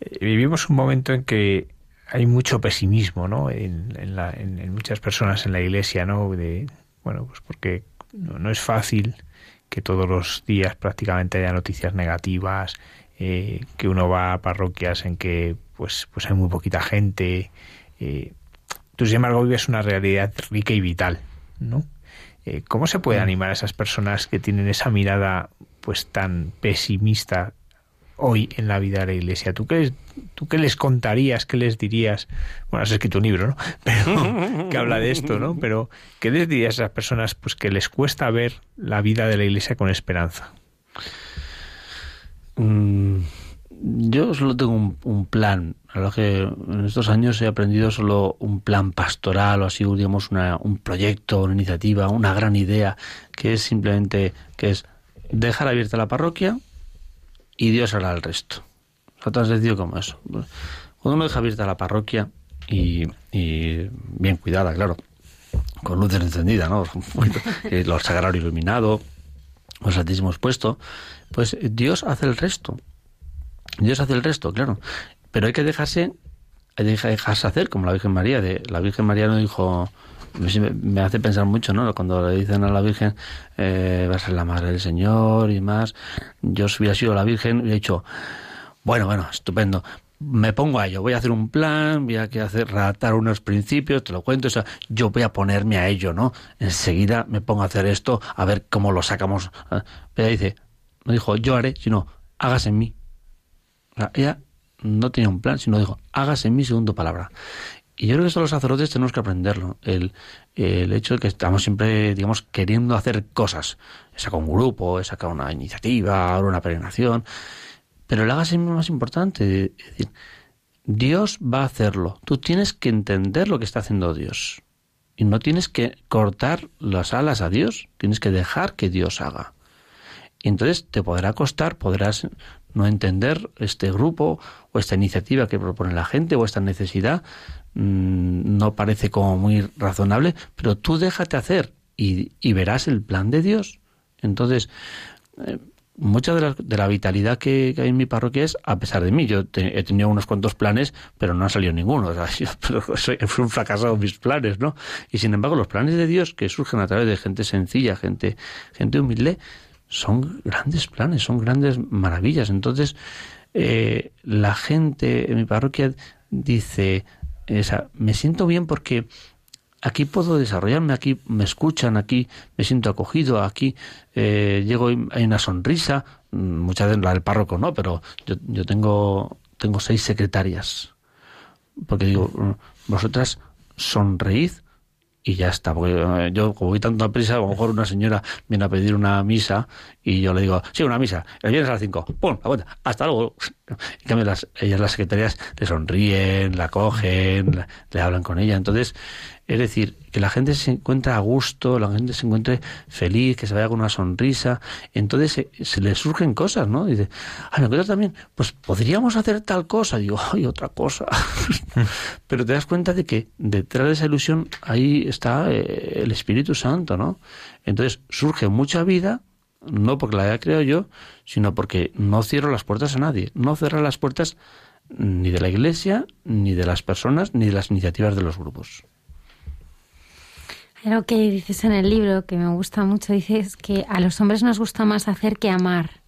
eh, Vivimos un momento en que hay mucho pesimismo, ¿no? En, en, la, en, muchas personas en la iglesia, ¿no? De, bueno, pues porque no, no, es fácil que todos los días prácticamente haya noticias negativas, eh, que uno va a parroquias en que pues, pues hay muy poquita gente. Eh, tú, sin embargo, vives una realidad rica y vital, ¿no? Eh, ¿Cómo se puede mm. animar a esas personas que tienen esa mirada pues tan pesimista hoy en la vida de la Iglesia? ¿Tú qué les, tú qué les contarías, qué les dirías? Bueno, has escrito un libro, ¿no? <laughs> Pero, que habla de esto, ¿no? Pero, ¿qué les dirías a esas personas pues, que les cuesta ver la vida de la Iglesia con esperanza? Mm, yo solo tengo un, un plan. A lo que en estos años he aprendido solo un plan pastoral o así, digamos, una, un proyecto, una iniciativa, una gran idea, que es simplemente que es dejar abierta la parroquia, y Dios hará el resto. Nosotros decidido como eso. Cuando uno deja abierta la parroquia y, bien cuidada, claro, con luces encendidas, ¿no? <laughs> Los sagrario iluminado, los santísimo expuesto, pues Dios hace el resto. Dios hace el resto, claro. Pero hay que dejarse, hay que dejarse hacer, como la Virgen María. De, la Virgen María no dijo, me hace pensar mucho, ¿no? Cuando le dicen a la Virgen, eh, va a ser la madre del Señor y más. Yo si hubiera sido la Virgen, hubiera dicho, bueno, bueno, estupendo. Me pongo a ello, voy a hacer un plan, voy a hacer, redactar unos principios, te lo cuento, o sea, yo voy a ponerme a ello, ¿no? Enseguida me pongo a hacer esto, a ver cómo lo sacamos. Pero ella dice, no dijo yo haré, sino hágase en mí. Ella no tenía un plan, sino dijo, hágase en mí, segundo palabra. Y yo creo que eso los sacerdotes tenemos que aprenderlo. El, el hecho de que estamos siempre, digamos, queriendo hacer cosas. He un grupo, he sacado una iniciativa, ahora una peregrinación. Pero el hágase más importante. Es Dios va a hacerlo. Tú tienes que entender lo que está haciendo Dios. Y no tienes que cortar las alas a Dios, tienes que dejar que Dios haga. Y entonces te podrá costar, podrás no entender este grupo o esta iniciativa que propone la gente o esta necesidad, Mm, no parece como muy razonable, pero tú déjate hacer y, y verás el plan de Dios. Entonces, eh, mucha de la, de la vitalidad que, hay en mi parroquia es a pesar de mí. Yo he tenido unos cuantos planes, pero no ha salido ninguno. <laughs> O soy, un fracasado mis planes, ¿no? Y sin embargo, los planes de Dios que surgen a través de gente sencilla, gente, gente humilde, son grandes planes, son grandes maravillas. Entonces, eh, la gente en mi parroquia dice, esa, me siento bien porque aquí puedo desarrollarme, aquí me escuchan, aquí me siento acogido, aquí eh, llego y hay una sonrisa, mm, muchas veces la del párroco no, pero yo, yo tengo, tengo seis secretarias, porque digo, mm, vosotras sonreíd y ya está. Porque eh, yo, como voy tanto a prisa, a lo mejor una señora viene a pedir una misa y yo le digo, sí, una misa, el viernes a las 5, ¡pum! La cuenta, hasta luego. En cambio, las, ellas, las secretarias, le sonríen, la cogen, le hablan con ella. Entonces, es decir, que la gente se encuentre a gusto, la gente se encuentre feliz, que se vaya con una sonrisa. Entonces se, le surgen cosas, ¿no? Dice, ah, me encuentro también, pues podríamos hacer tal cosa. Digo, ay, otra cosa. <laughs> Pero te das cuenta de que detrás de esa ilusión ahí está eh, el Espíritu Santo, ¿no? Entonces surge mucha vida, no porque la haya creado yo, sino porque no cierro las puertas a nadie. No cierro las puertas ni de la Iglesia, ni de las personas, ni de las iniciativas de los grupos. Lo que dices en el libro, que me gusta mucho, dices que a los hombres nos gusta más hacer que amar.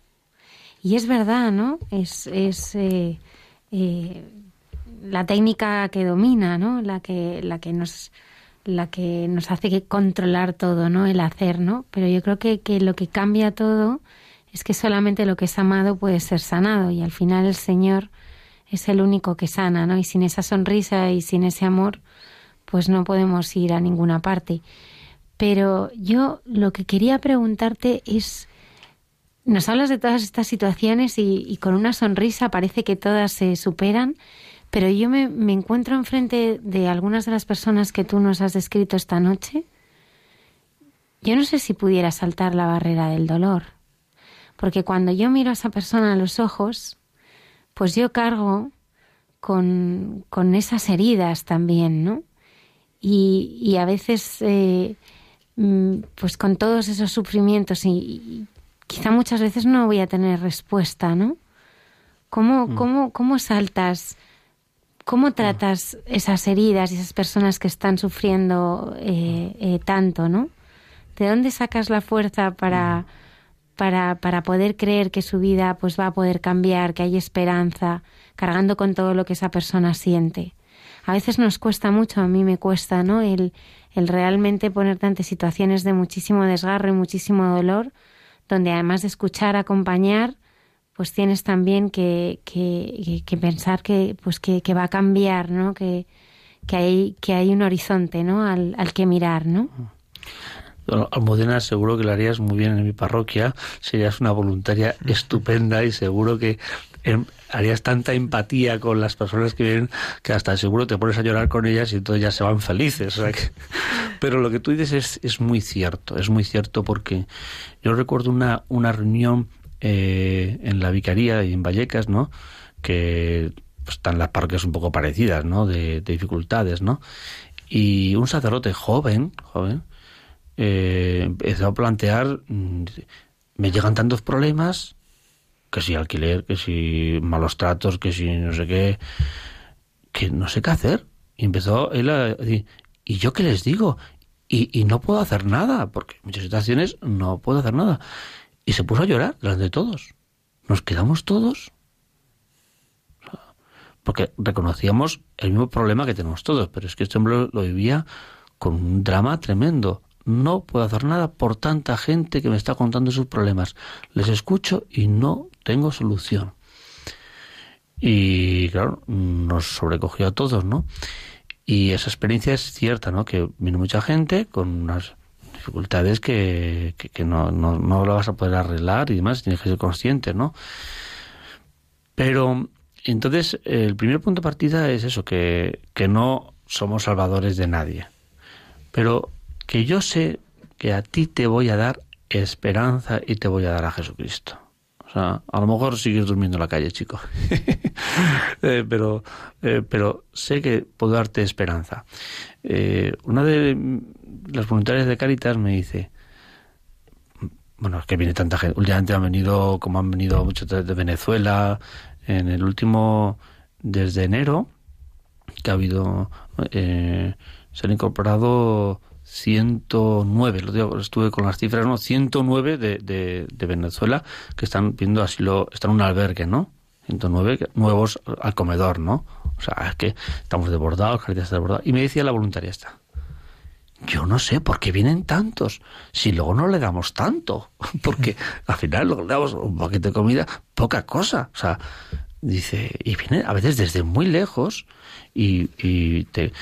Y es verdad, ¿no? Es, es eh, eh, la técnica que domina, ¿no? La que, la que nos la que nos hace que controlar todo, ¿no? El hacer, ¿no? Pero yo creo que, que lo que cambia todo es que solamente lo que es amado puede ser sanado y al final el Señor es el único que sana, ¿no? Y sin esa sonrisa y sin ese amor, pues no podemos ir a ninguna parte. Pero yo lo que quería preguntarte es, nos hablas de todas estas situaciones y, con una sonrisa parece que todas se superan, pero yo me, me, encuentro enfrente de algunas de las personas que tú nos has descrito esta noche. Yo no sé si pudiera saltar la barrera del dolor, porque cuando yo miro a esa persona a los ojos, pues yo cargo con, con esas heridas también, ¿no? y, a veces eh, mm, pues con todos esos sufrimientos y, quizá muchas veces no voy a tener respuesta, ¿no? ¿Cómo, mm. cómo, cómo saltas? ¿Cómo tratas esas heridas y esas personas que están sufriendo eh, eh, tanto, no? ¿De dónde sacas la fuerza para, para, para poder creer que su vida pues va a poder cambiar, que hay esperanza, cargando con todo lo que esa persona siente? a veces nos cuesta mucho, a mí me cuesta, ¿no? El, el realmente ponerte ante situaciones de muchísimo desgarro y muchísimo dolor, donde además de escuchar, acompañar, pues tienes también que, que, que pensar que, pues que, que, va a cambiar, ¿no? Que, que, hay, que hay un horizonte, ¿no? Al, al que mirar, ¿no? Almudena, seguro que lo harías muy bien en mi parroquia, serías una voluntaria estupenda y seguro que em, harías tanta empatía con las personas que vienen que hasta seguro te pones a llorar con ellas y entonces ya se van felices. <laughs> Pero lo que tú dices es, es muy cierto, es muy cierto porque yo recuerdo una, una reunión eh, en la vicaría y en Vallecas, ¿no? Que pues, están las parroquias un poco parecidas, ¿no? De, de dificultades, ¿no? Y un sacerdote joven, joven, eh, empezó a plantear, mm, me llegan tantos problemas, que si alquiler, que si malos tratos, que si no sé qué, que no sé qué hacer. Y empezó él a decir, ¿y yo qué les digo? Y, y no puedo hacer nada, porque en muchas situaciones no puedo hacer nada. Y se puso a llorar delante de todos. Nos quedamos todos porque reconocíamos el mismo problema que tenemos todos, pero es que este hombre lo vivía con un drama tremendo no puedo hacer nada por tanta gente que me está contando sus problemas. Les escucho y no tengo solución. Y claro, nos sobrecogió a todos, ¿no? Y esa experiencia es cierta, ¿no? Que viene mucha gente con unas dificultades que, no, no, no lo vas a poder arreglar y demás, tienes que ser consciente, ¿no? Pero entonces el primer punto de partida es eso, que, que no somos salvadores de nadie. Pero que yo sé que a ti te voy a dar esperanza y te voy a dar a Jesucristo. O sea, a lo mejor sigues durmiendo en la calle, chico. <laughs> Eh, pero, eh, pero sé que puedo darte esperanza. Eh, una de las voluntarias de Caritas me dice, bueno, es que viene tanta gente. Últimamente han venido, como han venido muchos de, Venezuela, en el último, desde enero, que ha habido, se han incorporado 109, lo digo, estuve con las cifras, ¿no? 109 de, de, de Venezuela que están viendo asilo, están en un albergue, ¿no? 109 nuevos al comedor, ¿no? O sea, es que estamos desbordados, Caritas desbordados. Y me decía la voluntaria esta, yo no sé por qué vienen tantos, si luego no le damos tanto, <laughs> porque <laughs> al final le damos un paquete de comida, poca cosa. O sea, dice, y viene a veces desde muy lejos y, y te,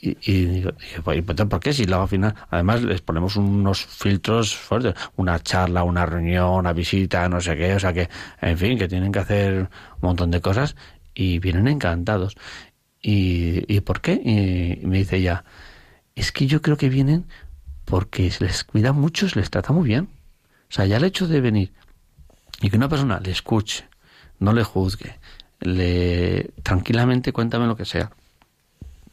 y, y pues, ¿por qué? Si luego al final, además les ponemos unos filtros fuertes, una charla, una reunión, una visita, no sé qué, o sea que, en fin, que tienen que hacer un montón de cosas y vienen encantados. ¿Y, y por qué? Y, me dice ella, es que yo creo que vienen porque se les cuida mucho, se les trata muy bien. O sea, ya el hecho de venir y que una persona le escuche, no le juzgue, le tranquilamente cuéntame lo que sea.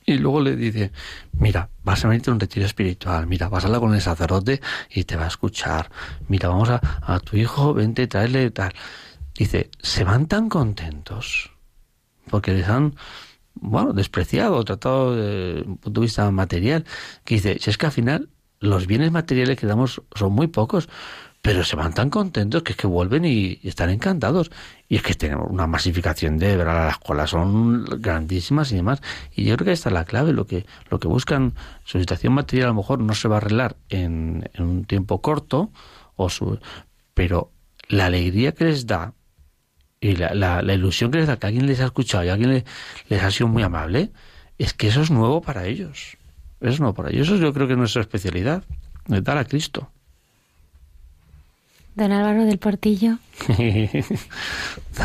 Y luego le dice, mira, vas a venirte a un retiro espiritual, mira, vas a hablar con el sacerdote y te va a escuchar, mira, vamos a, a tu hijo, vente, traerle tal. Dice, se van tan contentos porque les han, bueno, despreciado, tratado desde un punto de vista material, que dice, si es que al final los bienes materiales que damos son muy pocos, pero se van tan contentos que es que vuelven y, están encantados. Y es que tenemos una masificación de ver a la escuela, son grandísimas y demás. Y yo creo que esta es la clave, lo que, lo que buscan, su situación material a lo mejor no se va a arreglar en, un tiempo corto, o su, pero la alegría que les da y la, la, ilusión que les da que alguien les ha escuchado y alguien les, ha sido muy amable, es que eso es nuevo para ellos. Es nuevo para ellos. Eso yo creo que es nuestra especialidad, de dar a Cristo. Don Álvaro del Portillo. <laughs> Don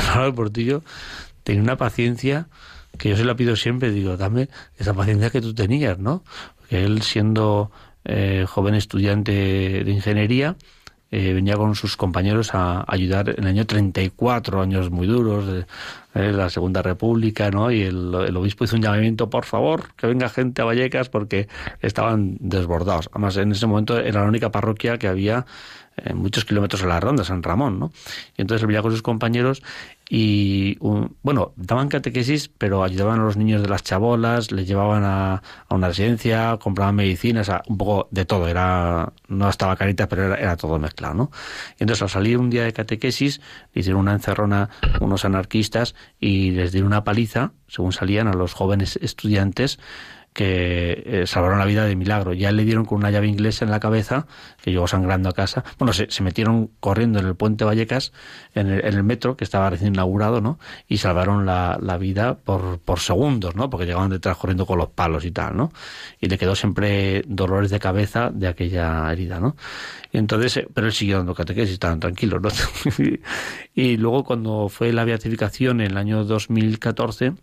Álvaro del Portillo tenía una paciencia que yo se la pido siempre, digo, dame esa paciencia que tú tenías, ¿no? Que él siendo eh, joven estudiante de ingeniería, eh, venía con sus compañeros a ayudar en el año 34, años muy duros de, de la Segunda República, ¿no? Y el, obispo hizo un llamamiento, por favor, que venga gente a Vallecas porque estaban desbordados. Además, en ese momento era la única parroquia que había muchos kilómetros a la ronda, San Ramón, ¿no? Y entonces él venía con sus compañeros y, bueno, daban catequesis, pero ayudaban a los niños de las chabolas, les llevaban a, una residencia, compraban medicinas, un poco de todo, era no estaba carita, pero era, todo mezclado, ¿no? Y entonces al salir un día de catequesis, hicieron una encerrona unos anarquistas y les dieron una paliza, según salían a los jóvenes estudiantes, que eh, salvaron la vida de milagro. Ya le dieron con una llave inglesa en la cabeza, que llegó sangrando a casa. Bueno, se, metieron corriendo en el puente Vallecas, en el, en el, metro, que estaba recién inaugurado, ¿no? Y salvaron la, la vida por, por segundos, ¿no? Porque llegaban detrás corriendo con los palos y tal, ¿no? Y le quedó siempre dolores de cabeza de aquella herida, ¿no? Y entonces, eh, pero él siguió dando catequesis, estaban tranquilos, ¿no? <laughs> y luego cuando fue la beatificación en el año 2014,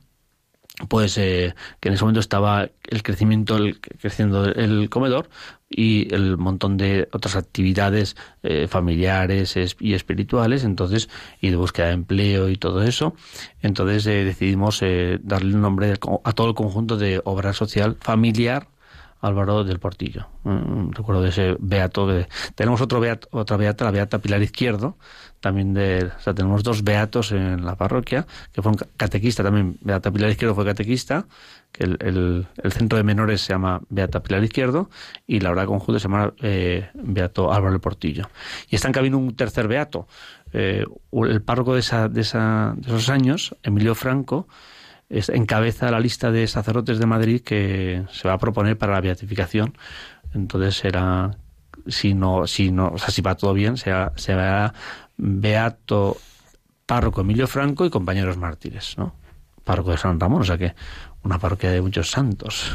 pues eh, que en ese momento estaba el crecimiento el, creciendo el comedor y el montón de otras actividades eh, familiares y espirituales. Entonces y de búsqueda de empleo y todo eso. Entonces eh, decidimos eh, darle el nombre a todo el conjunto de obra social familiar Álvaro del Portillo. Mm, recuerdo de ese beato. tenemos otro beato, otra beata, la beata Pilar Izquierdo, también de, o sea, tenemos dos beatos en la parroquia, que fueron catequista también, Beata Pilar Izquierdo fue catequista, que el, centro de menores se llama Beata Pilar Izquierdo, y la hora conjunta se llama eh, Beato Álvaro del Portillo. Y está en un tercer beato, eh, el párroco de, de, de esos años, Emilio Franco, es, encabeza la lista de sacerdotes de Madrid que se va a proponer para la beatificación. Entonces será, si no, si no, o sea, si va todo bien, será, será Beato Párroco Emilio Franco y compañeros mártires, ¿no? Párroco de San Ramón, o sea que una parroquia de muchos santos.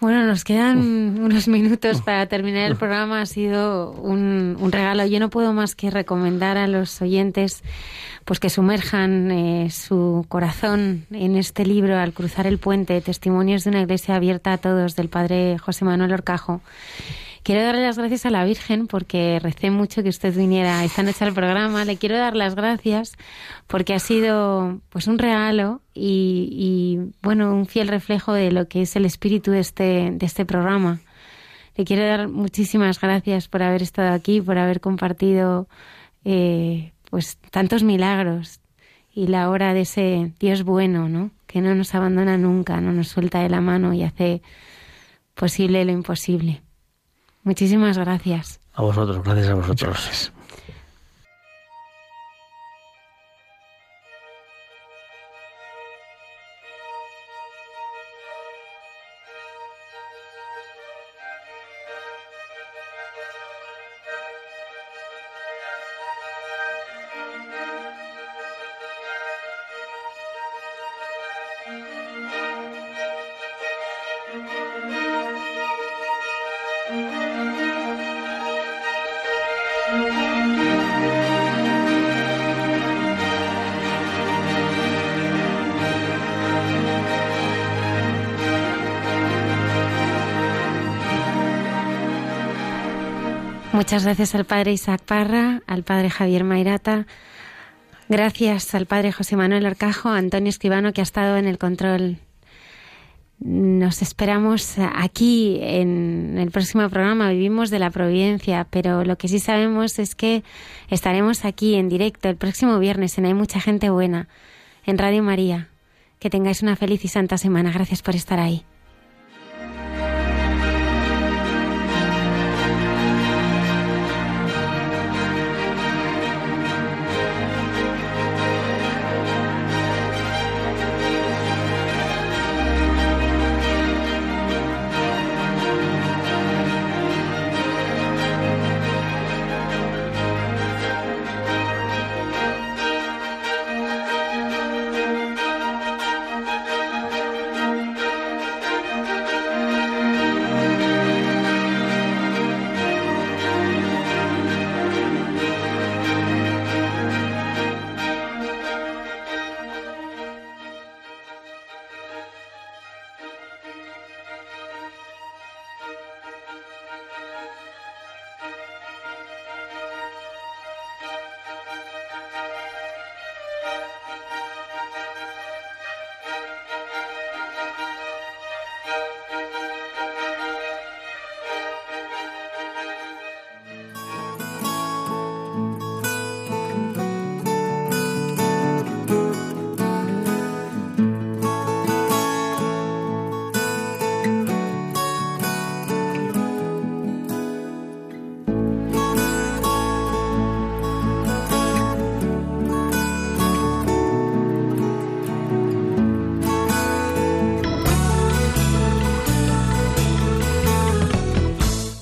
Bueno, nos quedan unos minutos para terminar el programa. Ha sido un, un, regalo. Yo no puedo más que recomendar a los oyentes pues que sumerjan eh, su corazón en este libro al cruzar el puente, Testimonios de una iglesia abierta a todos, del padre José Manuel Orcajo. Quiero darle las gracias a la Virgen porque recé mucho que usted viniera esta noche al programa. Le quiero dar las gracias porque ha sido pues un regalo y, y bueno un fiel reflejo de lo que es el espíritu de este, de este programa. Le quiero dar muchísimas gracias por haber estado aquí, por haber compartido eh, pues tantos milagros y la hora de ese Dios bueno, ¿no? Que no nos abandona nunca, no nos suelta de la mano y hace posible lo imposible. Muchísimas gracias. A vosotros, gracias a vosotros. Muchas gracias al padre Isaac Parra, al padre Javier Mairata. Gracias al padre José Manuel Orcajo, a Antonio Escribano, que ha estado en el control. Nos esperamos aquí en el próximo programa. Vivimos de la providencia, pero lo que sí sabemos es que estaremos aquí en directo el próximo viernes en Hay Mucha Gente Buena, en Radio María. Que tengáis una feliz y santa semana. Gracias por estar ahí.